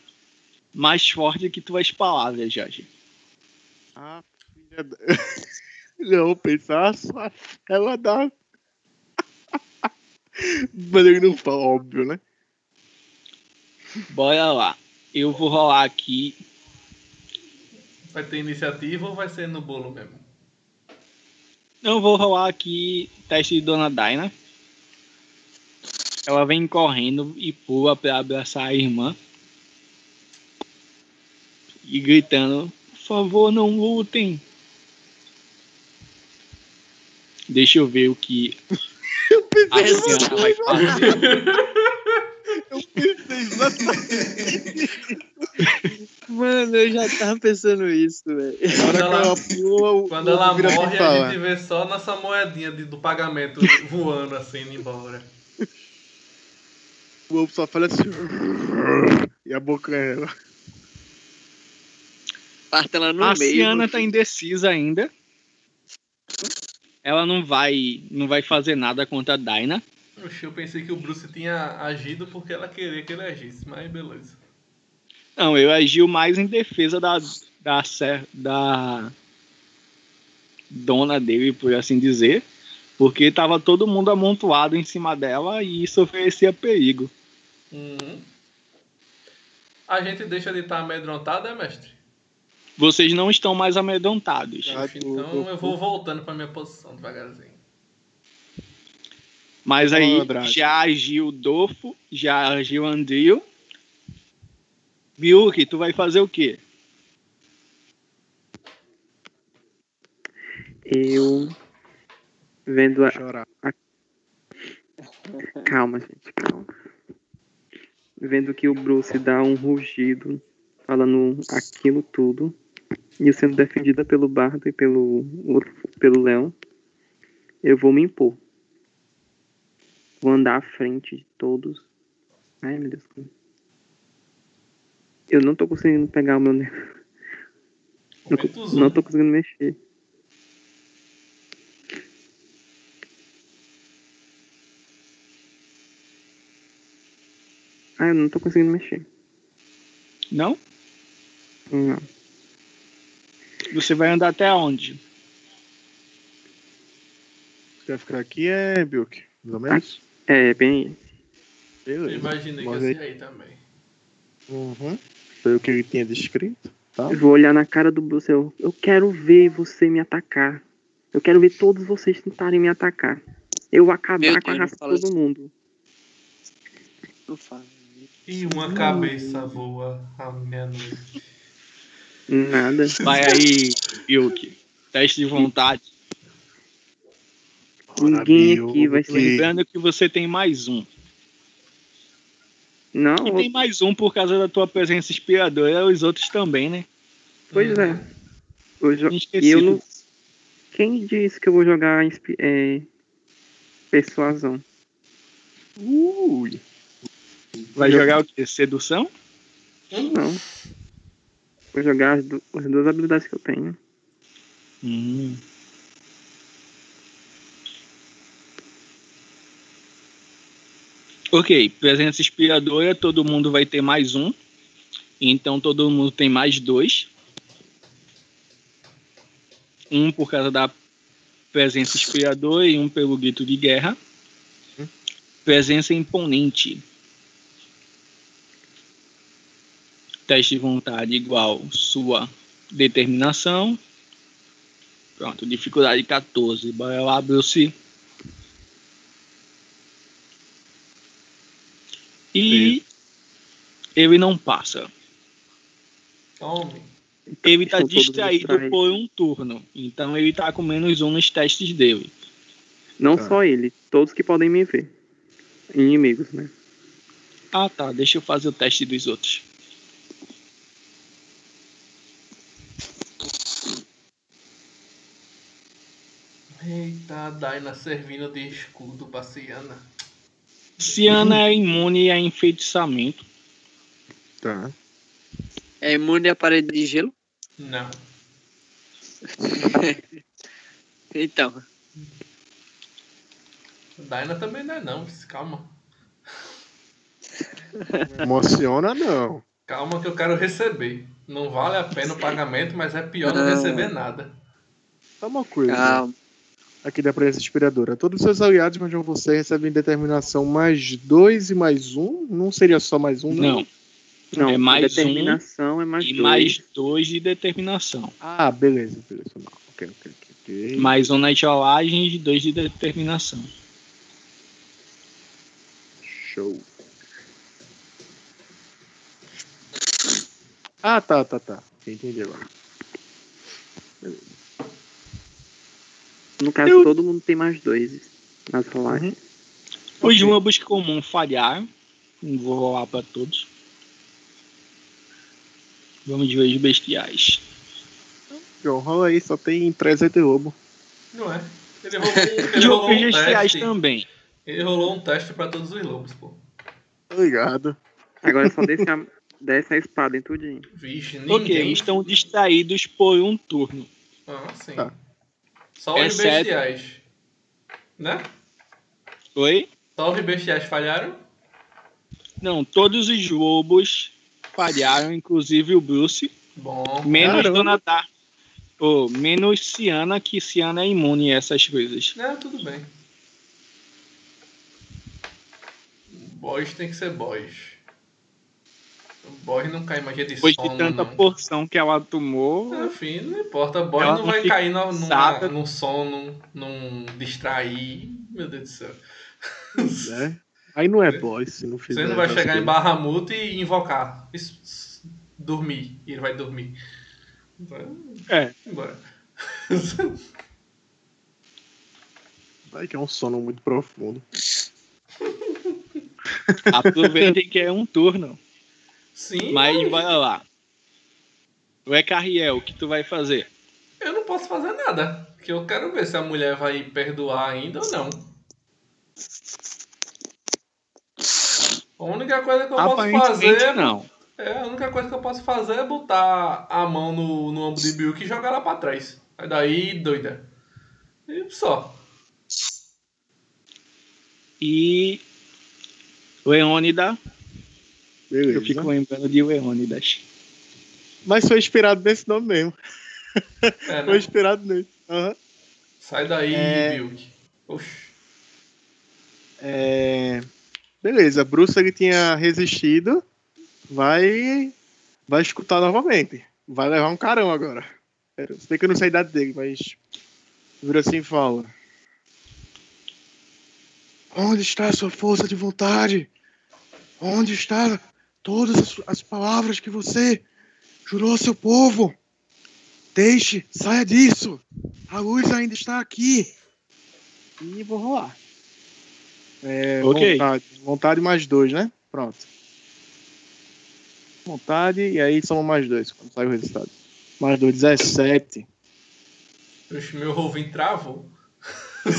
mais forte que tuas palavras, Jorge. Ah, filha da... Não, pensar só ela dá. Mas ele não fala, óbvio, né? Bora lá. Eu vou rolar aqui. Vai ter iniciativa ou vai ser no bolo mesmo? Eu vou rolar aqui teste de Dona Daina. Ela vem correndo e pula pra abraçar a irmã. E gritando: Por favor, não lutem. Deixa eu ver o que a senhora vai fazer. Eu pensei exatamente. mano, eu já tava pensando isso, velho. Que ela- ela pula, Quando ela morre, a gente vê só nossa moedinha de- do pagamento voando assim, indo embora. O ovo só fala assim. E a boca é ela. Parta ela no A meio. Ciana no tá indecisa ainda. Ela não vai, não vai fazer nada contra a Daina. Oxe, eu pensei que o Bruce tinha agido porque ela queria que ele agisse, mas beleza. Não, eu agiu mais em defesa da, da, da dona dele, por assim dizer, porque tava todo mundo amontoado em cima dela e isso oferecia perigo. Uhum. A gente deixa de estar amedrontado, é, mestre? Vocês não estão mais amedrontados. Então eu vou voltando pra minha posição devagarzinho. Mas aí Andrade. já agiu Dofo, já agiu Andril. Biuki, tu vai fazer o quê? Eu. Vendo a. Chorar. Calma, gente, calma. Vendo que o Bruce dá um rugido, falando aquilo tudo. E eu sendo defendida pelo Bardo e pelo, pelo Leão. Eu vou me impor. Vou andar à frente de todos. Ai, meu Deus. Eu não tô conseguindo pegar o meu. Não, não tô conseguindo mexer. Ah, eu não tô conseguindo mexer. Não? Não. Você vai andar até onde? Você vai ficar aqui, é, Bilk? Mais ou menos? É, bem. Eu Beleza. imaginei que ia aí. ser aí também. Uhum. Foi o que ele tinha descrito, tá? Eu vou olhar na cara do Bruce. Eu, eu quero ver você me atacar. Eu quero ver todos vocês tentarem me atacar. Eu vou acabar Meu com a raça de todo mundo. Não fala. E uma cabeça voa à meia-noite. Nada. Vai aí, Yuki. Teste de vontade. Ninguém aqui vai ser- Lembrando que você tem mais um. Não, E tem mais um por causa da tua presença inspiradora, os outros também, né? pois é. Eu jo- eu não. Quem disse que eu vou jogar inspi- é, persuasão? Ui. Vai jogar o quê? Sedução? Não. Vou jogar as, du- as duas habilidades que eu tenho. Hum. Ok, presença inspiradora, todo mundo vai ter mais um. Então todo mundo tem mais dois. Um por causa da presença inspiradora e um pelo grito de guerra. Presença imponente. Teste de vontade igual sua determinação. Pronto, dificuldade 14. Bora lá, Bruce. E ele não passa. Tome. Ele tá todos distraído por um turno. Então ele tá com menos um nos testes dele. Não Tá. só ele, todos que podem me ver. Inimigos, né? Ah tá, deixa eu fazer o teste dos outros. Eita, a Daina servindo de escudo pra Ciana. Ciana é imune a enfeitiçamento. Tá. É imune à parede de gelo? Não. Então, Daina também não é não, calma. Emociona, não. Calma que eu quero receber. Não vale a pena o pagamento, mas é pior não Ah. receber nada. Tá uma coisa. calma. Aqui da presença inspiradora. Todos os seus aliados que onde você recebem determinação mais dois e mais um? Não seria só mais um, não? Não, Não, É mais determinação é mais e dois. mais dois de determinação. Ah, beleza, beleza. Não. Ok, ok, ok. ok. Mais um na etiolagem e dois de determinação. Show. Ah, tá, tá, tá. Entendi agora. No caso, Eu- todo mundo tem mais dois nas rolagens. Os lobos comuns falharam. Não vou rolar para todos. Vamos ver os bestiais. João, rola aí, só tem 300 lobo. Não é? Ele rolou, ele Os rolou um bestiais teste. também. Ele rolou um teste pra todos os lobos, pô. Obrigado. Agora é só descer a, desce a espada em tudinho. Vixe, Ok, ninguém. estão distraídos por um turno. Ah, sim. Tá. Só os Exceto- bestiais. Né? Oi? Só os bestiais falharam? Não, todos os lobos falharam, inclusive o Bruce. Bom. Menos Caramba. Dona Dar. Oh, menos Ciana, que Ciana é imune a essas coisas. Não, tudo bem. Boys tem que ser boys. O boy não cai magia de Depois sono, de tanta não. porção que ela tomou, Enfim, não importa. Boy Ela não não vai fica cair na, numa, num sono, num distrair. Meu Deus do céu. Né? Aí não é boss se não fizer. Você não vai chegar em coisas. Bahamut e invocar. Dormir. E ele vai dormir. É. embora. Vai que é um sono muito profundo. Aproveitem que é um turno. Sim, Mas bora lá. O Ecarriel, o que tu vai fazer? eu não posso fazer nada. Que eu quero ver se a mulher vai perdoar ainda ou não. A única coisa que eu posso fazer. não. É, a única coisa que eu posso fazer é botar a mão no, no ombro de Bilk e jogar ela pra trás. Aí daí, doida. E só. E Leônida, Beleza. eu fico lembrando de Leônidas. Mas foi inspirado nesse nome mesmo. É, Foi né? inspirado nele. Aham. Sai daí, É. Bilk. Oxi. É, Beleza, Bruce ele tinha resistido. Vai. Vai escutar novamente. Vai levar um carão agora. Pera, Se bem que eu não sei a idade dele, mas. Vira assim e fala. Onde está a sua força de vontade? Onde está todas as, as palavras que você jurou ao seu povo? Deixe, saia disso. A luz ainda está aqui. E vou rolar. É, Ok. vontade. Vontade mais dois, né? Pronto. Vontade, e aí soma mais dois, quando sai o resultado. Mais dois, 17. Oxi, meu rovinho travou.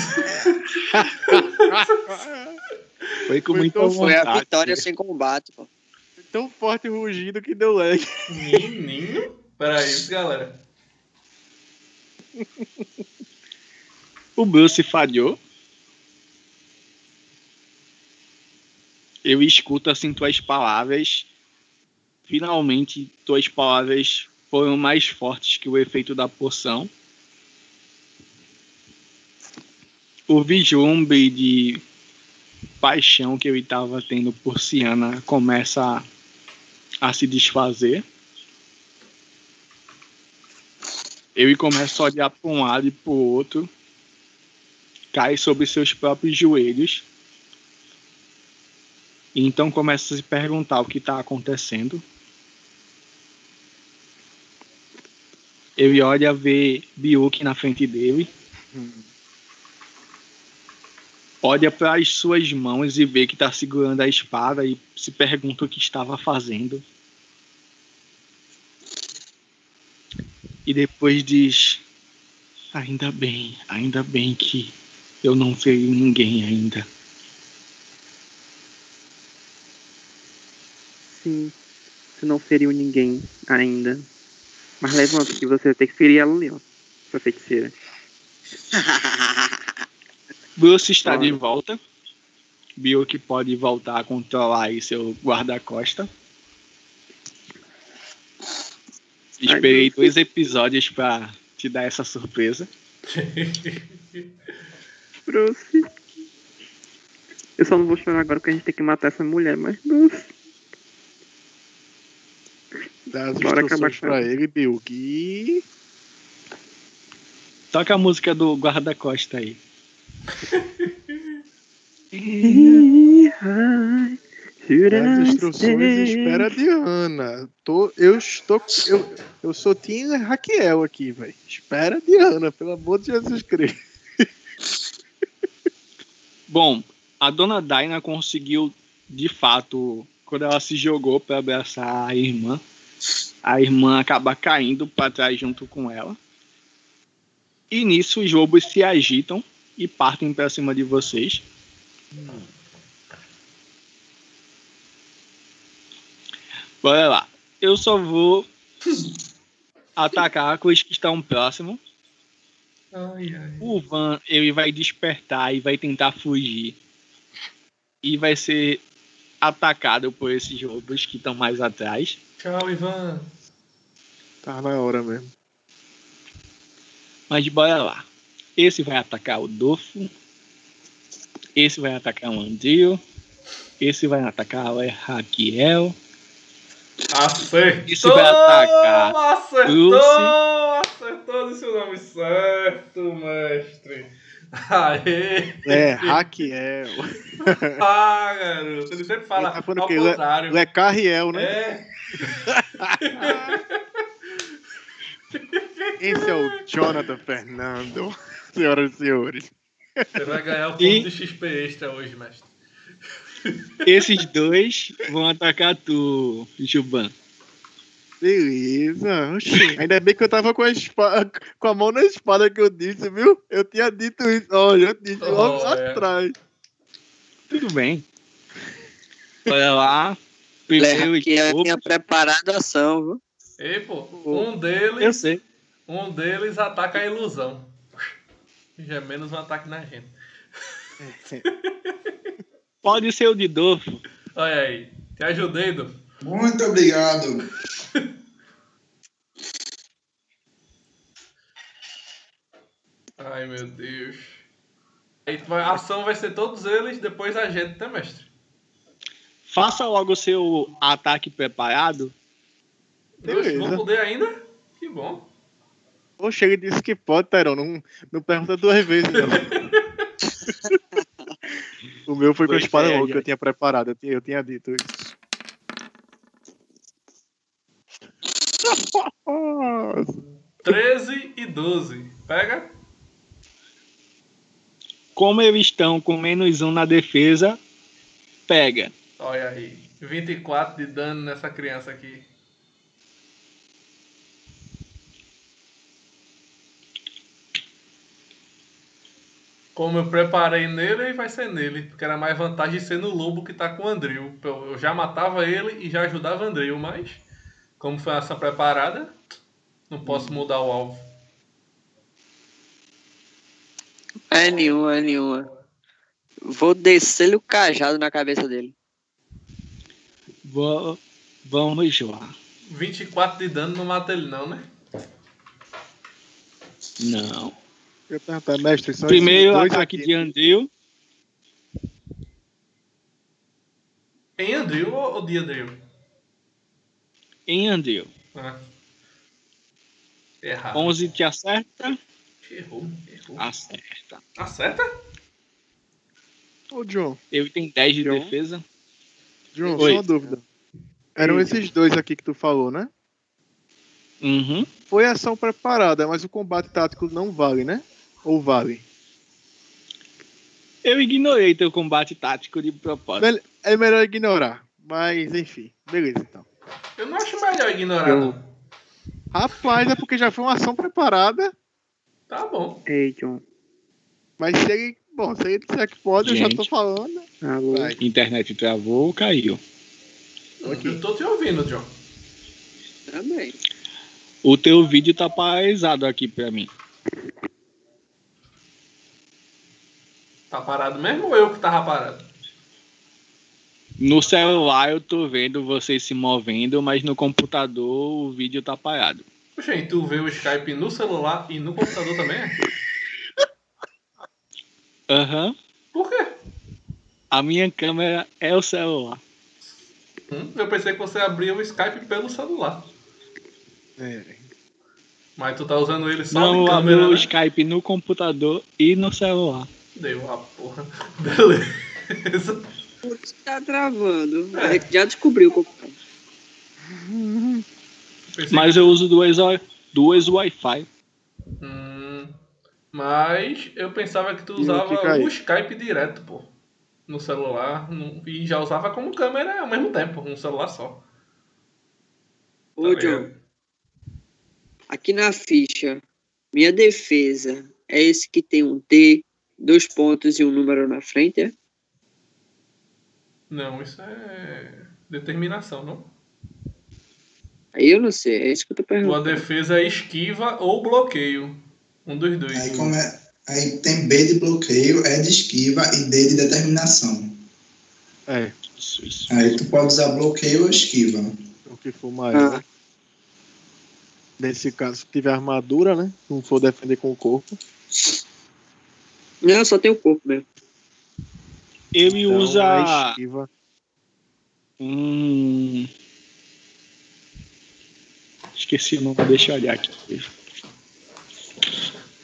Foi com Foi muita tão- Foi a vontade. vitória sem combate, pô. Tão forte o rugido que deu lag. Menino? Pera aí, galera. O Bruce falhou. Eu escuto assim tuas palavras. Finalmente, tuas palavras foram mais fortes que o efeito da poção. O vislumbre de paixão que eu estava tendo por Ciana começa a, se desfazer. Eu começo a olhar para um lado e para o outro cai sobre seus próprios joelhos. E então começa a se perguntar o que está acontecendo. Ele olha ver Biuki na frente dele. Olha para as suas mãos e vê que está segurando a espada e se pergunta o que estava fazendo. E depois diz: Ainda bem, ainda bem que eu não feri ninguém ainda. Sim, você não feriu ninguém ainda. Mas levanta que você vai ter que ferir ela ali, ó. Sua feiticeira. Bruce está de volta. Viu que pode voltar a controlar aí seu guarda-costa. Esperei dois episódios para te dar essa surpresa. Bruce. Eu só não vou chorar agora porque a gente tem que matar essa mulher, mas Bruce. Dá as Bora acabar instruções com pra ele, Bill. Que. Toca a música do guarda-costa aí. As instruções espera a Diana. Tô, eu estou. Eu, eu sou Tim Raquel aqui, velho. Espera a Diana, pelo amor de Jesus Cristo. Bom, a dona Daina conseguiu, de fato, quando ela se jogou para abraçar a irmã, a irmã acaba caindo para trás junto com ela. E nisso os lobos se agitam e partem para cima de vocês. Bora lá. Eu só vou atacar com os que estão próximos. Ai, ai. O Van, ele vai despertar e vai tentar fugir. E vai ser atacado por esses lobos que estão mais atrás. Tchau, Ivan. Tá na hora mesmo. Mas bora lá. Esse vai atacar o Dofo. Esse vai atacar o Andrio. Esse vai atacar o Raquiel. Acertou! Isso vai atacar Acertou! Acertou desse nome certo, mestre. Aê! É, Raquel. Ah, garoto. Ele sempre fala Ele tá ao o quê? Le- contrário. Lecarriel, né? É. Esse é o Jonathan Fernando. Senhoras e senhores. Você vai ganhar o ponto E- de XP extra hoje, mestre. Esses dois vão atacar tu, Juban. Beleza. Oxi, Ainda bem que eu tava com a, espada, com a mão na espada que eu disse, viu? Eu tinha dito isso. Olha, eu disse logo Oh, é. atrás. Tudo bem. Olha lá. Primeiro que eu tinha preparado a ação, viu? Ei, pô, um Eu deles, sei. um deles ataca a ilusão. Já é menos um ataque na gente. Pode ser o de Dofo. Olha aí. Te ajudei, Du. Muito obrigado. Ai, meu Deus. A ação vai ser todos eles, depois a gente, né, mestre? Faça logo o seu ataque preparado. Beleza. vão poder ainda? Que bom. Oxe, ele disse que pode, Tairão. Não, não pergunta duas vezes, não. o meu foi com a espada é, longa que já- eu tinha preparado. Eu tinha, eu tinha dito isso. 13 e 12. Pega. Como eles estão com menos um na defesa, pega. Olha aí. 24 de dano nessa criança aqui. Como eu preparei nele, aí vai ser nele. Porque era mais vantagem ser no lobo que tá com o Andril. Eu já matava ele e já ajudava o Andril, mas como foi ação preparada, não posso mudar o alvo. É nenhuma, é nenhuma. Vou descer-lhe o cajado na cabeça dele. Va- Vamos lá. 24 de dano não mata ele não, né? Não. Eu ia perguntar, mestre, são Primeiro ataque aqui. de Andril. Em Andril ou de Andril? Em Andril. Ah. Errado. 11 te acerta? Errou, errou. Acerta. Acerta? Ô, John, Ele tem 10 de John? defesa. John, Oi. só uma dúvida. Eram Sim. esses dois aqui que tu falou, né? Uhum. Foi ação preparada, mas o combate tático não vale, né? Ou vale? Eu ignorei teu combate tático de propósito. É melhor ignorar. Mas, enfim. Beleza, então. Eu não acho melhor ignorar, Eu-. Rapaz, é porque já foi uma ação preparada. Tá bom. Ei, John. Mas se ele. Bom, se ele disser que pode, eu já tô Gente. falando. Alô. Vai. Internet travou, caiu. Ok. Eu tô te ouvindo, John. Também. O teu vídeo tá paralisado aqui pra mim. Tá parado mesmo ou eu que tava parado? No celular eu tô vendo vocês se movendo, mas no computador o vídeo tá parado. Poxa, e tu vê o Skype no celular e no computador também? Aham. Por quê? A minha câmera é o celular. Hum, eu pensei que você abria o Skype pelo celular. É. Mas tu tá usando ele só Não, de eu abro câmera, o né? Skype no computador e no celular. Deu a porra. Beleza. Que tá travando? Gente já descobriu como é. Mas eu uso duas, duas Wi-Fi. Hum, mas eu pensava que tu usava o Skype direto, pô. No celular. no- e já usava como câmera ao mesmo tempo, um celular só. Ô, Tá John, aqui na ficha, minha defesa é esse que tem um T, dois pontos e um número na frente, é? Não, isso é determinação, não? Aí eu não sei, é isso que eu tô Tua perguntando. defesa é esquiva ou bloqueio. Um dos dois. Aí, como é- aí tem B de bloqueio, E de esquiva e D de determinação. É, Isso, isso. Aí tu pode usar bloqueio ou esquiva. o que for maior. Ah, Nesse caso, se tiver armadura, né? Se não for defender com o corpo. Não, só tem o corpo mesmo. Ele Então, é usa esquiva. um. Esqueci o nome, deixa eu olhar aqui.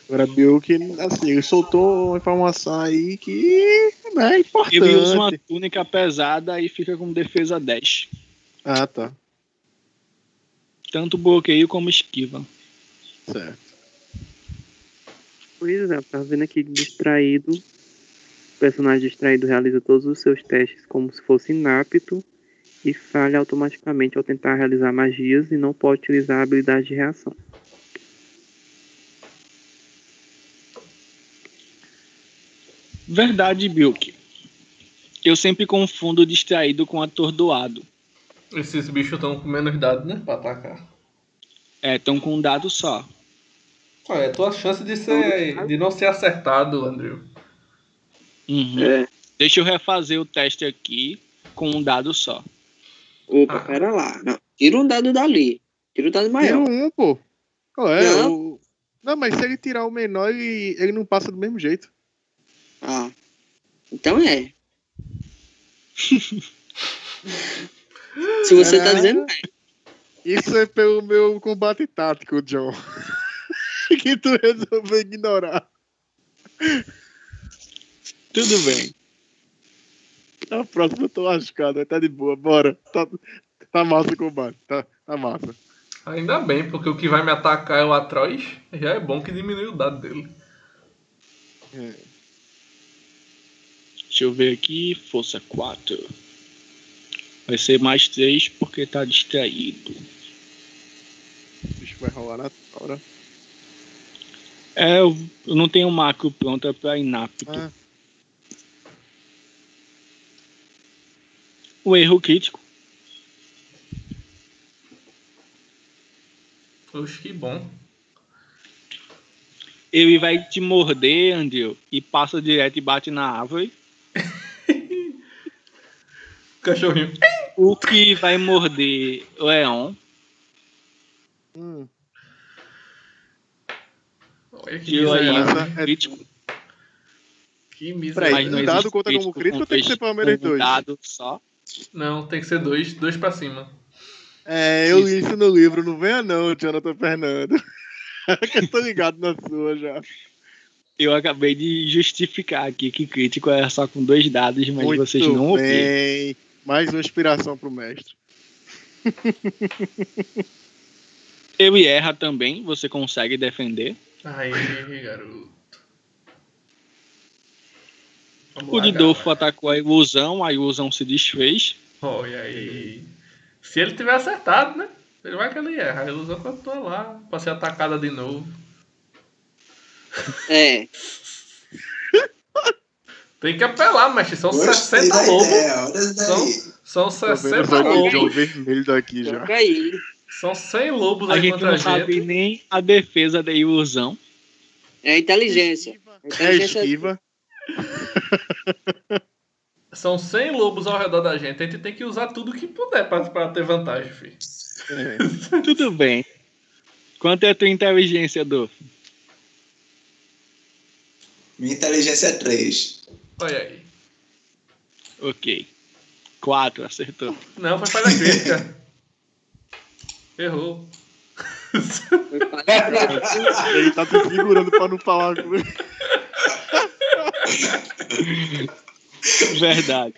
Agora, Bill, que assim, ele soltou uma informação aí que é importante. Ele usa uma túnica pesada e fica com defesa 10. Ah, tá. Tanto bloqueio como esquiva. Certo. Pois é, tá vendo aqui distraído. O personagem distraído realiza todos os seus testes como se fosse inapto e falha automaticamente ao tentar realizar magias e não pode utilizar a habilidade de reação. Verdade, Bilk. Eu sempre confundo distraído com atordoado. Esses bichos estão com menos dados, né? Pra atacar. É, estão com um dado só. Qual é a tua chance de, ser, de não ser acertado, Andrew? Uhum. É. Deixa eu refazer o teste aqui com um dado só. Opa, Ah. pera lá. Não, tira um dado dali. Tira um dado Tira maior. um, pô. Qual é? Não. O- Não, mas se ele tirar o menor, ele, ele não passa do mesmo jeito. Ah. Então é. Se você tá É. dizendo é. Isso é pelo meu combate tático, John. que tu resolveu ignorar. Tudo bem. A próxima eu tô lascado, tá de boa, bora. Tá, tá massa o combate, tá, tá massa. Ainda bem, porque o que vai me atacar é o Atroz. Já é bom que diminui o dado dele. Deixa eu ver aqui. Força 4. Vai ser mais 3 porque tá distraído. O bicho vai rolar na hora. É, eu não tenho macro pronta pra inapto. Ah, O erro crítico. Oxe, que bom. Ele vai te morder, Andrew, e passa direto e bate na árvore. Cachorrinho. O que vai morder Leon. hum, Olha que Tirou aí um é- crítico. Que Peraí, miserável. não o dado conta como crítico crítico ou com tem que ser Palmeiras com um 2? dado só. Não, tem que ser dois, dois pra cima. É, eu li isso no livro, não venha não, Jonathan Fernando. que eu tô ligado na sua já. Eu acabei de justificar aqui que crítico é só com dois dados, mas Muito vocês não ouviram. bem. Mais uma inspiração pro mestre. Ele erra também, você consegue defender. Aí, garoto. Vamos O lá, Didolfo atacou a ilusão, a ilusão se desfez. galera. Olha aí. Se ele tiver acertado, né? Ele vai que ele erra. A ilusão continua lá pra ser atacada de novo. É. Tem que apelar, mestre. São Gostei 60 da lobos. ideia, São, são Tô vendo 60 só o John lobos. vermelho daqui já. Joga aí. São 100 lobos A aí gente contra não a sabe gente. nem a defesa da ilusão. É inteligência. É Inteligência esquiva. São 100 lobos ao redor da gente. A gente tem que usar tudo que puder pra, pra ter vantagem, filho. É. Tudo bem. Quanto é a tua inteligência, Dolfo? Minha inteligência é 3. Olha aí. Ok. Quatro, acertou. Não, foi falha crítica. Errou. Ele tá te segurando pra não falar com ele. Verdade.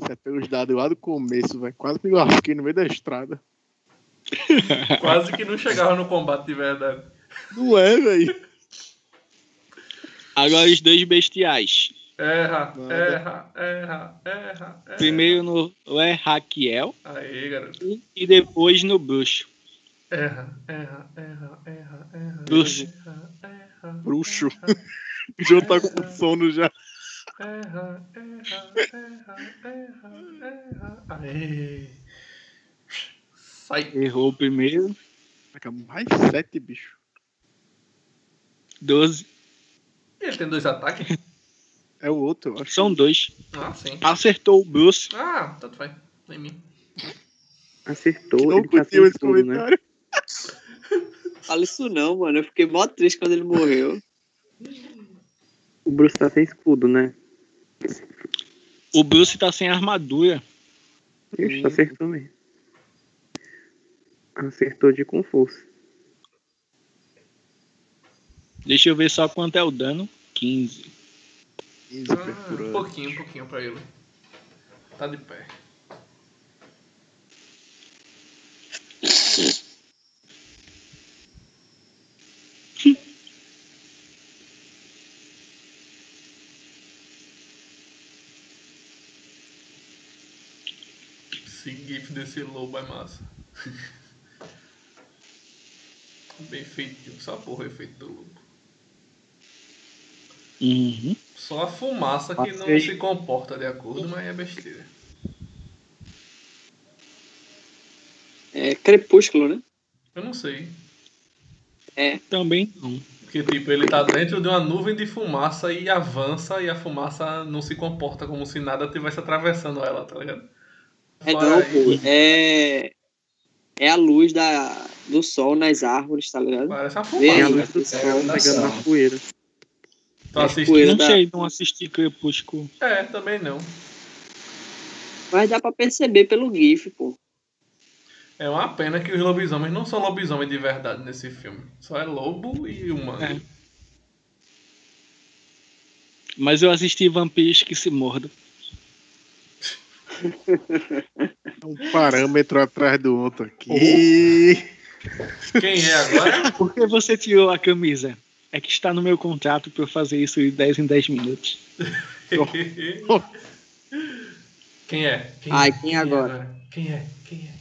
Isso é pelos dados lá do começo, velho. Quase me lasquei no meio da estrada. Quase que não chegava no combate de verdade. Não é, velho. Agora os dois bestiais. Erra, Nada. erra, erra, erra, erra. Primeiro no é Raquiel Aí, garoto. e depois no bruxo. Erra, erra, erra, erra, erra. Bruxo. Erra, erra, Bruxo. erra, O João tá com sono já. Erra, erra, erra, erra, erra. Aê. Sai. Errou o primeiro. Mais sete, bicho. 12. Ele tem dois ataques? É o outro, eu acho. São dois. Ah, sim. Acertou o Bruce. Ah, tanto faz. Nem mim. Acertou, Não ele tá curtiu esse escudo, né? comentário. Fala isso não, mano. Eu fiquei mó triste quando ele morreu. O Bruce tá sem escudo, né? O Bruce tá sem armadura. Ixi, acertou mesmo. Acertou de com força. Deixa eu ver só quanto é o dano. 15. 15. Ah, um pouquinho, um pouquinho pra ele. Tá de pé. Esse gif desse lobo é massa. Bem feito, só porra efeito feito do lobo. Uhum. Só a fumaça que não se comporta de acordo, mas é besteira. É crepúsculo, né? Eu não sei. Também não. Porque, tipo, ele tá dentro de uma nuvem de fumaça e avança e a fumaça não se comporta como se nada tivesse atravessando ela, tá ligado? É. É. É a luz da, do sol nas árvores, tá ligado? Parece uma Vê É a fumaça. luz do É sol pegando na poeira. Tu assistiu? poeira Não da- sei, não assisti Crepúsculo. É, também não. Mas dá pra perceber pelo GIF, pô. É uma pena que os lobisomens não são lobisomens de verdade nesse filme. Só é lobo e humano. É. Mas eu assisti Vampiros que se mordam. Um parâmetro atrás do outro aqui. Quem é agora? Por que você tirou a camisa? É que está no meu contrato para eu fazer isso de 10 em 10 minutos. Quem é? Quem Ai, é? quem agora? Quem é? Quem é?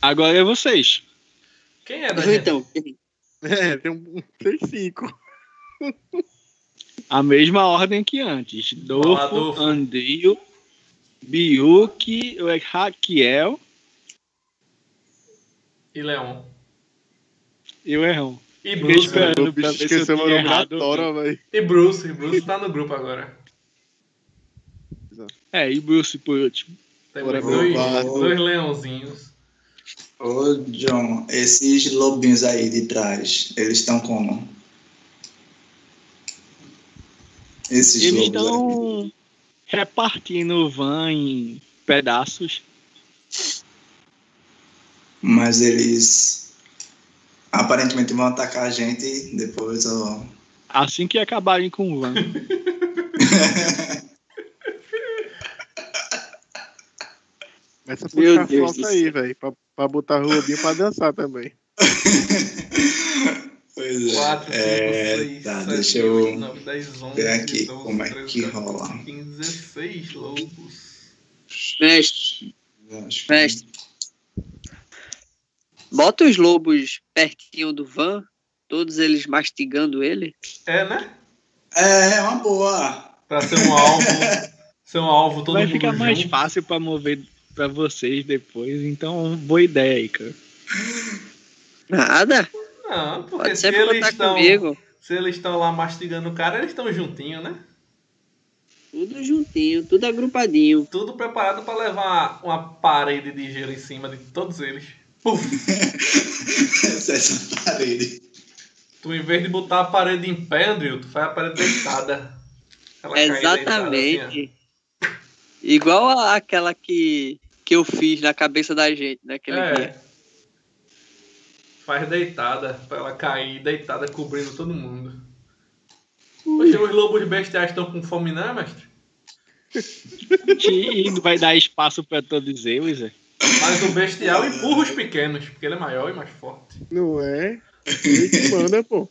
Agora é vocês. Quem é da gente? Então, É, tem um. Tem cinco. A mesma ordem que antes. Dolfo. Andrio, Biuki, Raquiel E Leon. e o Errão. E Fiquei Bruce. esperando. O bicho esqueceu meu nome errado. Tora, velho. E Bruce. E Bruce tá no grupo agora. É, e Bruce por último. Bora, dois, dois leãozinhos. Ô, John, esses lobinhos aí de trás, eles estão como? Esses Eles lobos aí. estão repartindo o van em pedaços. Mas eles aparentemente vão atacar a gente depois, ó. Assim que acabarem com o van. Começa a puxar flauta aí, velho. Pra, pra botar Rubinho pra dançar também. pois é. 4, 5, é 6, tá, 7, deixa eu 8, 9, 10, 11, ver aqui 12, como é 13, que 14, rola. 15, 16 lobos. mestre, Acho que- mestre. Bota os lobos pertinho do van, todos eles mastigando ele. É, né? É, é uma boa. Pra ser um alvo. ser um alvo todo Vai mundo ficar mais junto. fácil pra mover pra vocês depois. Então, boa ideia aí, cara. Nada. Não, porque Pode se eles estão. comigo. Se eles estão lá mastigando o cara, eles estão juntinho, né? Tudo juntinho, tudo agrupadinho. Tudo preparado pra levar uma parede de gelo em cima de todos eles. Puf! Essa parede. Tu, em vez de botar a parede em pé, Andrew, tu faz a parede deitada. Ela deitada, Exatamente. assim, Igual a- aquela que, que eu fiz na cabeça da gente naquele é. dia. Faz deitada, pra ela cair deitada, cobrindo todo mundo. Poxa, os lobos bestiais estão com fome, não, mestre? E vai dar espaço pra todos eles. é. Mas o bestial empurra os pequenos, porque ele é maior e mais forte. Não é? Ele que manda, pô.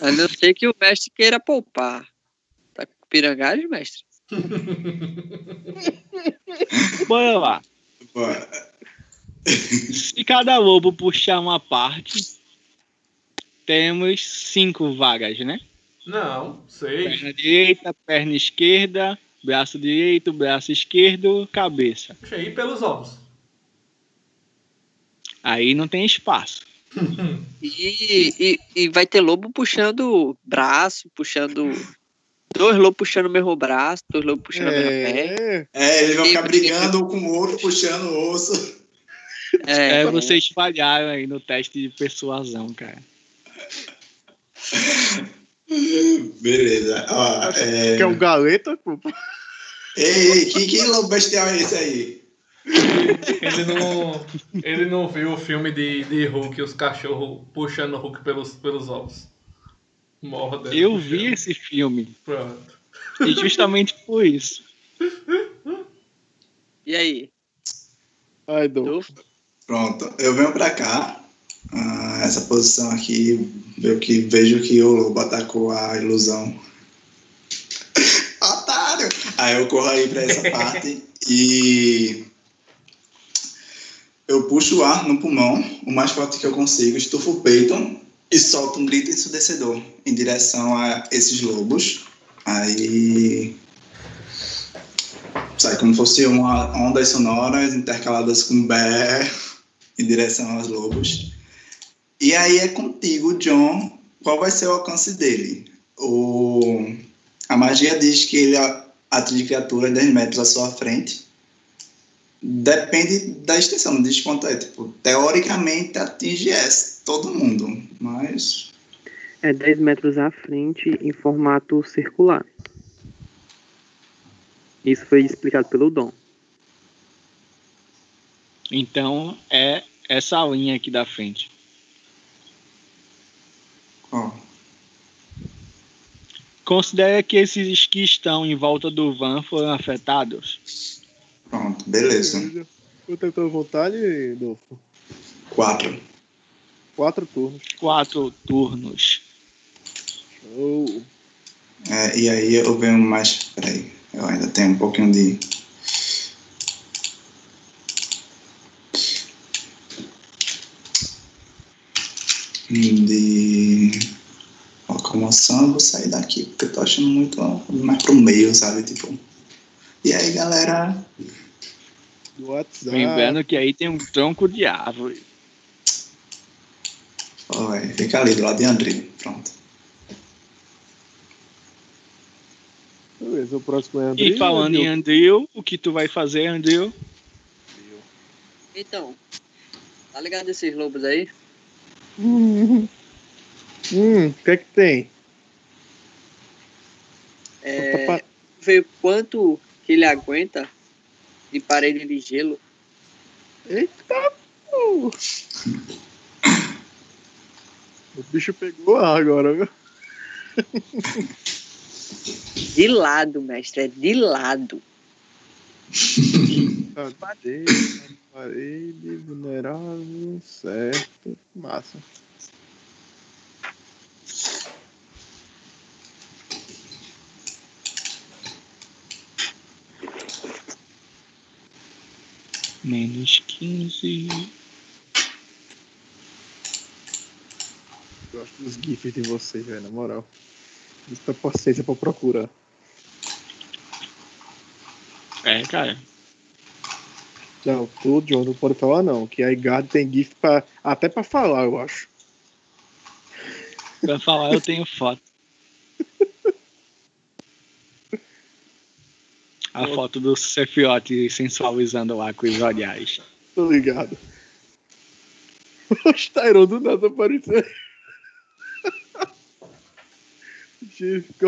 A não ser que o mestre queira poupar. Tá com pirangagem, mestre? Bora lá. Bora. Se cada lobo puxar uma parte, temos cinco vagas, né? Não, seis. Perna direita, perna esquerda, braço direito, braço esquerdo, cabeça. Puxa aí pelos ovos. Aí não tem espaço. E, e, e vai ter lobo puxando braço, puxando. Dois lobos puxando o mesmo braço, dois lobos puxando a mesma perna. É, É, eles vão E- ficar brigando com o outro, puxando o osso. É, É, vocês falharam aí no teste de persuasão, cara. Beleza. Ó, é... que é um galeta, pô. Ei, ei, que, que lobo bestial é esse aí? Ele não, ele não viu o filme de, de Hulk, os cachorros puxando o Hulk pelos, pelos ovos. Morda. Eu vi esse filme. Pronto. E justamente por isso. E aí? Ai. Dolfo? Pronto, eu venho pra cá. Ah, essa posição aqui, eu que vejo que o lobo atacou a ilusão. Otário! Aí eu corro aí pra essa parte e eu puxo o ar no pulmão, o mais forte que eu consigo, estufo o peito e solto um grito ensurdecedor em direção a esses lobos. Aí sai como fosse uma ondas sonoras intercaladas com bé em direção aos lobos. E aí é contigo, John. Qual vai ser o alcance dele? O... A magia diz que ele atinge criaturas 10 metros à sua frente. Depende da extensão, não diz quanto é. Tipo, teoricamente atinge essa, todo mundo, mas. É 10 metros à frente em formato circular. Isso foi explicado pelo Dom. Então é essa linha aqui da frente. Ó, Considere que esses que estão em volta do van foram afetados. pronto, beleza. Quanto é a tua vontade, Dolfo? Quatro. Quatro turnos. Quatro turnos. Show. É, e aí eu venho mais. Peraí, eu ainda tenho um pouquinho de. De locomoção, eu vou sair daqui, porque eu tô achando muito mais pro meio, sabe? Tipo. E aí, galera? Do WhatsApp. Lembrando que aí tem um tronco de árvore. Oi, fica ali do lado de André. Pronto. Beleza, o próximo é André. E falando em Andrew, o que tu vai fazer, Andrew? Então, tá ligado esses lobos aí? Hum, o que é que tem? É, ver quanto que ele aguenta de parede de gelo. Eita, pô. O bicho pegou ar agora, viu? De lado, mestre, é de lado. Tá, Parede, vulnerável, certo. Massa. Menos 15. Gosto dos GIFs de vocês, velho, na moral. Muita paciência pra procurar. É, cara. Não, tu, John, não pode falar não, que a IGAD tem GIF pra, até pra falar, eu acho. Pra falar, eu tenho foto. A foto do Cefiote sensualizando lá com os olhares. Tô ligado. Os Tyron do nada apareceu. Gente, que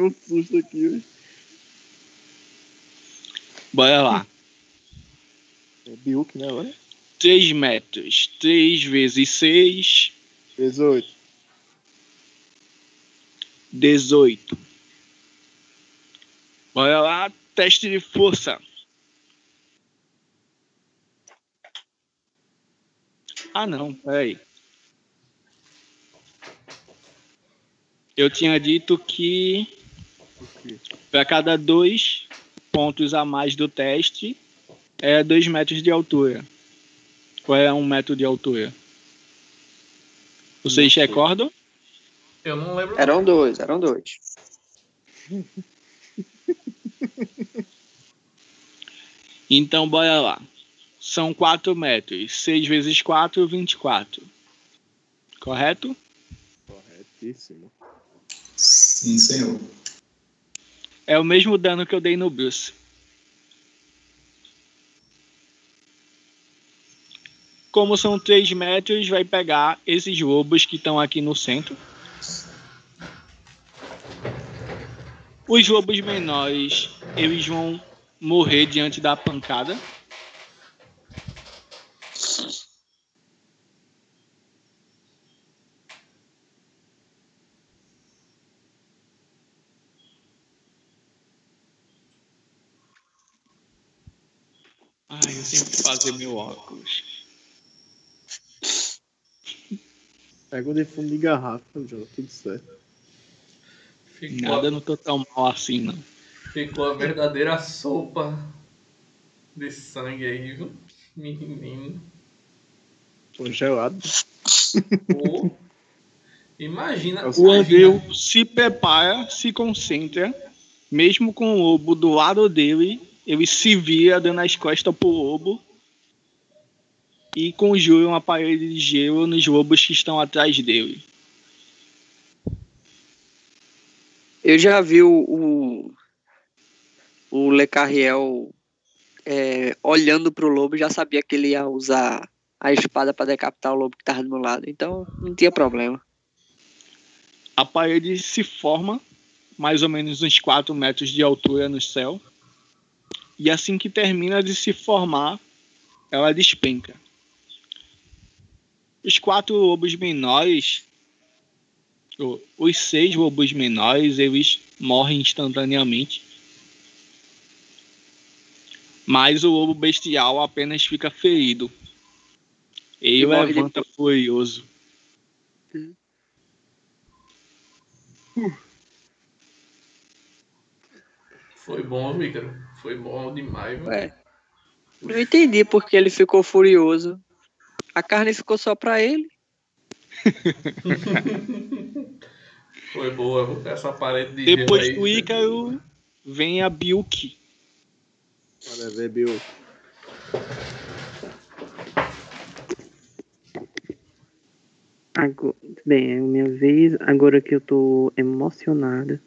um susto aqui. Bora lá. É Biuk, né, agora? 3 metros. 3 vezes 6, 18. 18. Bora lá, teste de força. Ah, não, peraí. Eu tinha dito que para cada dois pontos a mais do teste é 2 metros de altura. Qual é um metro de altura? Vocês recordam? Eu não lembro. Eram dois, eram dois. Então, bora lá. São 4 metros. 6 vezes 4, 24. Correto? Corretíssimo. Sim, senhor. É o mesmo dano que eu dei no Bruce. Como são 3 metros, vai pegar esses lobos que estão aqui no centro. Os lobos menores, eles vão morrer diante da pancada. Ai, eu tenho que fazer meu óculos. Pega o de fundo de garrafa, John, tudo certo. Ficou, Nada não tô tão mal assim, não. ficou a verdadeira sopa de sangue aí, viu? Menino. Tô gelado. Pô. Imagina. O Andreu se prepara, se concentra, mesmo com o lobo do lado dele, ele se vira dando as costas pro lobo e conjura uma parede de gelo nos lobos que estão atrás dele. Eu já vi o, o, o Le Carriel é, olhando pro lobo, já sabia que ele ia usar a espada para decapitar o lobo que tava do meu lado. Então não tinha problema. A parede se forma mais ou menos uns 4 metros de altura no céu. E assim que termina de se formar, ela despenca. Os quatro lobos menores, os seis lobos menores, eles morrem instantaneamente. Mas o lobo bestial apenas fica ferido. Ele E morre levanta furioso. Foi bom, Vícaro. Foi bom demais? É. Não entendi porque ele ficou furioso. A carne ficou só pra ele. Foi boa, essa parede de Depois do. Ícaro, vem a Bilk. Olha, ver, Bill. Agora, bem, é a minha vez. Agora que eu tô emocionada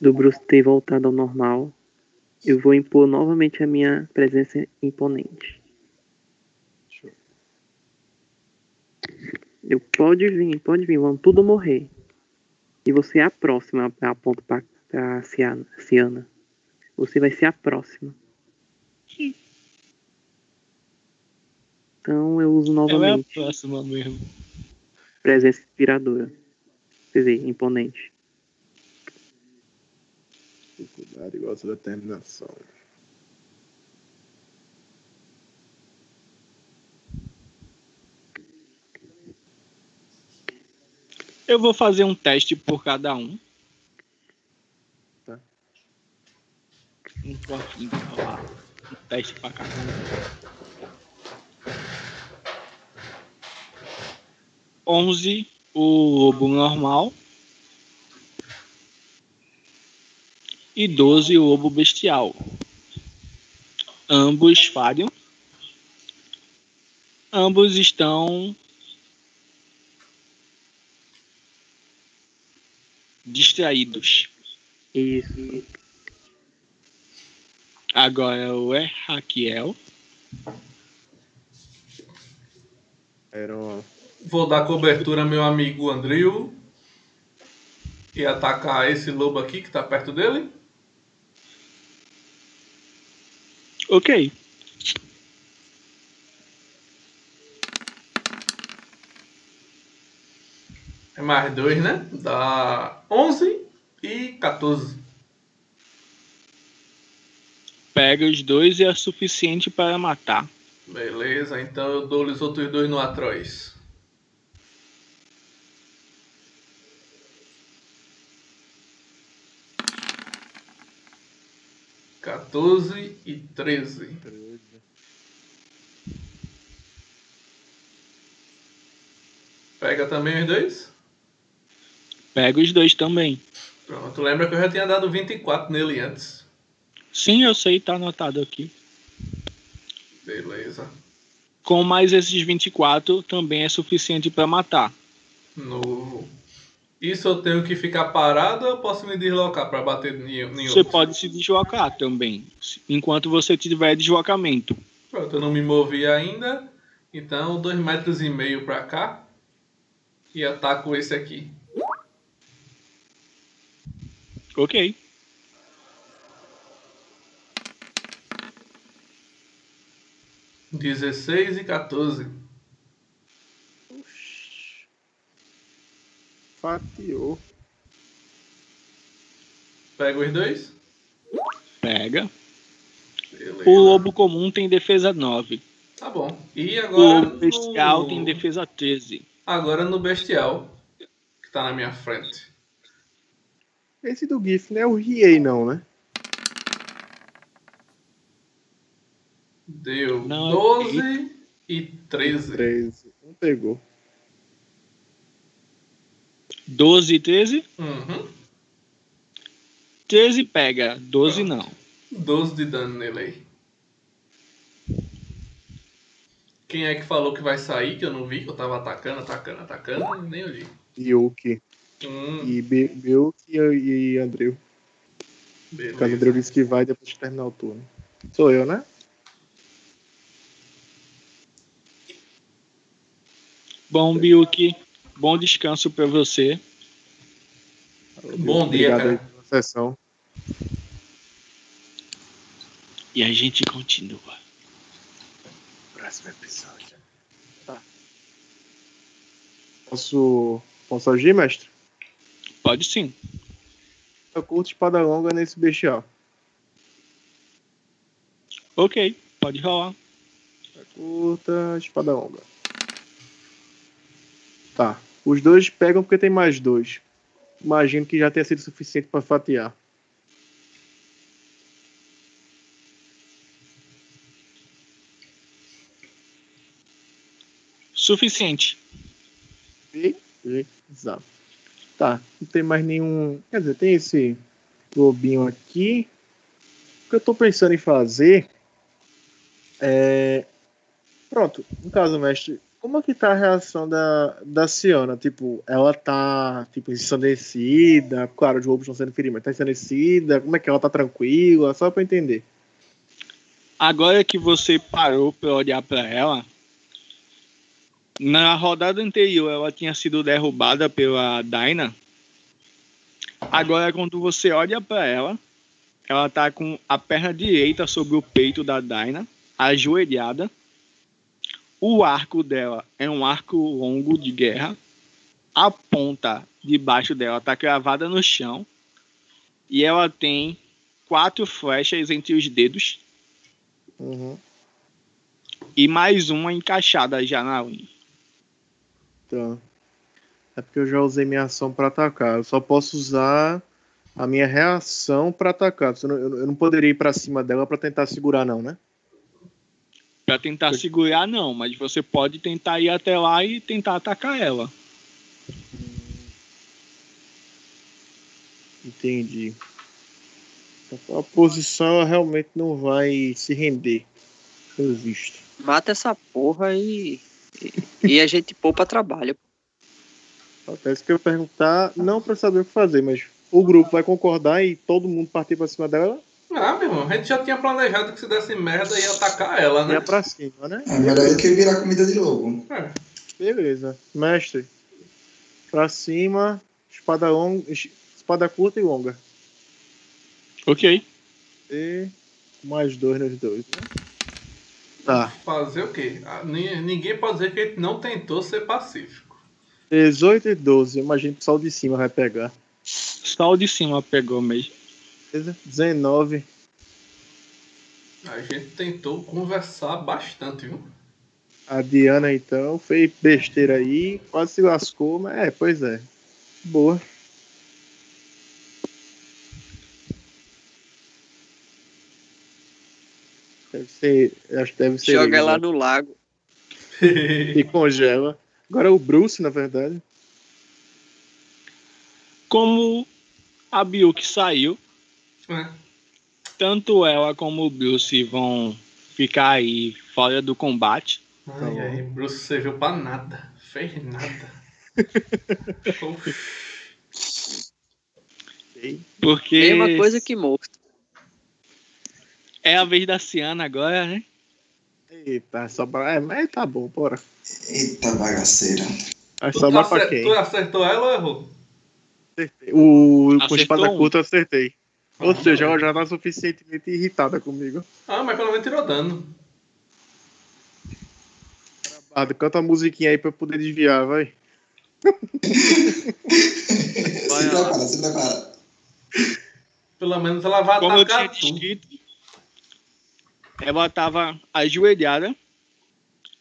do Bruce ter voltado ao normal, eu vou impor novamente a minha presença imponente. Eu pode vir, pode vir, vamos tudo morrer. E você é a próxima, aponto pra, pra Ciana, Ciana. Você vai ser a próxima. Então eu uso Ela é a novamente próxima mesmo. presença inspiradora. Quer dizer, imponente. Dificuldade igual a determinação. Eu vou fazer um teste por cada um. Tá. Um pouquinho, rolar um teste pra cada um. 11, o lobo normal. E 12, o lobo bestial. Ambos falham. Ambos estão distraídos. Isso. Agora o é Raquel. Era uma... Vou dar cobertura ao meu amigo Andrew. E atacar esse lobo aqui que tá perto dele. Ok. Mais dois, né? Dá 11 e 14. Pega os dois e é suficiente para matar. Beleza, então eu dou os outros dois no Atroz. Quatorze e treze. Pega também os dois? Pega os dois também. Pronto, lembra que eu já tinha dado 24 nele antes. Sim, eu sei, tá anotado aqui. Beleza. Com mais esses 24, também é suficiente para matar. Novo. Isso eu tenho que ficar parado ou eu posso me deslocar para bater em, em Você outro? pode se deslocar também, enquanto você tiver deslocamento. Pronto, eu não me movi ainda. Então, dois metros e meio pra cá. E ataco esse aqui. Ok. Dezesseis e 14. Fatiou. Pega os dois. Pega. Beleza. O lobo comum tem defesa 9. Tá bom. E O agora. lobo bestial no... tem defesa 13. Agora no bestial. Que tá na minha frente. Esse do GIF não é o Riei, não, né? Deu Não, 12 e 13. 13. Um pegou. 12 e 13? Uhum. 13 pega, 12 Pronto. não. 12 de dano nele aí. Quem é que falou que vai sair, que eu não vi, que eu tava atacando, atacando, atacando, nem olhei. Yuki. Hum, E Be- Belk e, e Andreu. Porque o Andreu disse que vai depois de terminar o turno. Sou eu, né? Bom, Biuki, bom descanso pra você. Bom dia, Obrigado cara. aí pela sessão. E a gente continua. Próximo episódio. Tá. Posso, posso agir, mestre? Pode sim. Eu curto espada longa nesse bestial. Ok, pode rolar. Curta, espada longa. Tá. Os dois pegam porque tem mais dois. Imagino que já tenha sido suficiente pra fatiar. Suficiente. Exato. Tá, não tem mais nenhum. Quer dizer, tem esse lobinho aqui. O que eu tô pensando em fazer é. Pronto, no caso, mestre, como é que tá a reação da, da Ciana? Tipo, ela tá, tipo, ensandecida. Claro, os lobos estão sendo feridos, mas tá ensandecida. Como é que ela tá tranquila? Só pra entender. Agora que você parou pra olhar pra ela, na rodada anterior ela tinha sido derrubada pela Daina. Agora quando você olha pra ela, ela tá com a perna direita sobre o peito da Daina, ajoelhada. O arco dela é um arco longo de guerra. A ponta debaixo dela tá cravada no chão. E ela tem quatro flechas entre os dedos Uhum. e mais uma encaixada já na unha. Tá. É porque eu já usei minha ação pra atacar. Eu só posso usar a minha reação pra atacar. Eu não, eu não poderia ir pra cima dela pra tentar segurar, não, né? Pra tentar segurar, não, mas você pode tentar ir até lá e tentar atacar ela. Entendi. A posição ela realmente não vai se render, pelo visto. Mata essa porra e, e, e a gente poupa trabalho. Até isso que eu perguntar, não pra saber o que fazer, mas o grupo vai concordar e todo mundo partir pra cima dela, Ah, meu irmão, a gente já tinha planejado que se desse merda ia atacar ela, né? ia pra cima, né? É melhor do que virar comida de lobo. É. Beleza. Mestre, pra cima, espada longa, espada curta e longa. Ok. E mais dois nos dois. Né? Tá. Fazer o quê? Ah, ni- Ninguém pode dizer que a gente não tentou ser pacífico. 18 e 12. Imagino que só o de cima vai pegar. Só o de cima pegou mesmo. Beleza? 19. A gente tentou conversar bastante, viu? A Diana, então, fez besteira aí. Quase se lascou, mas é, pois é. Boa. Deve ser. Acho que deve ser. Joga ele, ela né? no lago. E congela. Agora é o Bruce, na verdade. Como a Biuki saiu, É. tanto ela como o Bruce vão ficar aí fora do combate. Ai, ai, Bruce serviu pra nada. Fez nada. Porque Mesma coisa que morto. É a vez da Ciana agora, né? Eita, sobra. É, mas tá bom, bora. Eita bagaceira. Vai Tu, sobrar pra quem? tu acertou ela ou errou? O, com espada um. curta eu acertei. Ou Ah, seja, ela já tá suficientemente irritada comigo. Ah, mas pelo menos tirou dano. Ah, canta a musiquinha aí pra eu poder desviar, vai. se prepara, se prepara. Pelo menos ela vai Como eu tinha atacar tu. descrito, ela estava ajoelhada,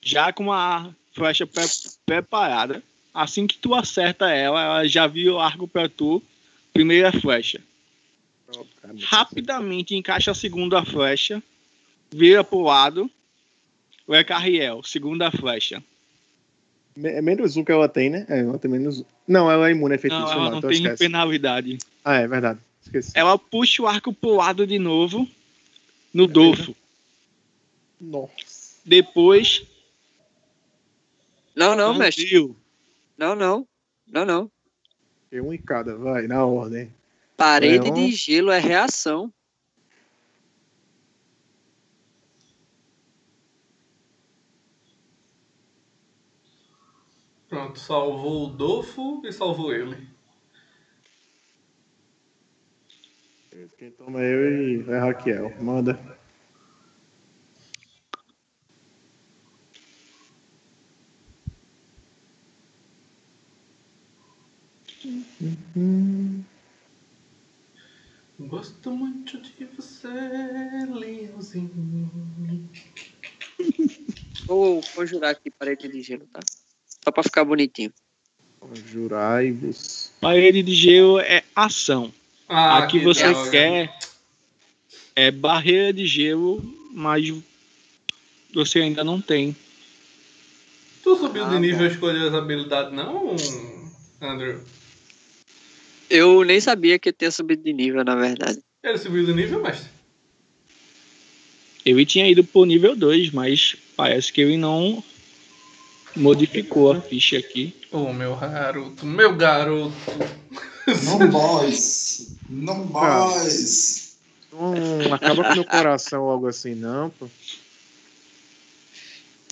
já com a flecha pre- preparada. Assim que tu acerta ela, ela já viu o arco pra tu, primeira flecha. Rapidamente encaixa a segunda flecha, vira pro lado é Carriel? Segunda flecha. É menos um que ela tem, né? É, ela tem menos um. Não, ela é imune a feitiço Não, ela não então tem esquece. penalidade. Ah, é verdade. Esqueci. Ela puxa o arco pro lado de novo no Dolfo. Nossa. Depois. Não, não, mestre. Andril. Não, não. Não, não. É um em cada, vai, na ordem. Parede Leão. de gelo é reação. Pronto, salvou o Dolfo e salvou ele. Quem toma eu e é Raquel. Manda. Gosto muito de você, Leãozinho. Vou conjurar aqui parede de gelo, tá? Só pra ficar bonitinho. Jurai-vos. Parede de gelo é ação. Ah, a que que você droga. quer é barreira de gelo, mas você ainda não tem. Tu subiu Ah, de nível bom. e escolheu as habilidades, não, Andrew? Eu nem sabia que tinha subido de nível, na verdade. Ele subiu de nível, mestre? Ele tinha ido pro nível 2, mas parece que ele não modificou a ficha aqui. Ô, meu garoto, meu garoto. Não boys. Não boys. Não acaba com meu coração algo assim, não, pô.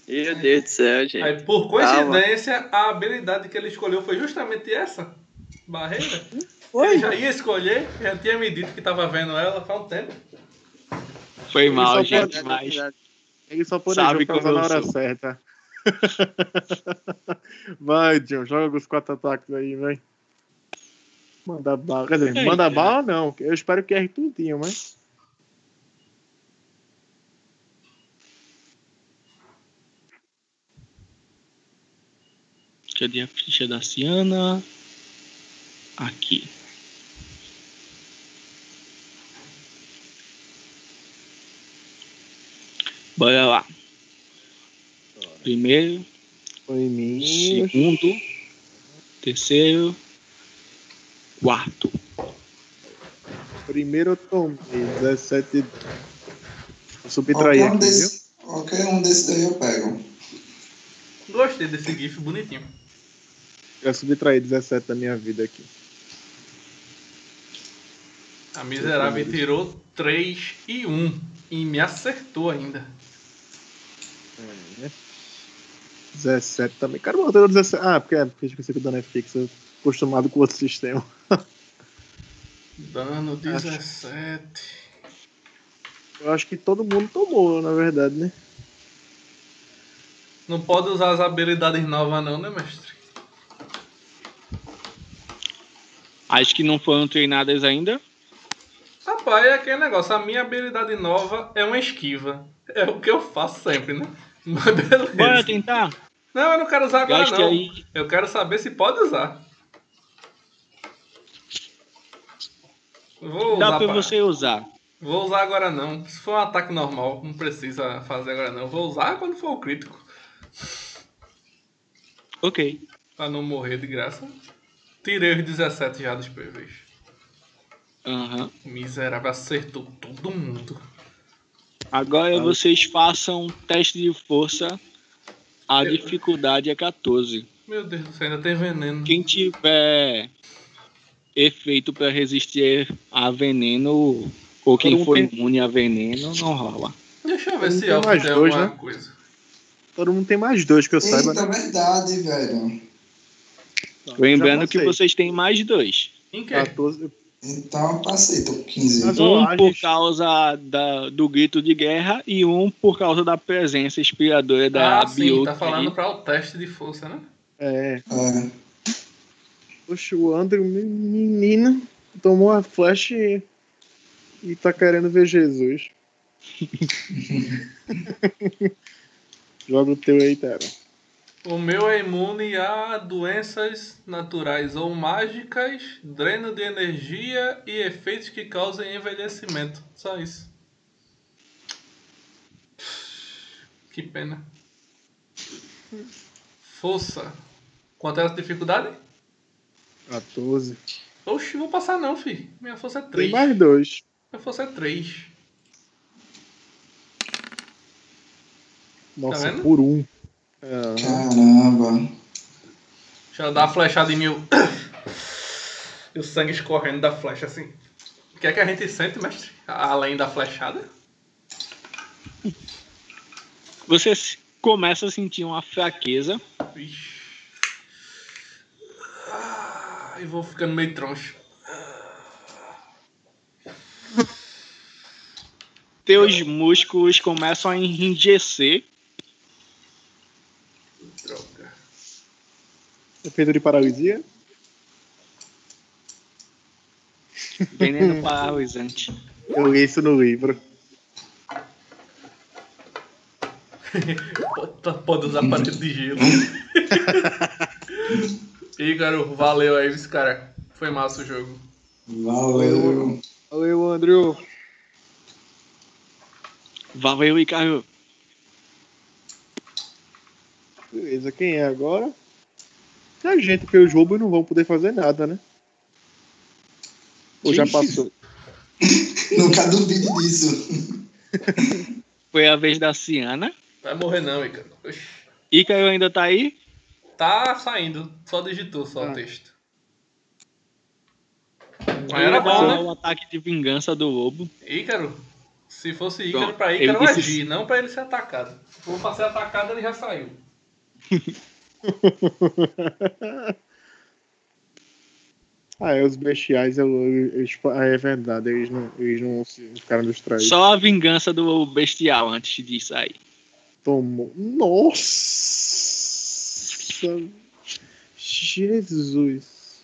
Meu Deus do céu, gente. Aí, por coincidência, a habilidade que ele escolheu foi justamente essa. Barreira. Ele já ia escolher, já tinha me dito que tava vendo ela faz um tempo. Foi mal, gente, pode- mas Ele só Sabe planejou pra usar como na hora sou. certa. vai, John, joga os quatro ataques aí, vai. Manda bala. Quer dizer, Eita. manda bala não. Eu espero que erre tudinho, mas. cadê a ficha da Ciana? Aqui. Bora lá. Primeiro, Foi mim. segundo, terceiro, quarto. Primeiro eu tomei 17. Vou subtrair Qualquer um, aqui, viu? desse, qualquer um desses daí eu pego. Gostei desse GIF bonitinho. Eu subtraí 17 da minha vida aqui. A miserável tirou 3 e 1 e me acertou ainda. É, né? 17 também. Cara, o roteiro 17. Ah, porque é porque eu esqueci que o dano é fixo. eu tô Acostumado com outro sistema. Dano 17. Eu acho que todo mundo tomou, na verdade, né? Não pode usar as habilidades novas não, né, mestre? As que não foram treinadas ainda. Rapaz, é aquele negócio. A minha habilidade nova é uma esquiva. É o que eu faço sempre, né? Mas beleza. Bora tentar? Não, eu não quero usar agora Gaste não. aí. Eu quero saber se pode usar. Vou Dá usar pra pra- você usar. Vou usar agora não. Se for um ataque normal, não precisa fazer agora não. Vou usar quando for o crítico. Ok. Pra não morrer de graça. Tirei os 17 já dos PVs. Aham. Miserável, acertou todo mundo. Agora Ah. vocês façam um teste de força. A dificuldade é 14. Meu Deus do céu, ainda tem veneno. Quem tiver efeito para resistir a veneno ou quem Todo for tem- imune a veneno, não rola. Deixa eu ver Não se tem Elfo mais tem dois, né? coisa. Todo mundo tem mais dois que eu saiba, Eita, né? verdade, velho. Lembrando que vocês têm mais dois. Em quê? 14. Então eu passei, tô com 15. Mas- Um por causa da- do grito de guerra e um por causa da presença inspiradora da ah, sim, Biota tá falando para o teste de força, né? É. É. Poxa, o Andrew, menino, tomou a flash e, e tá querendo ver Jesus. Joga o teu aí, Tera. O meu é imune a doenças naturais ou mágicas, dreno de energia e efeitos que causem envelhecimento. Só isso. Que pena. Força. Quanto é a dificuldade? 14. Oxi, vou passar não, fi. Minha força é Tem 3. mais dois. Minha força é 3. Nossa, vendo? por um. Caramba. Deixa eu dar uma flechada em mil. E o sangue escorrendo da flecha assim. O que é que a gente sente, mestre? Além da flechada? Você começa a sentir uma fraqueza. Ah, e vou ficando meio troncho. Teus músculos começam a enrijecer. Droga. Efeito de paralisia. Veneno paralisante. Eu li isso no livro. Pode- usar parede de gelo. Ícaro, valeu aí, esse cara. Foi massa o jogo. Valeu. Valeu, Andrew. Valeu, Ricardo. Beleza, quem é agora? A gente que os roubos não vão poder fazer nada, né? Ou já passou? Nunca duvide disso. Foi a vez da Ciana. Vai morrer não, Ícaro. Oxi. Ícaro ainda tá aí? Tá saindo. Só digitou só Ah. o texto. Mas era bom, né? o ataque de vingança do lobo. Ícaro, se fosse Ícaro, Pronto, pra ele Ícaro disse- agir, não pra ele ser atacado. Se for pra ser atacado, ele já saiu. ah, é, os bestiais, eu, eu- eles- ah, é verdade, eles não, eles não se ficaram distraídos. Só a vingança do bestial antes de sair. Tomou. Nossa! Jesus!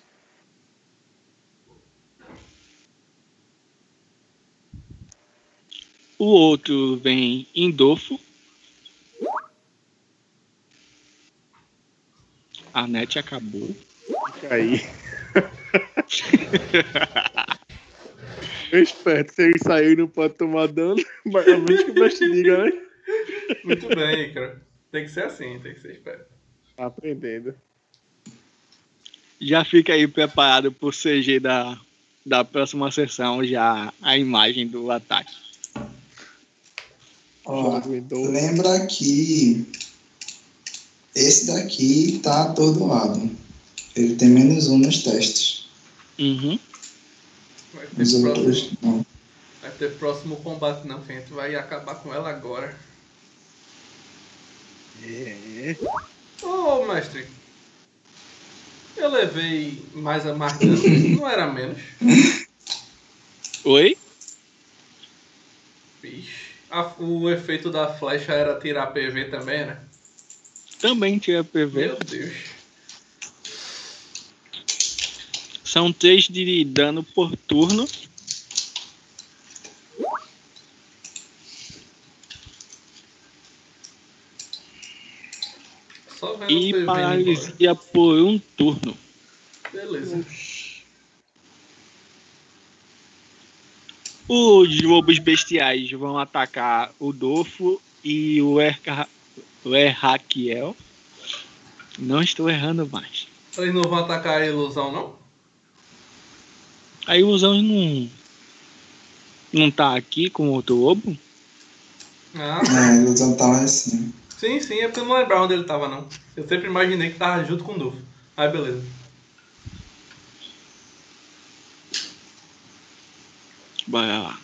O outro vem Indolfo. A net acabou. Fica aí. Eu espero, se ele sair não pode tomar dano, mas a menos que o mestre diga, né? Muito bem, Ícaro. Tem que ser assim, tem que ser esperto. Tá aprendendo. Já fica aí preparado pro CG da, da próxima sessão, já a imagem do ataque. Aguentou. lembra que esse daqui tá atordoado. Ele tem menos um nos testes. Uhum. Vai ter, Os próximo, outros não. vai ter próximo combate não, que a gente vai acabar com ela agora. É. Ô, mestre. Eu levei mais a mais dano, não era menos. Oi? Vixe. A- o efeito da flecha era tirar PV também, né? Também tira PV. Meu Deus. São 3 de dano por turno. E PV embora. paralisia por um turno. Beleza. Os lobos bestiais vão atacar o Dofo e o, Erca... o Erraquiel. Não estou errando mais. Eles não vão atacar a ilusão, não? A ilusão não. Não tá aqui com outro lobo? Ah, É, a ilusão tá lá em cima. sim, sim, é porque eu não lembrava onde ele tava, não. Eu sempre imaginei que tava junto com o Dofo. Aí, beleza. Bora lá.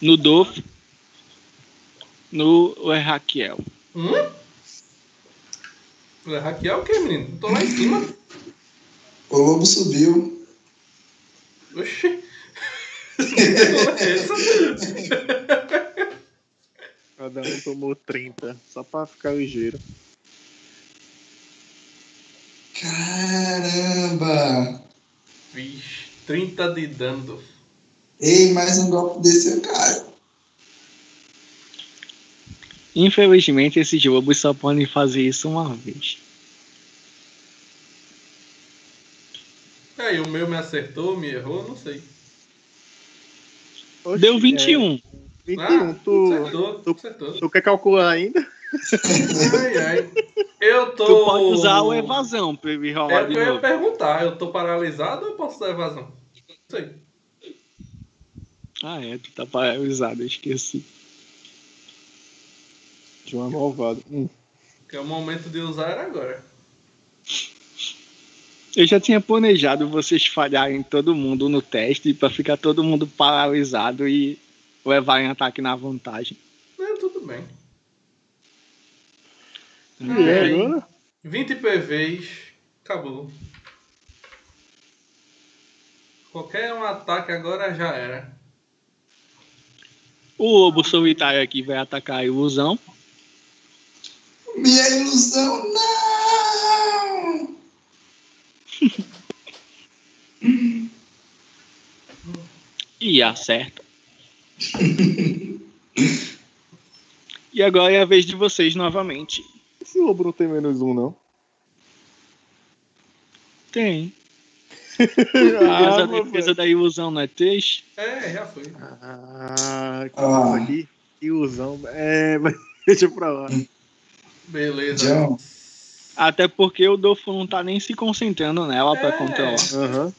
No Dofo. No Erraquiel. Hum? Vai hackear o que, menino? Tô lá em cima. O lobo subiu. Oxi. É? Cada um tomou 30, só pra ficar ligeiro. Caramba! Vixe, 30 de dano. Ei, mais um golpe desse eu caio. Infelizmente, esses lobos só podem fazer isso uma vez. Aí, o meu me acertou, me errou, não sei. Oxi, Deu é, 21. 21. tu, Acertou, tu- acertou. tu quer calcular ainda? Ai, ai. Eu tô. Tu pode usar o evasão pra ele É rolar o de que eu ia novo. perguntar. Eu tô paralisado ou eu posso dar evasão? Não sei. Ah, é, tu tá paralisado, eu esqueci. João é malvado. Hum. Que é o momento de usar era agora. Eu já tinha planejado vocês falharem todo mundo no teste pra ficar todo mundo paralisado e levarem ataque na vantagem. É, tudo bem. E é, agora? 20 PVs. Acabou. Qualquer um ataque agora já era. O lobo solitário aqui vai atacar a ilusão. Minha ilusão, não! E acerta. e agora é a vez de vocês novamente. Esse lobo não tem menos um, não. Tem. ah, a defesa da ilusão não é 3? É, já foi. Ah, que Ah. Que ilusão. É, mas deixa pra lá. Beleza. John, Até porque o Dolfo não tá nem se concentrando nela pra É. controlar. Aham.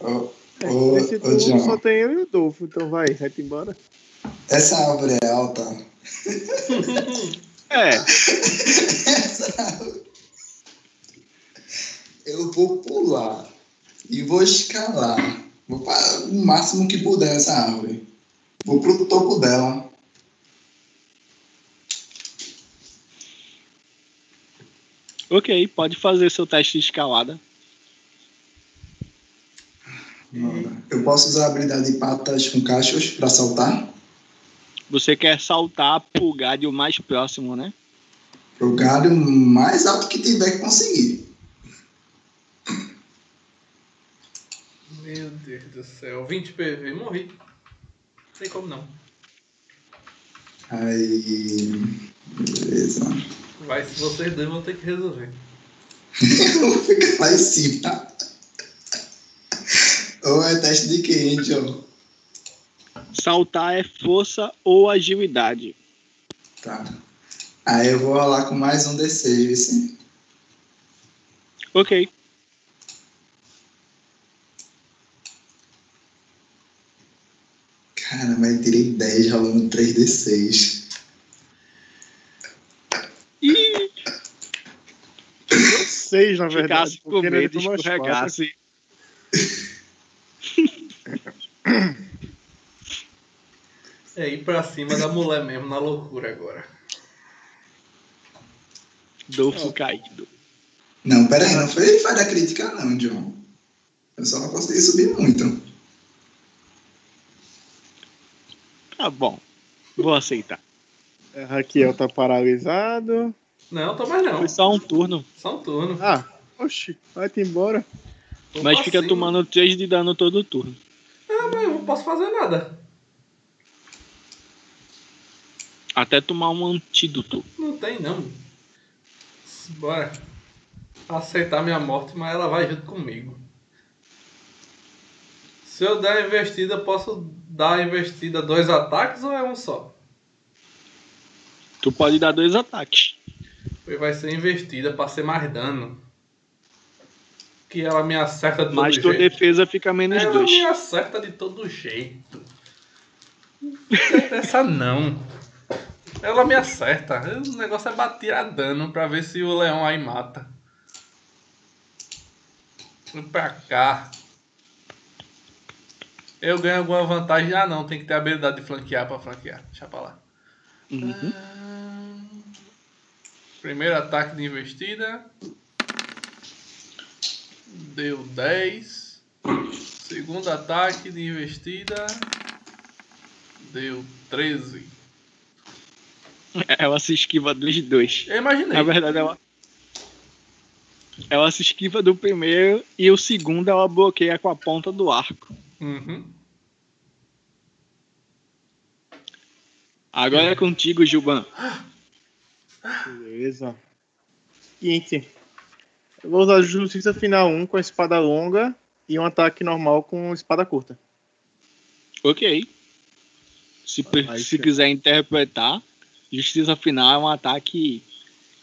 ô, ô, Esse ô, turno John, só tem eu e o Dolfo, então vai, vai-te embora. essa árvore é alta. É, Essa árvore. Eu vou pular e vou escalar. Vou para o máximo que puder essa árvore. Vou pro topo dela. Ok, pode fazer seu teste de escalada. Eu posso usar a habilidade de patas com cachos para saltar? Você quer saltar pro galho mais próximo, né? Pro galho mais alto que tiver que conseguir. Meu Deus do céu. 20 PV. Morri. Não tem como não. Aí. Beleza. Vai, se vocês dois vão ter que resolver. Eu vou ficar lá em cima. Ou é teste de hein, John? Saltar é força ou agilidade. Tá. Aí eu vou rolar com mais um D6, viu? sim? Ok. Cara, mas eu tirei 10 rolando 3D6. Ih, Seis, na verdade. ficasse com medo, escorregasse. É ir pra cima da mulher mesmo, na loucura agora. Dolfo caído. Não, pera aí, não foi falha crítica não, John. Eu só não consegui subir muito. Tá bom. Vou aceitar. quatro. Raquel tá paralisado. Não, tô mais não. Foi só um turno. Só um turno. Ah, oxi, vai-te embora. Tô Mas fica cima. tomando 3 de dano todo turno. Ah, mas eu não posso fazer nada. Até tomar um antídoto. Não tem não. Bora. Aceitar minha morte, mas ela vai junto comigo. Se eu der a investida, posso dar a investida dois ataques ou é um só? Tu pode dar dois ataques. Pois vai ser investida pra ser mais dano. Que ela me acerta de Mas todo tua jeito. defesa fica menos Ela 2. me acerta de todo jeito. Dessa não. Ela me acerta. O negócio é bater a dano pra ver se o leão aí mata. Vem pra cá. Eu ganho alguma vantagem? Ah não, tem que ter a habilidade de flanquear pra flanquear. Deixa pra lá. Uhum. Ah, Primeiro ataque de investida. Deu 10. Segundo ataque de investida. Deu 13. Ela se esquiva dos dois. Eu imaginei. Na verdade, ela. Ela se esquiva do primeiro e o segundo ela bloqueia com a ponta do arco. Uhum. Agora é contigo, Gilban. Beleza. Seguinte. Eu vou usar Justiça Final 1 com a espada longa e um ataque normal com espada curta. Ok. Se, Ai, se quiser interpretar, Justiça Final é um ataque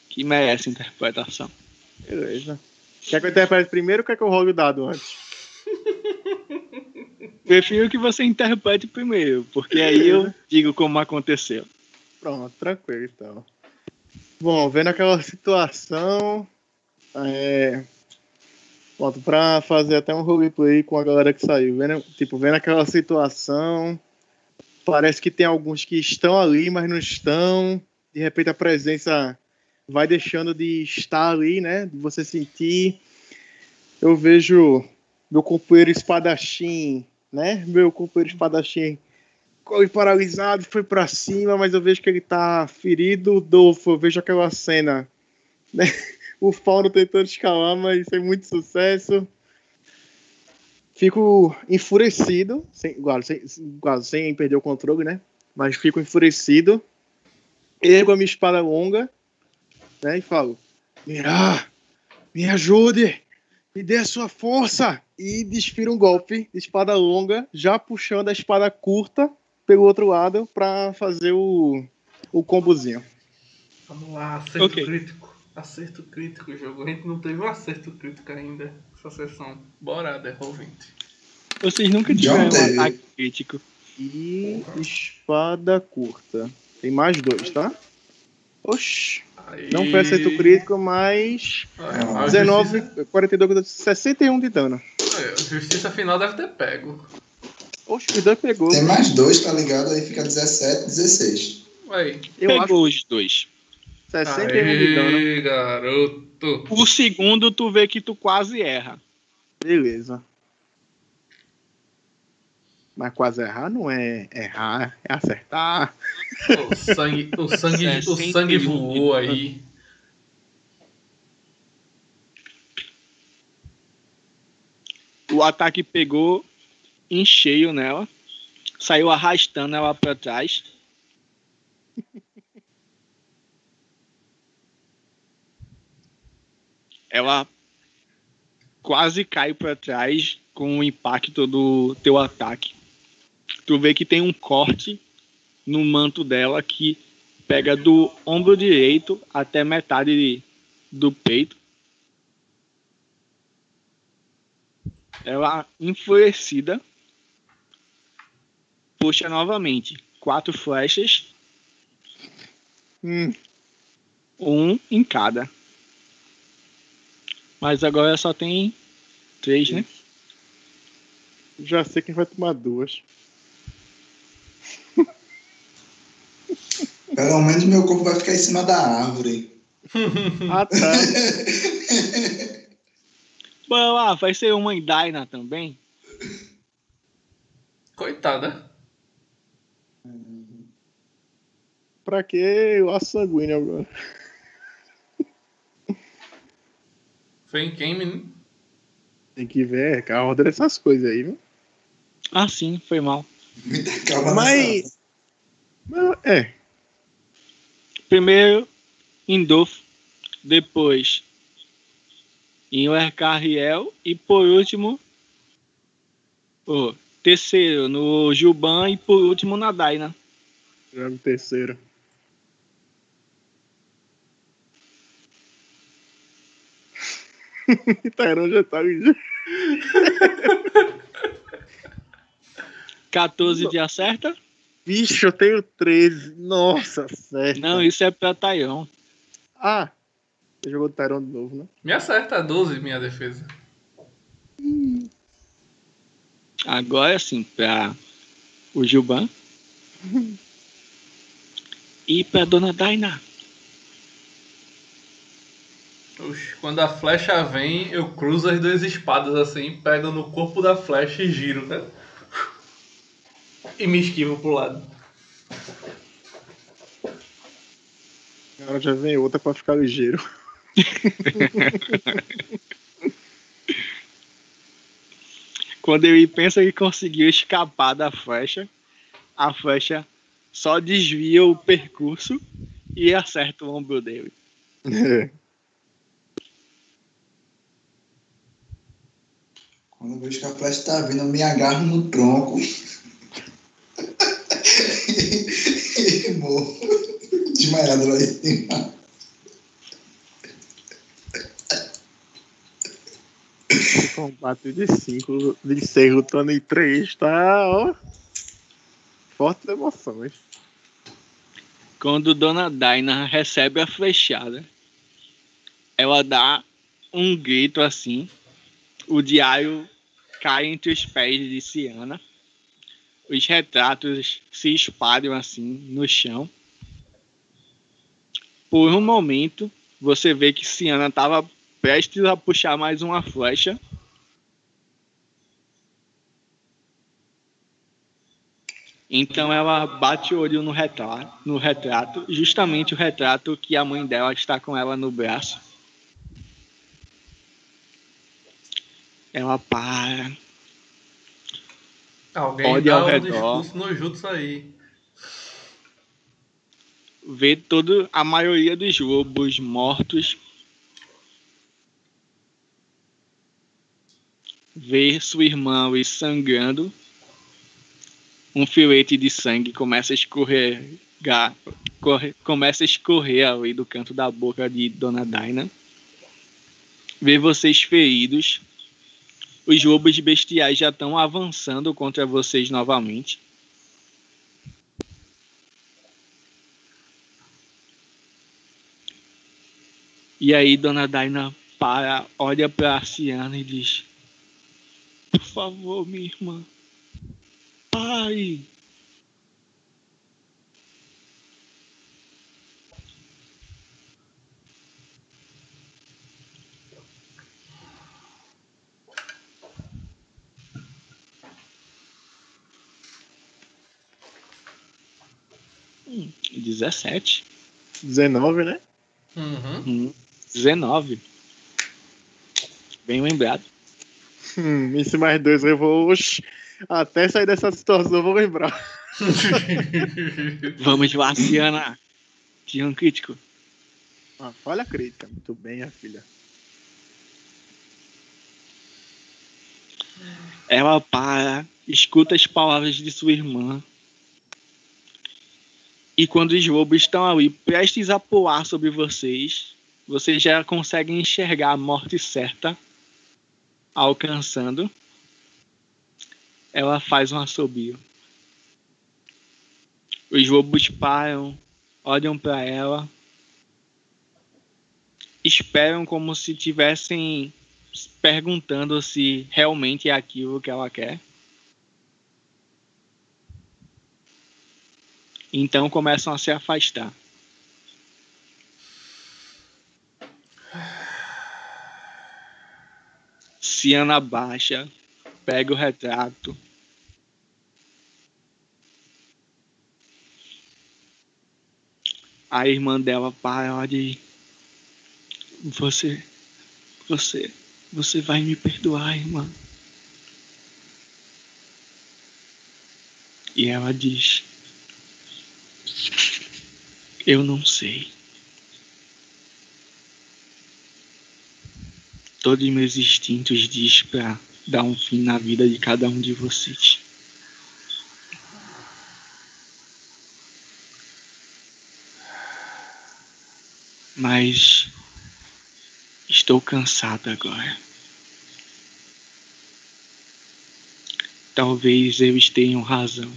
que merece interpretação. Beleza. Quer que eu interprete primeiro ou quer que eu role o dado antes? Prefiro que você interprete primeiro, porque aí eu digo como aconteceu. Pronto, tranquilo então. Bom, vendo aquela situação, é... Pronto, pra fazer até um roleplay com a galera que saiu. Vendo, tipo, vendo aquela situação, parece que tem alguns que estão ali, mas não estão. De repente a presença vai deixando de estar ali, né? De você sentir. Eu vejo meu companheiro espadachim, né? Meu companheiro espadachim Corre paralisado, foi pra cima, mas eu vejo que ele tá ferido. Dolfo, eu vejo aquela cena. Né? O Fauno tentando escalar, mas sem muito sucesso. Fico enfurecido, sem, claro, sem, sem perder o controle, né? Mas fico enfurecido. Ergo a minha espada longa, né? E falo: Mirá, me ajude, me dê a sua força. E desfiro um golpe de espada longa, já puxando a espada curta pelo outro lado para fazer o, o combozinho. Vamos lá, acerto Ok. crítico. Acerto crítico, jogo. A gente não teve um acerto crítico ainda essa sessão. Bora, Derrovinte. Vocês nunca tiveram um ataque crítico. E espada curta. Tem mais dois, tá? Oxi. Não foi acerto crítico, mas. A 19, Justiça, 42, 61 de dano. é, a justiça final deve ter pego. Oxe, os dois pegou. Tem mais dois, tá ligado? Aí fica 17, 16. Aí. Eu acho Pegou os dois. 61 de dano. Aê, garoto. O segundo, tu vê que tu quase erra. Beleza. Mas quase errar não é errar, é acertar. O sangue, o sangue, o 61 sangue voou aí. O ataque pegou em cheio nela. Saiu arrastando ela pra trás. Ela quase cai pra trás com o impacto do teu ataque. Tu vê que tem um corte no manto dela que pega do ombro direito até metade do peito. Ela, enfurecida, puxa novamente quatro flechas, Hum, um em cada. Mas agora só tem três, né? já sei quem vai tomar duas. Pelo menos meu corpo vai ficar em cima da árvore. Ah, tá. Bora lá, vai ser uma em Daina também. Coitada. Pra que o aço sanguíneo agora? Foi em quem, menino? Tem que ver a ordem dessas coisas aí, viu? Ah, sim, foi mal. Calma Mas-. Mas, é, Primeiro em Dof, depois em Lercarriel e por último, o terceiro no Juban e por último na Daina. jogo terceiro. Tairão já tá ali. 14 de acerta? Vixe, eu tenho 13. Nossa, certo. Não, isso é pra Taião. Ah, você jogou Tairão de novo, né? Me acerta 12, minha defesa. Agora sim, pra o Juban. E pra Dona Daina. Oxe, quando a flecha vem, eu cruzo as duas espadas assim, pego no corpo da flecha e giro, né? E me esquivo pro lado. Agora já vem outra pra ficar ligeiro. Quando ele pensa que conseguiu escapar da flecha, a flecha só desvia o percurso e acerta o ombro dele. Quando eu vejo que a flecha está vindo, eu me agarro no tronco. e morro. Desmaiado lá em cima. Combate de 5, de 6, lutando em 3, tá, ó. Fortes emoções. Quando Dona Daina recebe a flechada, ela dá um grito assim. O diário cai entre os pés de Ciana. Os retratos se espalham assim no chão. Por um momento, você vê que Ciana estava prestes a puxar mais uma flecha. Então ela bate o olho no retrato, no retrato, justamente o retrato que a mãe dela está com ela no braço. Ela para, Alguém Olha dá ao um redor. discurso no Jutsu aí. vê toda a maioria dos lobos mortos. Vê sua irmã Luiz sangrando. Um filete de sangue começa a escorregar, corre, começa a escorrer ali do canto da boca de Dona Daina. Vê vocês feridos. Os lobos bestiais já estão avançando contra vocês novamente. E aí Dona Daina para, olha para a Ciana e diz: Por favor, minha irmã. Pai. Hum, 17. 19, né? Uhum. Hum, 19. Bem lembrado. Hum, esse mais dois eu vou. Até sair dessa situação eu vou lembrar. Vamos lá, Ciana. Tinha um crítico. Uma falha crítica. Muito bem, minha filha. Ela para, escuta as palavras de sua irmã. E quando os lobos estão ali prestes a pular sobre vocês, vocês já conseguem enxergar a morte certa alcançando. Ela faz um assobio. Os lobos param, olham para ela, esperam como se tivessem perguntando se realmente é aquilo que ela quer. Então começam a se afastar. Ciana baixa, pega o retrato. A irmã dela para ela diz: Você, você, você vai me perdoar, irmã. E ela diz: Eu não sei. Todos meus instintos diz para dar um fim na vida de cada um de vocês. Mas estou cansado agora. Talvez eles tenham razão.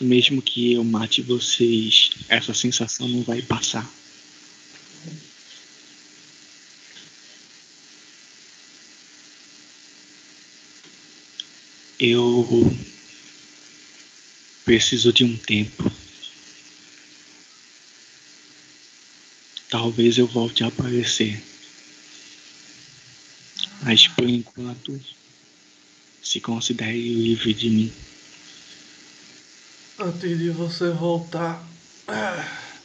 Mesmo que eu mate vocês, essa sensação não vai passar. Eu preciso de um tempo. Talvez eu volte a aparecer. Mas por enquanto, se considere livre de mim. Antes de você voltar ah,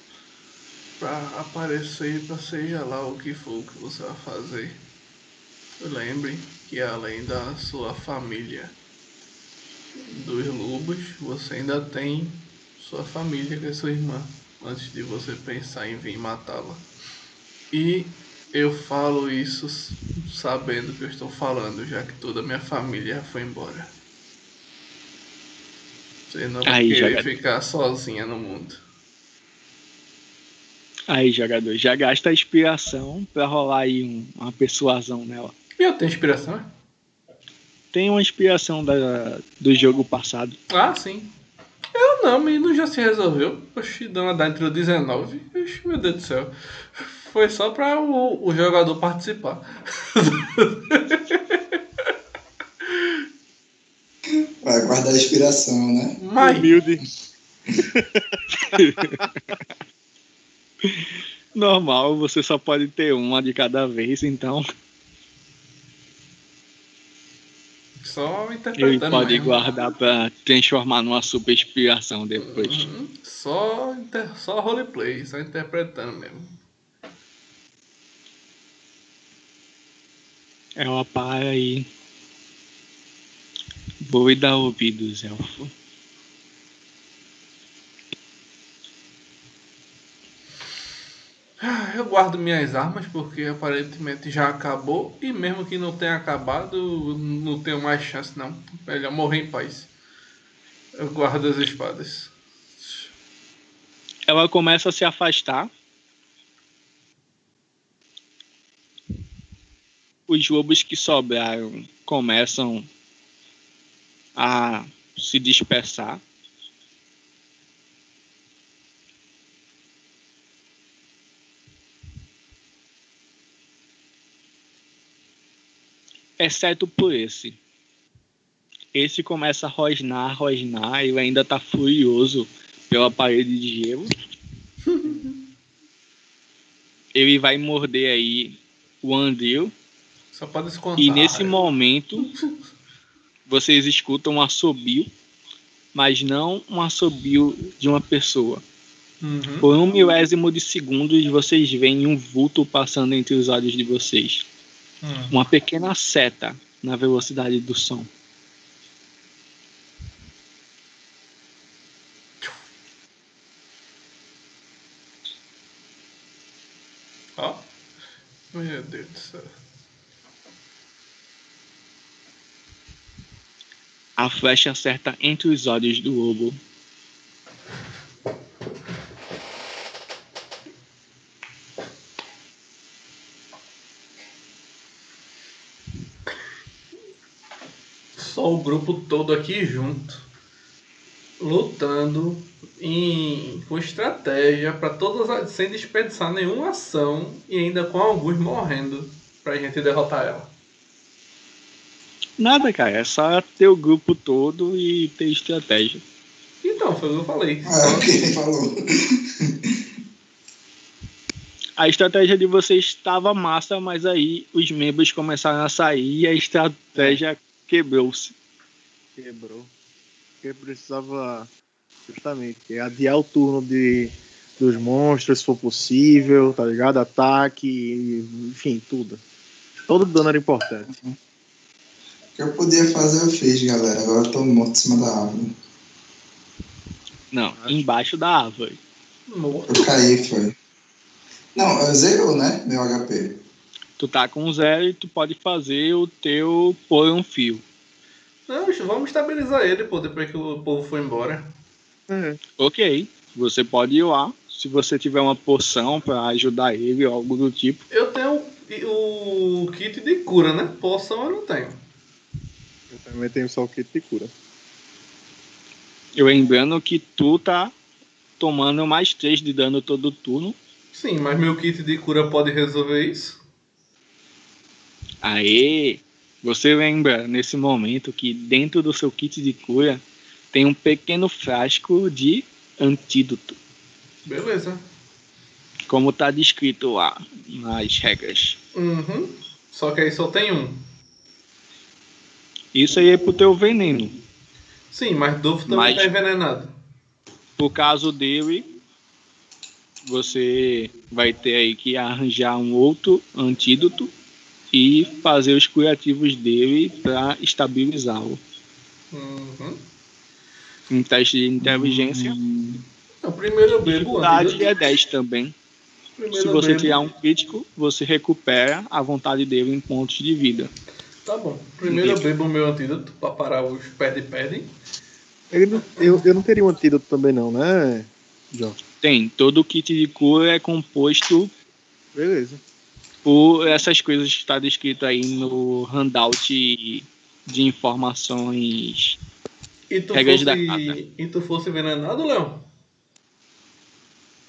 pra aparecer, pra seja lá o que for que você vai fazer, lembre que além da sua família dos lobos, você ainda tem sua família, que é sua irmã, antes de você pensar em vir matá-la. E eu falo isso sabendo que eu estou falando, já que toda a minha família já foi embora. Você não vai Aí, querer já- ficar sozinha no mundo. Aí, jogador, já gasta a inspiração pra rolar aí um- uma persuasão nela. E eu tenho inspiração? é? Tem uma inspiração da, do jogo passado. Ah, sim. Eu não, menino já se resolveu. Oxi, dona Dá entrou 19. Oxi, meu Deus do céu. Foi só pra o, o jogador participar. Vai guardar a inspiração, né? Mas, Humilde. Normal, você só pode ter uma de cada vez, então só ele interpretando. pode mesmo. guardar pra transformar numa super inspiração depois. Uhum. Só, inter... só roleplay, só interpretando mesmo. Ela para aí. Vou dar ouvidos, elfo. Eu guardo minhas armas porque aparentemente já acabou e mesmo que não tenha acabado, não tenho mais chance não. Melhor morrer em paz. Eu guardo as espadas. Ela começa a se afastar. Os lobos que sobraram começam a se dispersar. Exceto por esse. Esse começa a rosnar, rosnar, e ainda tá furioso pela parede de gelo. Ele vai morder aí o Andrew. Só pode se contar. E nesse momento, vocês escutam um assobio, mas não um assobio de uma pessoa. Uhum. Por um milésimo de segundos, vocês veem um vulto passando entre os olhos de vocês. Hum. Uma pequena seta na velocidade do som. Ó. Meu Deus do céu. A flecha acerta entre os olhos do lobo. Só o grupo todo aqui junto, lutando em, com estratégia para todas as- sem desperdiçar nenhuma ação e ainda com alguns morrendo pra gente derrotar ela. Nada, cara. É só ter o grupo todo e ter estratégia. Então, foi o que eu falei. É o que ele falou. A estratégia de vocês estava massa, mas aí os membros começaram a sair e a estratégia quebrou-se. Quebrou. Porque precisava justamente adiar o turno de, dos monstros, se for possível, tá ligado? Ataque, enfim, tudo. Todo dano era importante. O que eu podia fazer, eu fiz, galera. Agora eu tô morto em cima da árvore. Não, embaixo da árvore. Morto. Eu caí, foi. Não, eu zerou, né? Meu HP. Tu tá com zero e tu pode fazer o teu por um fio. Não, bicho, vamos estabilizar ele, pô, depois que o povo foi embora. É, Ok, você pode ir lá. Se você tiver uma poção pra ajudar ele ou algo do tipo. Eu tenho o, o kit de cura, né? Poção eu não tenho. eu também tenho só o kit de cura. Eu lembrando que tu tá tomando mais 3 de dano todo turno. Sim, mas meu kit de cura pode resolver isso? Aê! Você lembra nesse momento que dentro do seu kit de cura tem um pequeno frasco de antídoto. Beleza. Como tá descrito lá nas regras. Uhum. Só que aí só tem um. Isso aí é pro teu veneno. Sim, mas Dolph também Mas- tá envenenado. Por caso dele, você vai ter aí que arranjar um outro antídoto e fazer os curativos dele para estabilizá-lo. Uhum. Um teste de inteligência. Então, primeiro eu bebo o antídoto. é 10 também. Primeiro Se você bebo. tirar um crítico, você recupera a vontade dele em pontos de vida. Tá bom. Primeiro eu bebo o meu antídoto pra parar os perde-perde. Ele não- eu, eu não teria um antídoto também não, né, John? Tem. Todo kit de cura é composto Beleza. Por essas coisas que está descrito aí no handout de informações. E tu, Regras fosse, da carta. e tu fosse envenenado, Leão?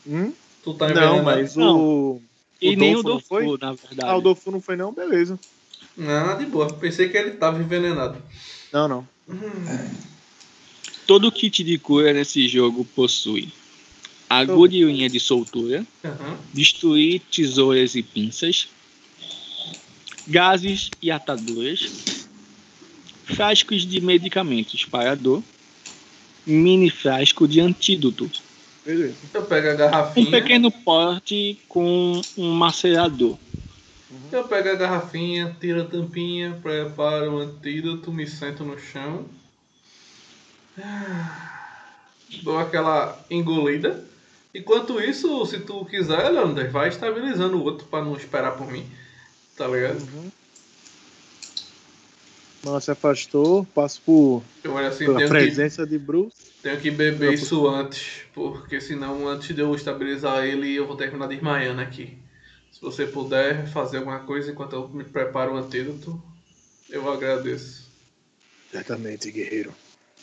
Hum? Tu tá envenenado? Não, mas Não. o. E O nem o Dolfo não foi? Dofu, na verdade. Ah, o Dofu não foi, não? Beleza. Não, de boa. Pensei que ele tava envenenado. Não, não. Todo kit de cura nesse jogo possui agulhinha de soltura, Aham. destruir tesouras e pinças, gases e ataduras, frascos de medicamentos para dor, mini frasco de antídoto, Beleza. Eu pego a garrafinha. um pequeno porte com um macerador. Eu pego a garrafinha, tiro a tampinha, preparo o antídoto, me sento no chão. Dou aquela engolida. Enquanto isso, se tu quiser, Leandro, vai estabilizando o outro pra não esperar por mim. Tá ligado? Mano se afastou, passo por, Eu olho assim, pela tenho que, presença de Bruce. tenho que beber isso antes. Porque senão, antes de eu estabilizar ele, eu vou terminar desmaiando aqui. Se você puder fazer alguma coisa enquanto eu me preparo o antídoto, eu agradeço. Certamente, guerreiro.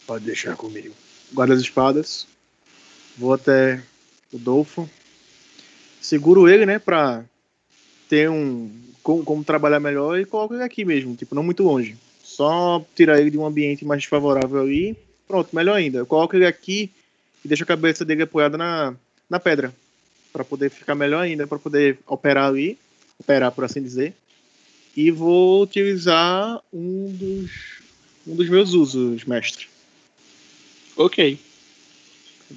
Pode deixar comigo. Guarda as espadas. Vou até o Dolfo. Seguro ele, né? Pra ter um. Como, como trabalhar melhor e coloco ele aqui mesmo, tipo, não muito longe. Só tirar ele de um ambiente mais favorável ali. Pronto, melhor ainda. Eu coloco ele aqui e deixo a cabeça dele apoiada na, na pedra. Pra poder ficar melhor ainda, pra poder operar ali. Operar, por assim dizer. E vou utilizar um dos um dos meus usos, mestre. Ok.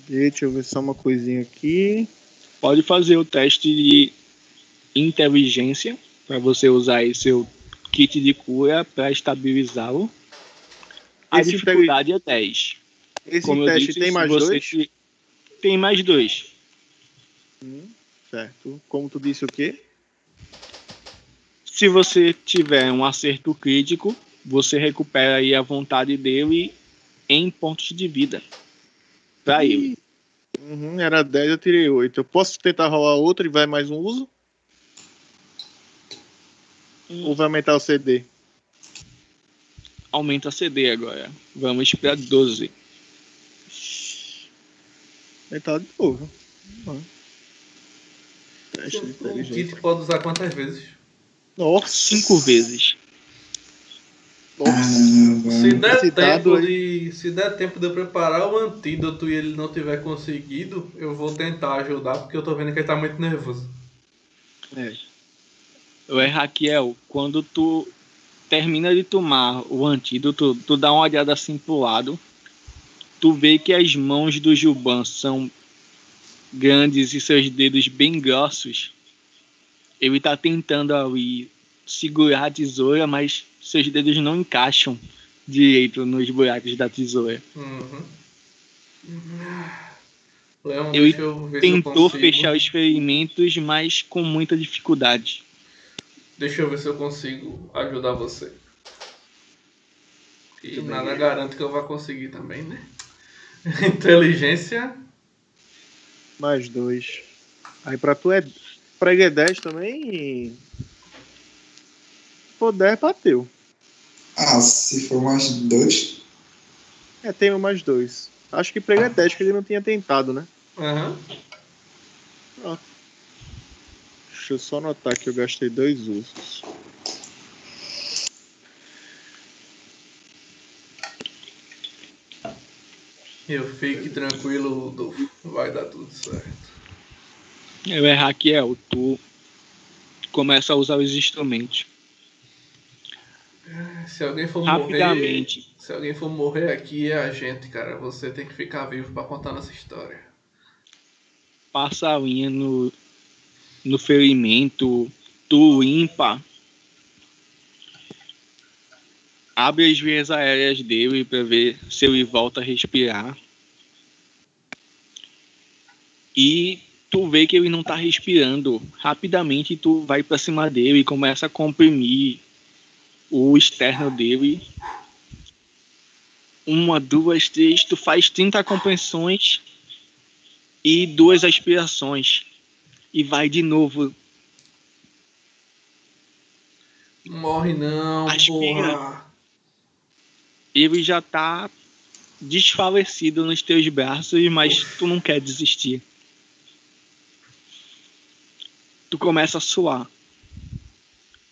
Deixa eu ver só uma coisinha aqui. Pode fazer o teste de inteligência para você usar aí seu kit de cura para estabilizá-lo. A Esse dificuldade é 10. Esse Como teste disse, tem mais dois? te- Tem mais dois. Certo. Como tu disse o quê? Se você tiver um acerto crítico, você recupera aí a vontade dele em pontos de vida. Pra ele. Uhum, era 10, eu tirei 8. Eu posso tentar rolar outro e vai mais um uso? Ou vai aumentar o CD? Aumenta a CD agora. Vamos pra 12. Aumentar de novo. Uhum. Teste de O inteligência. kit pode usar quantas vezes? Nossa! Cinco vezes. Nossa! Se der, Esse tempo de, se der tempo de eu preparar o antídoto e ele não tiver conseguido, eu vou tentar ajudar, porque eu tô vendo que ele tá muito nervoso. É. Ué, Raquel, quando tu termina de tomar o antídoto, tu dá uma olhada assim pro lado, tu vê que as mãos do Juban são grandes e seus dedos bem grossos. Ele tá tentando ali segurar a tesoura, mas seus dedos não encaixam direito nos buracos da tesoura. Uhum. Leon, Ele deixa eu ver se eu Tentou fechar os ferimentos, mas com muita dificuldade. Deixa eu ver se eu consigo ajudar você. E nada garante que eu vá conseguir também, né? Inteligência. Mais dois. Aí pra tu é. Pra ele é 10 também e. 10, bateu. Ah, se for mais dois. É, tem mais dois. Acho que ele é 10, que ele não tinha tentado, né? Aham. Deixa eu só anotar que eu gastei dois usos. Eu fique tranquilo, Rodolfo. Vai dar tudo certo. Eu é Raquel, tu começa a usar os instrumentos. Se alguém for morrer. Rapidamente. Se alguém for morrer aqui é a gente, cara. Você tem que ficar vivo pra contar nossa história. Passa a linha no, no ferimento, tu limpa. Abre as vias aéreas dele para ver se ele volta a respirar. E tu vê que ele não tá respirando. Rapidamente tu vai para cima dele e começa a comprimir o externo dele. Uma, duas, três, tu faz 30 compressões e duas aspirações. E vai de novo. Morre não, Aspira. porra. Ele já tá desfalecido nos teus braços, mas tu não quer desistir. Tu começa a suar.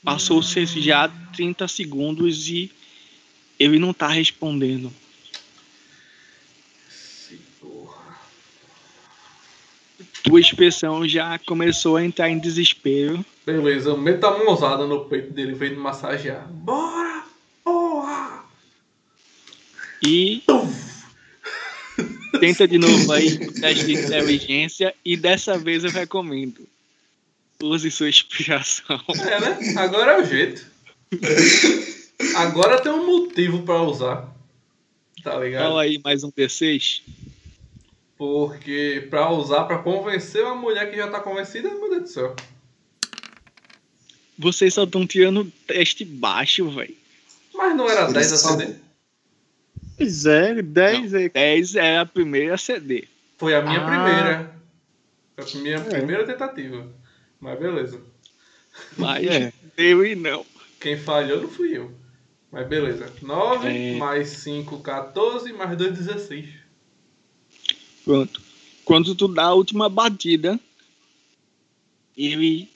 Passou-se já 30 segundos e ele não tá respondendo. Tua expressão já começou a entrar em desespero. Beleza, eu meto a mãozada no peito dele, vem massagear. Bora! Porra! E tenta de novo aí o teste de inteligência e dessa vez eu recomendo. Use sua inspiração. É, né? Agora é o jeito. Agora tem um motivo pra usar. Tá ligado? Fala aí mais um D6. Porque pra usar, pra convencer uma mulher que já tá convencida, meu Deus do céu. Vocês só estão tirando teste baixo, velho. Mas não era Por 10 a CD? Pois é, 10 é. 10 é a primeira CD. Foi a minha Ah. primeira. Foi a minha É. primeira tentativa. Mas beleza. Mas É. eu e não. Quem falhou não fui eu. Mas beleza. 9 É. mais 5, 14, mais 2, 16. Pronto. Quando tu dá a última batida, ele,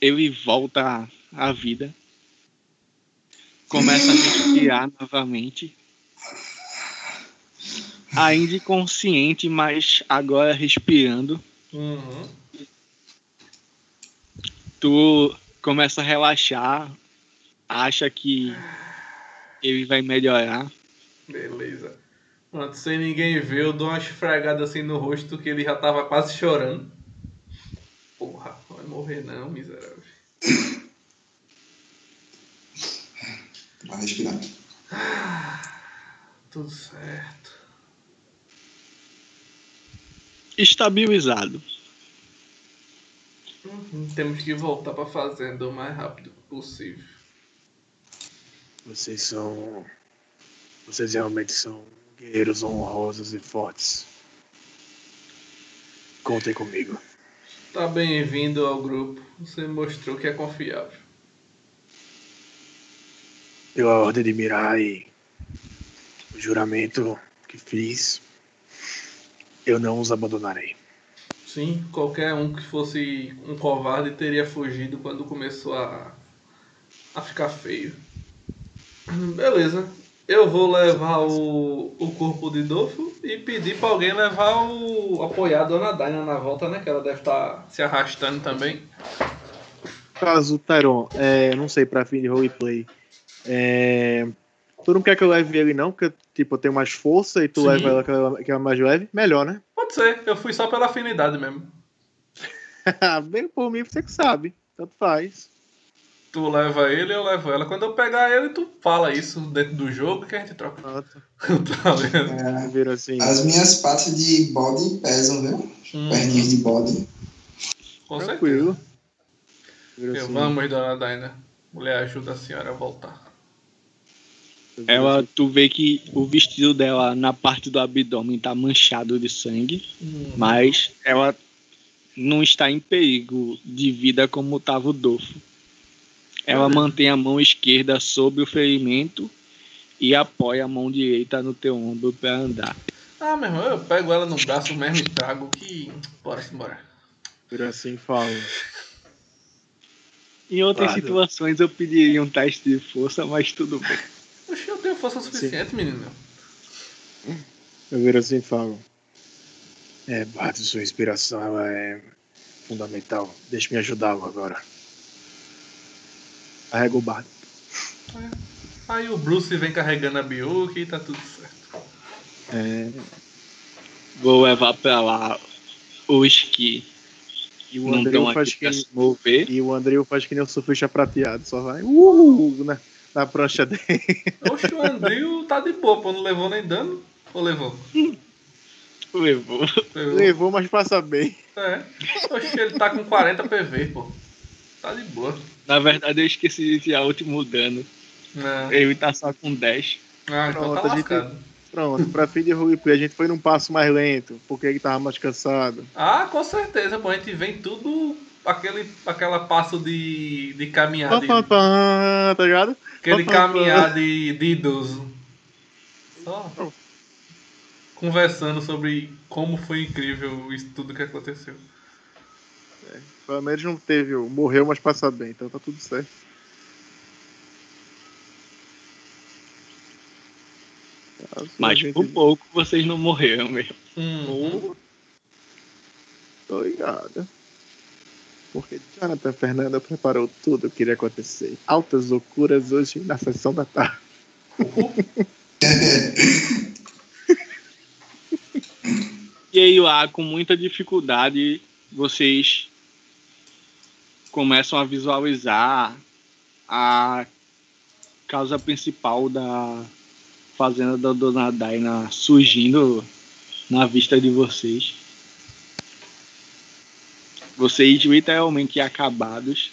ele volta à- à vida. Começa a respirar novamente. Ainda inconsciente, mas agora respirando. Uhum. Tu começa a relaxar, acha que ele vai melhorar. Beleza. Pronto, sem ninguém ver, eu dou uma esfregada assim no rosto que ele já tava quase chorando. Porra, vai morrer não, miserável. Vai respirar. Tudo certo. Estabilizado. Uhum, Temos que voltar pra fazenda o mais rápido possível. Vocês são. Vocês realmente são guerreiros honrosos e fortes. Contem comigo. Tá bem-vindo ao grupo. Você mostrou que é confiável. Pela ordem de Mirai, o juramento que fiz, eu não os abandonarei. Sim, qualquer um que fosse um covarde teria fugido quando começou a, a ficar feio. Beleza. Eu vou levar o, o corpo de Dolfo e pedir pra alguém levar o apoiar a Dona Daina na volta, né? Que ela deve estar se arrastando também. Caso, Tyron, é, não sei, pra fim de roleplay. É, tu não quer que eu leve ele, não? Porque, tipo, eu tenho mais força e tu Sim. leva ela que é mais leve? Melhor, né? Pode ser, eu fui só pela afinidade mesmo. Bem por mim, você que sabe. Tanto faz. Tu leva ele, eu levo ela. Quando eu pegar ele, tu fala isso dentro do jogo que a gente troca. Pronto. tá vendo? É, Vira assim. as minhas patas de bode pesam, viu? Hum, Perninhas de bode. com certeza. Tranquilo. Vira Eu, assim. vamos, Dona Daina. Mulher, ajuda a senhora a voltar. Ela, tu vê que o vestido dela na parte do abdômen tá manchado de sangue, mas ela não está em perigo de vida como estava o Dofo. Ela mantém a mão esquerda sobre o ferimento e apoia a mão direita no teu ombro para andar. Ah, meu irmão, eu pego ela no braço mesmo e trago que. Bora embora. Vira assim fala. Em outras Claro. situações eu pediria um teste de força, mas tudo bem. Oxe, eu tenho força suficiente, menino. Eu viro assim e falo. É, Bart, sua inspiração ela é fundamental. Deixe-me ajudá-lo agora. Carrega o bardo. Aí o Bruce vem carregando a Biuki e tá tudo certo. É, Vou levar para lá os que e o estão faz que se mover. E o Andreu faz que nem o surfista prateado, só vai uh, na, na prancha dele. Oxe, o Andril tá de boa, pô. Não levou nem dano. Ou levou? Levou. Levou. Levou, mas passa bem. É. Oxe, ele tá com 40 PV, pô. Tá de boa. Na verdade, eu esqueci de tirar o último dano. Não. Ele tá só com 10. Ah, então Pronto, tá a gente- lascado. Pronto, pra fim de roleplay, a gente foi num passo mais lento, porque ele tava mais cansado. Ah, com certeza, pô. A gente vem tudo aquele aquela passo de, de caminhar. De, Pá, pá, pá, tá ligado? aquele pá, caminhar de, de idoso. Só conversando sobre como foi incrível isso tudo que aconteceu. Pelo menos não teve, o morreu, mas passou bem, então tá tudo certo. Mas gente- por pouco vocês não morreram mesmo. Hum. Tô ligado. Porque Jonathan Fernanda preparou tudo o que iria acontecer. Altas loucuras hoje na sessão da tarde. E aí lá, com muita dificuldade, vocês começam a visualizar a casa principal da fazenda da Dona Daina surgindo na vista de vocês. Vocês literalmente acabados.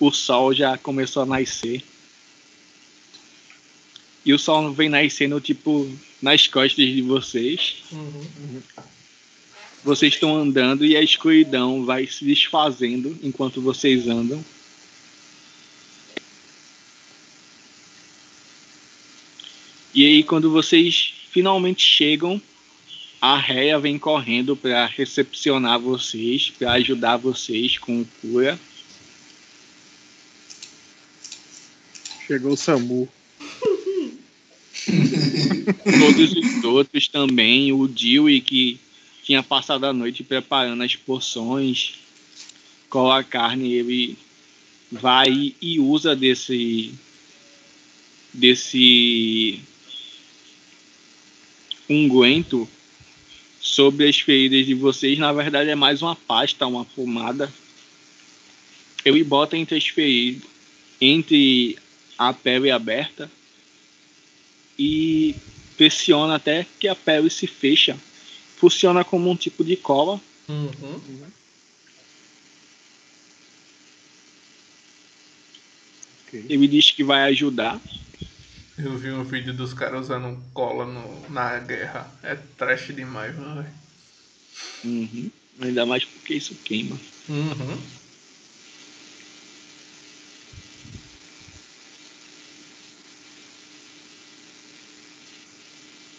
O sol já começou a nascer. E o sol vem nascendo, tipo, nas costas de vocês Uhum. vocês estão andando e a escuridão vai se desfazendo enquanto vocês andam. E aí, quando vocês finalmente chegam, a Réia vem correndo para recepcionar vocês, para ajudar vocês com cura. Chegou o Samu. Todos os outros também, o Dewey que tinha passado a noite preparando as porções, com a carne, ele vai e usa desse desse unguento sobre as feridas de vocês. Na verdade é mais uma pasta, uma pomada. Ele bota entre as feridas, entre a pele aberta e pressiona até que a pele se fecha. Funciona como um tipo de cola. Uhum. Ele diz que vai ajudar. Eu vi um vídeo dos caras usando cola no- na guerra. É trash demais, velho. Uhum. Ainda mais porque isso queima. Uhum.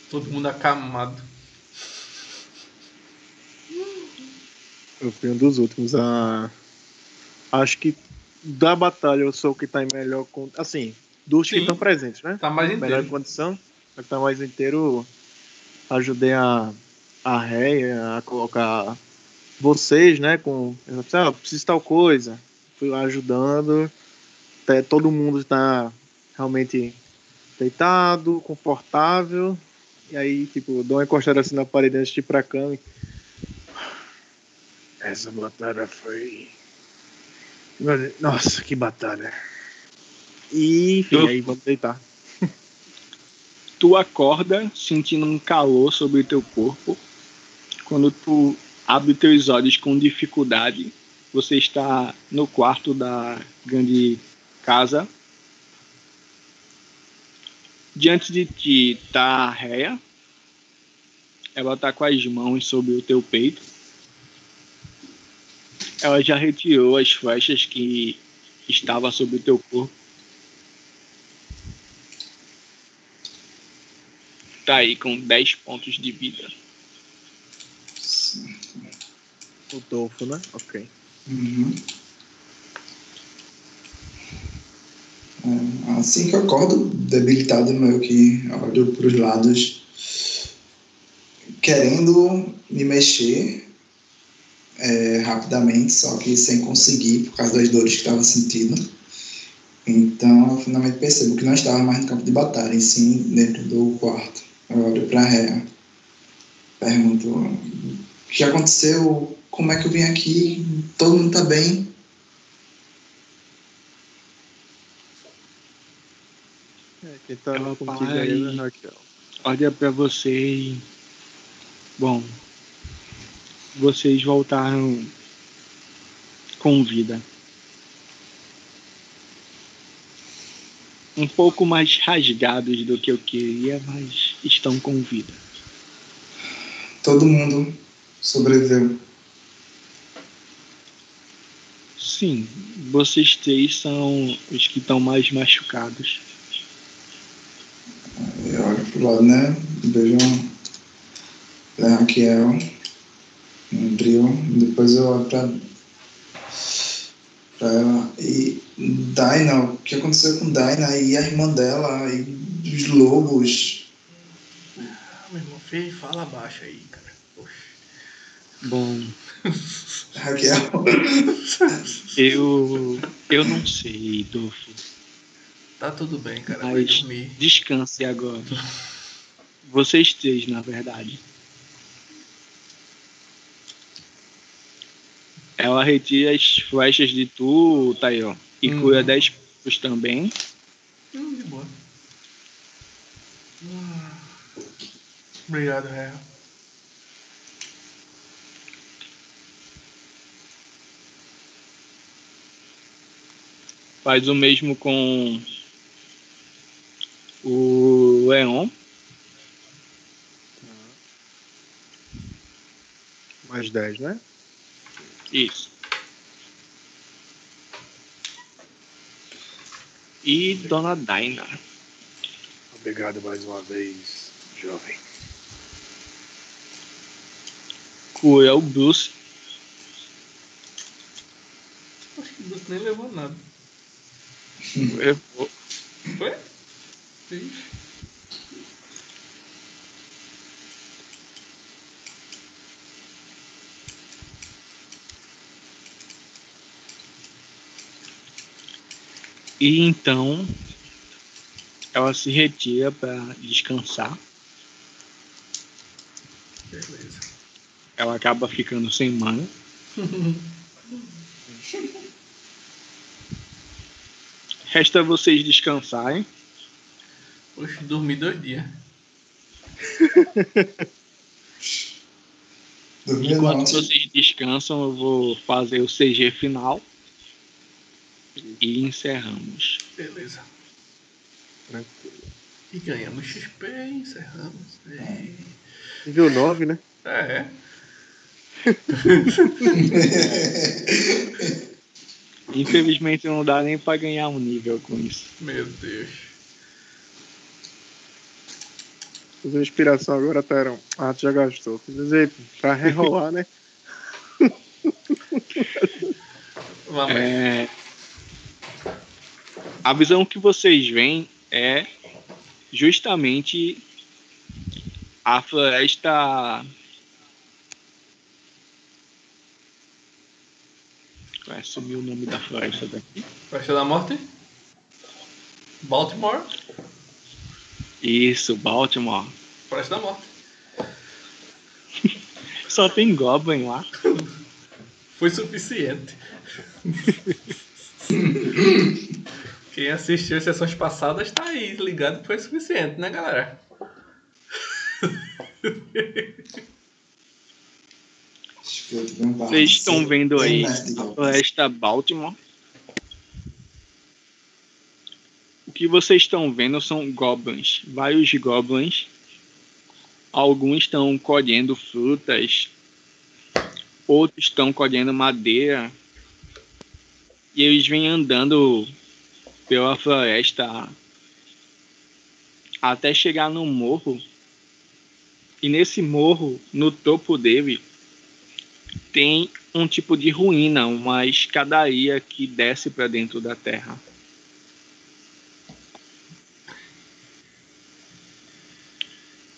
Todo mundo acamado. Eu fui um dos últimos a. Acho que da batalha eu sou o que tá em melhor. Assim, dos que Sim. estão presentes, né? Tá mais melhor inteiro. condição. O que tá mais inteiro. Ajudei a, a Réia a colocar vocês, né? Com. Ah, preciso de tal coisa. Fui lá ajudando. Até todo mundo está realmente deitado, confortável. E aí, tipo, dou uma encostada assim na parede antes de ir pra cama. e Essa batalha foi. Nossa, que batalha. E, enfim, Eu- aí vamos deitar. Tu acorda sentindo um calor sobre o teu corpo. Quando tu abre teus olhos com dificuldade, você está no quarto da grande casa. Diante de ti tá a Réia. Ela tá com as mãos sobre o teu peito. Ela já retirou as flechas que estavam sobre o teu corpo. Tá aí com 10 pontos de vida. O Dolfo, né? Ok. Uhum. É, Assim que eu acordo, debilitado, meio que olho para os lados, querendo me mexer é, rapidamente, só que sem conseguir por causa das dores que estava sentindo. Então, eu finalmente percebo que não estava mais no campo de batalha, e sim dentro do quarto. Eu olho para a Réa, pergunto: o que aconteceu? Como é que eu vim aqui? Todo mundo tá bem? É, quem tá Ela contigo para aí e- Raquel. olha pra você e. Bom. Vocês voltaram com vida. Um pouco mais rasgados do que eu queria, mas estão com vida. Todo mundo sobreviveu. Sim, vocês três são os que estão mais machucados. Eu olho pro lado, né? Vejo a Raquel, um brilho. Depois eu olho pra, pra ela. E Daina, o que aconteceu com Daina e a irmã dela e os lobos? Filho, fala baixo aí, cara. Poxa. Bom, Raquel. eu eu não sei, Dolfo. Tá tudo bem, cara. Mas descanse agora. Vocês três, na verdade. Ela retira as flechas de tu, Tayo, e Uhum. cura 10 pontos também. Hum, de boa. Ah. Obrigado, Real. Faz o mesmo com o Leon. Mais 10, né? Isso. E Dona Daina. Obrigado mais uma vez, jovem. Cura o Bruce. Acho que o Bruce nem levou nada. Levou. Foi? Ixi. E então ela se retira para descansar. Beleza. Ela acaba ficando sem mana. Resta vocês descansarem. Oxe, dormi dois dias. Enquanto vocês descansam, eu vou fazer o CG final. E encerramos. Beleza. Tranquilo. E ganhamos XP encerramos. E... Nível 9, né? É. Infelizmente não dá nem para ganhar um nível com isso. Meu Deus. Uma inspiração agora, Terão. Ah, tu já gastou. Quer dizer, pra rerolar, né? É, A visão que vocês veem é justamente a floresta. Vai sumir o nome da floresta daqui. Floresta da Morte? Baltimore? Isso, Baltimore. Floresta da Morte. Só tem Goblin lá. Foi suficiente. Quem assistiu as sessões passadas tá aí ligado que foi suficiente, né, galera? Acho que eu tive um Vocês estão vendo aí a floresta Baltimore. O que vocês estão vendo são goblins, vários goblins. Alguns estão colhendo frutas, outros estão colhendo madeira. E eles vêm andando pela floresta até chegar no morro. E nesse morro, no topo dele, tem um tipo de ruína, uma escadaria que desce para dentro da terra.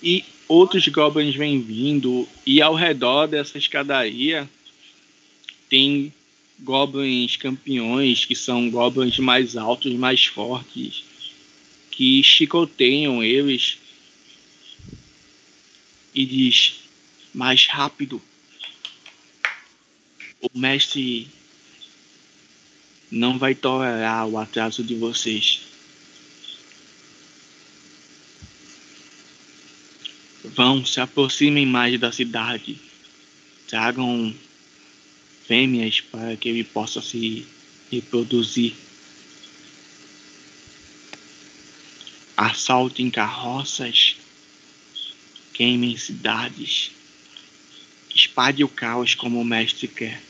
E outros goblins vêm vindo, e ao redor dessa escadaria tem goblins campeões, que são goblins mais altos, mais fortes, que chicoteiam eles e diz: mais rápido, o mestre não vai tolerar o atraso de vocês. Vão, se aproximem mais da cidade. Tragam fêmeas para que ele possa se reproduzir. Assaltem carroças queimem cidades, espalhe o caos como o mestre quer.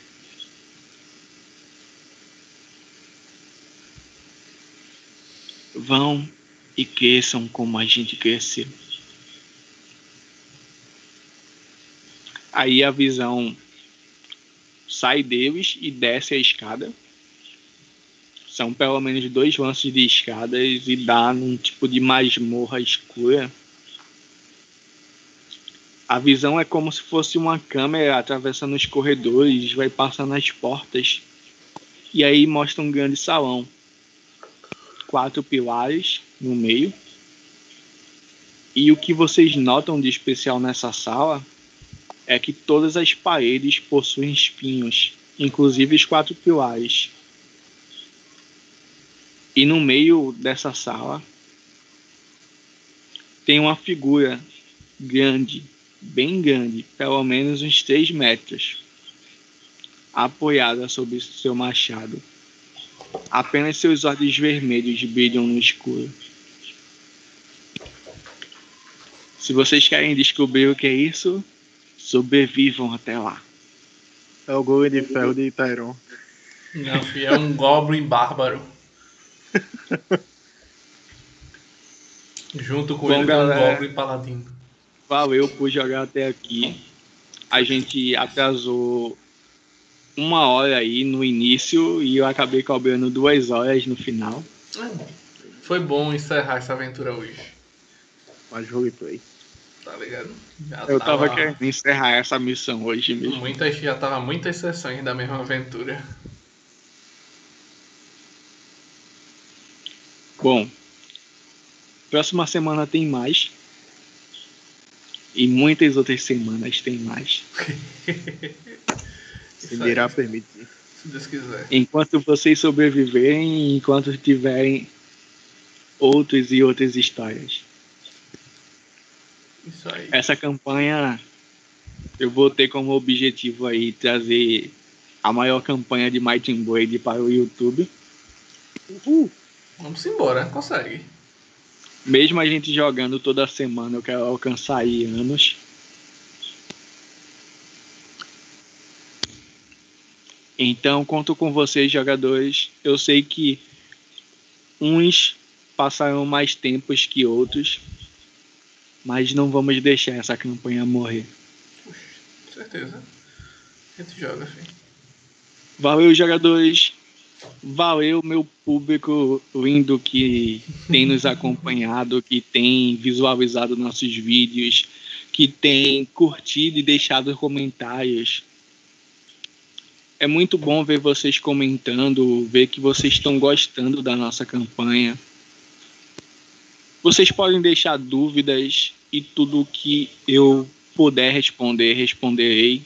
Vão e cresçam como a gente cresceu. Aí a visão sai deles e desce a escada. São pelo menos dois lances de escadas e dá num tipo de masmorra escura. A visão é como se fosse uma câmera atravessando os corredores, vai passando as portas. E aí mostra um grande salão. Quatro pilares no meio. E o que vocês notam de especial nessa sala é que todas as paredes possuem espinhos, inclusive os quatro pilares. E no meio dessa sala tem uma figura grande, bem grande, pelo menos uns 3 metros, apoiada sobre seu machado. Apenas seus olhos vermelhos brilham no escuro. Se vocês querem descobrir o que é isso, sobrevivam até lá. É o Golem de Ferro de Tyron. Não, filho, é um Goblin bárbaro. Junto com Bom, ele tem galera. um Goblin paladino. Valeu por jogar até aqui. A gente atrasou uma hora aí no início e eu acabei cobrando duas horas no final. Foi bom encerrar essa aventura hoje. Mais roleplay. Tá ligado? Já Eu tava querendo encerrar essa missão hoje mesmo. Muitas, já tava muitas sessões da mesma aventura. Bom, próxima semana tem mais. E muitas outras semanas tem mais. Aí, irá permitir. se Deus quiser. Enquanto vocês sobreviverem, enquanto tiverem outras e outras histórias. Isso aí. Essa campanha eu vou ter como objetivo aí trazer a maior campanha de Might and Blade para o YouTube. Vamos embora, consegue. Mesmo a gente jogando toda semana, eu quero alcançar aí anos. Então, conto com vocês, jogadores. Eu sei que uns passaram mais tempos que outros, mas não vamos deixar essa campanha morrer. Com certeza. A gente joga, filho. Valeu, jogadores. Valeu, meu público lindo que tem nos acompanhado, que tem visualizado nossos vídeos, que tem curtido e deixado comentários. É muito bom ver vocês comentando, ver que vocês estão gostando da nossa campanha. Vocês podem deixar dúvidas e tudo que eu puder responder, responderei.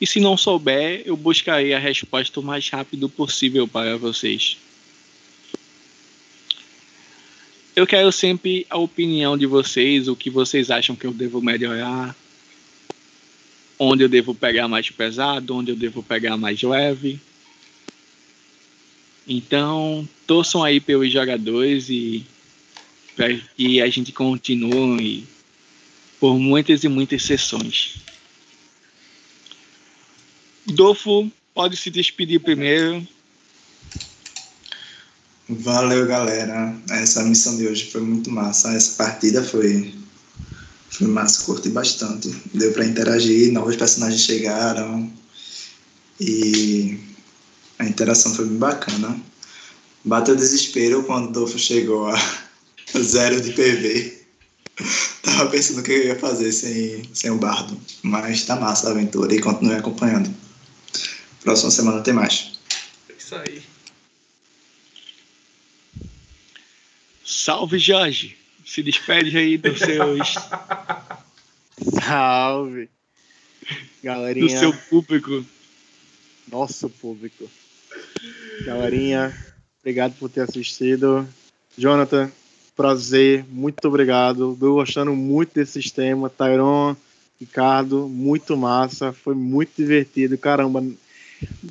E se não souber, eu buscarei a resposta o mais rápido possível para vocês. Eu quero sempre a opinião de vocês, o que vocês acham que eu devo melhorar, onde eu devo pegar mais pesado, onde eu devo pegar mais leve. Então, torçam aí pelos jogadores e que a gente continue por muitas e muitas sessões. Dofo, pode se despedir primeiro. Valeu, galera. Essa missão de hoje foi muito massa. Essa partida foi, foi massa, curti bastante. Deu para interagir, novos personagens chegaram e a interação foi bem bacana. Bateu desespero quando o Dolfo chegou a zero de PV. Tava pensando o que eu ia fazer sem, sem o bardo. Mas tá massa a aventura e continue acompanhando. Próxima semana tem mais. É isso aí. Salve, Jorge. Se despede aí dos seus, Salve! do Galerinha, seu público. nosso público. Galerinha, obrigado por ter assistido. Jonathan, prazer, muito obrigado. Tô gostando muito desse sistema. Tyron, Ricardo, muito massa. Foi muito divertido. Caramba,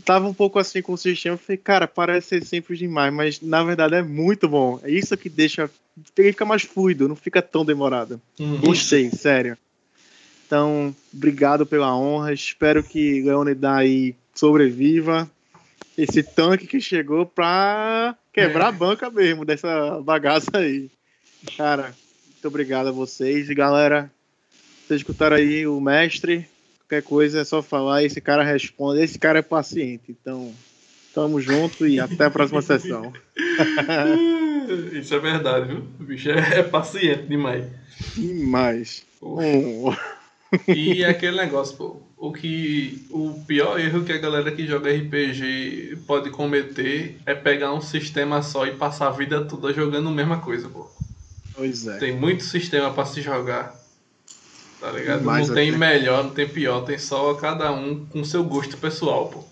tava um pouco assim com o sistema. Eu falei, cara, parece ser simples demais, mas na verdade é muito bom. É isso que deixa. Ele fica mais fluido, não fica tão demorado. Uhum. Gostei, sério. Então, obrigado pela honra. Espero que Leonidas sobreviva. Esse tanque que chegou pra quebrar a banca mesmo dessa bagaça aí. Cara, muito obrigado a vocês. E galera, vocês escutaram aí o mestre. Qualquer coisa é só falar, esse cara responde. Esse cara é paciente. Então, tamo junto e até a próxima sessão. Isso é verdade, viu? O bicho é, é paciente demais. Demais. Um- E aquele negócio, pô. O que. O pior erro que a galera que joga RPG pode cometer é pegar um sistema só e passar a vida toda jogando a mesma coisa, pô. Pois é. Tem muito sistema pra se jogar. Tá ligado? Demais não tem até. melhor, não tem pior, tem só cada um com seu gosto pessoal, pô.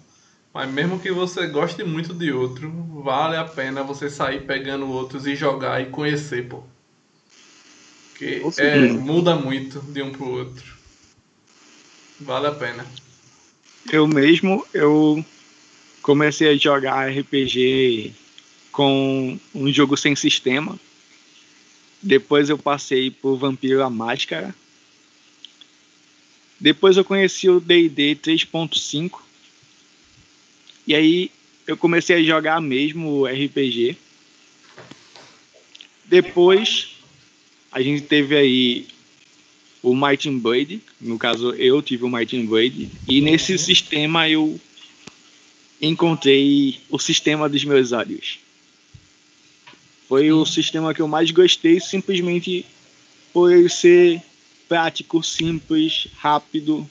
Mas mesmo que você goste muito de outro, vale a pena você sair pegando outros e jogar e conhecer, pô. Porque é, muda muito de um pro outro. Vale a pena. Eu mesmo, eu comecei a jogar RPG com um jogo sem sistema. Depois eu passei por Vampiro a Máscara. Depois eu conheci o D&D 3.5. E aí eu comecei a jogar mesmo o RPG. Depois a gente teve aí o Mighty Blade, no caso eu tive o Mighty Blade, e nesse sistema eu encontrei o sistema dos meus olhos. Foi o sistema que eu mais gostei, simplesmente por ele ser prático, simples, rápido.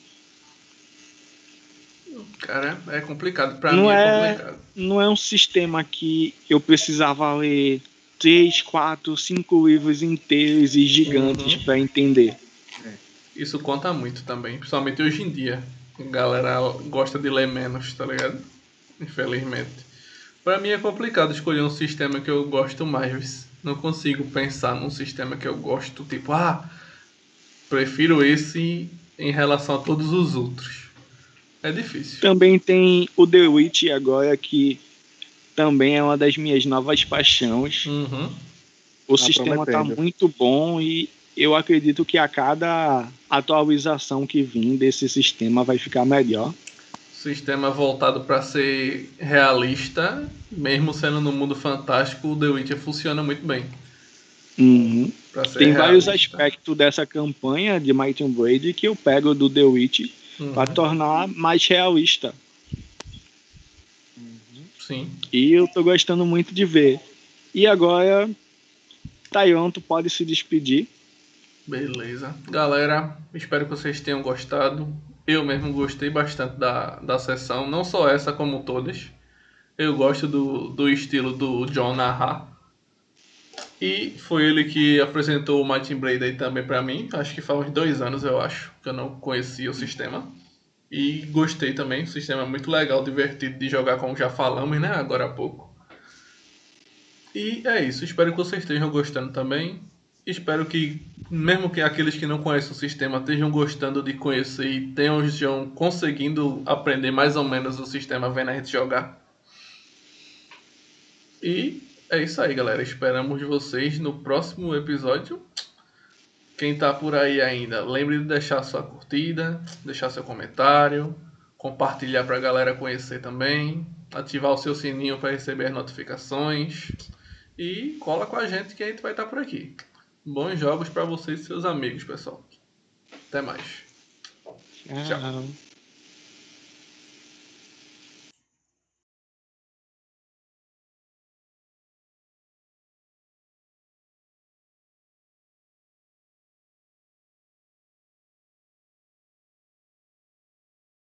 Cara, é complicado. Pra Não mim é, é- complicado. Não é um sistema que eu precisava ler três, quatro, cinco livros inteiros e gigantes Uhum. para entender. Isso conta muito também, principalmente hoje em dia. A galera gosta de ler menos, tá ligado? Infelizmente. Pra mim é complicado escolher um sistema que eu gosto mais. Não consigo pensar num sistema que eu gosto, tipo, ah, prefiro esse em relação a todos os outros. É difícil. Também tem o The Witch agora, que também é uma das minhas novas paixões. Uhum. O Tá sistema tá prometendo. muito bom e eu acredito que a cada atualização que vir desse sistema vai ficar melhor. Sistema voltado pra ser realista, mesmo sendo no mundo fantástico, o The Witcher funciona muito bem. Uhum. Tem vários realista. aspectos dessa campanha de Might and Blade que eu pego do The Witch Uhum. para tornar mais realista. Sim. E eu tô gostando muito de ver. E agora, Taiwan, tu pode se despedir. Beleza. Galera, espero que vocês tenham gostado. Eu mesmo gostei bastante da, da sessão, não só essa como todas. Eu gosto do, do estilo do John narrar. E foi ele que apresentou o Blade aí também pra mim. Acho que faz uns dois anos, eu acho, que eu não conhecia o sistema. E gostei também. O sistema é muito legal, divertido de jogar, como já falamos, né? Agora há pouco. E é isso. Espero que vocês estejam gostando também. Espero que, mesmo que aqueles que não conhecem o sistema estejam gostando de conhecer e tenham estejam conseguindo aprender mais ou menos o sistema vendo a gente jogar. E é isso aí, galera. Esperamos vocês no próximo episódio. Quem tá por aí ainda, lembre de deixar sua curtida, deixar seu comentário, compartilhar pra galera conhecer também, ativar o seu sininho para receber as notificações e cola com a gente que a gente vai estar por aqui. Bons jogos para vocês e seus amigos, pessoal. Até mais. Tchau.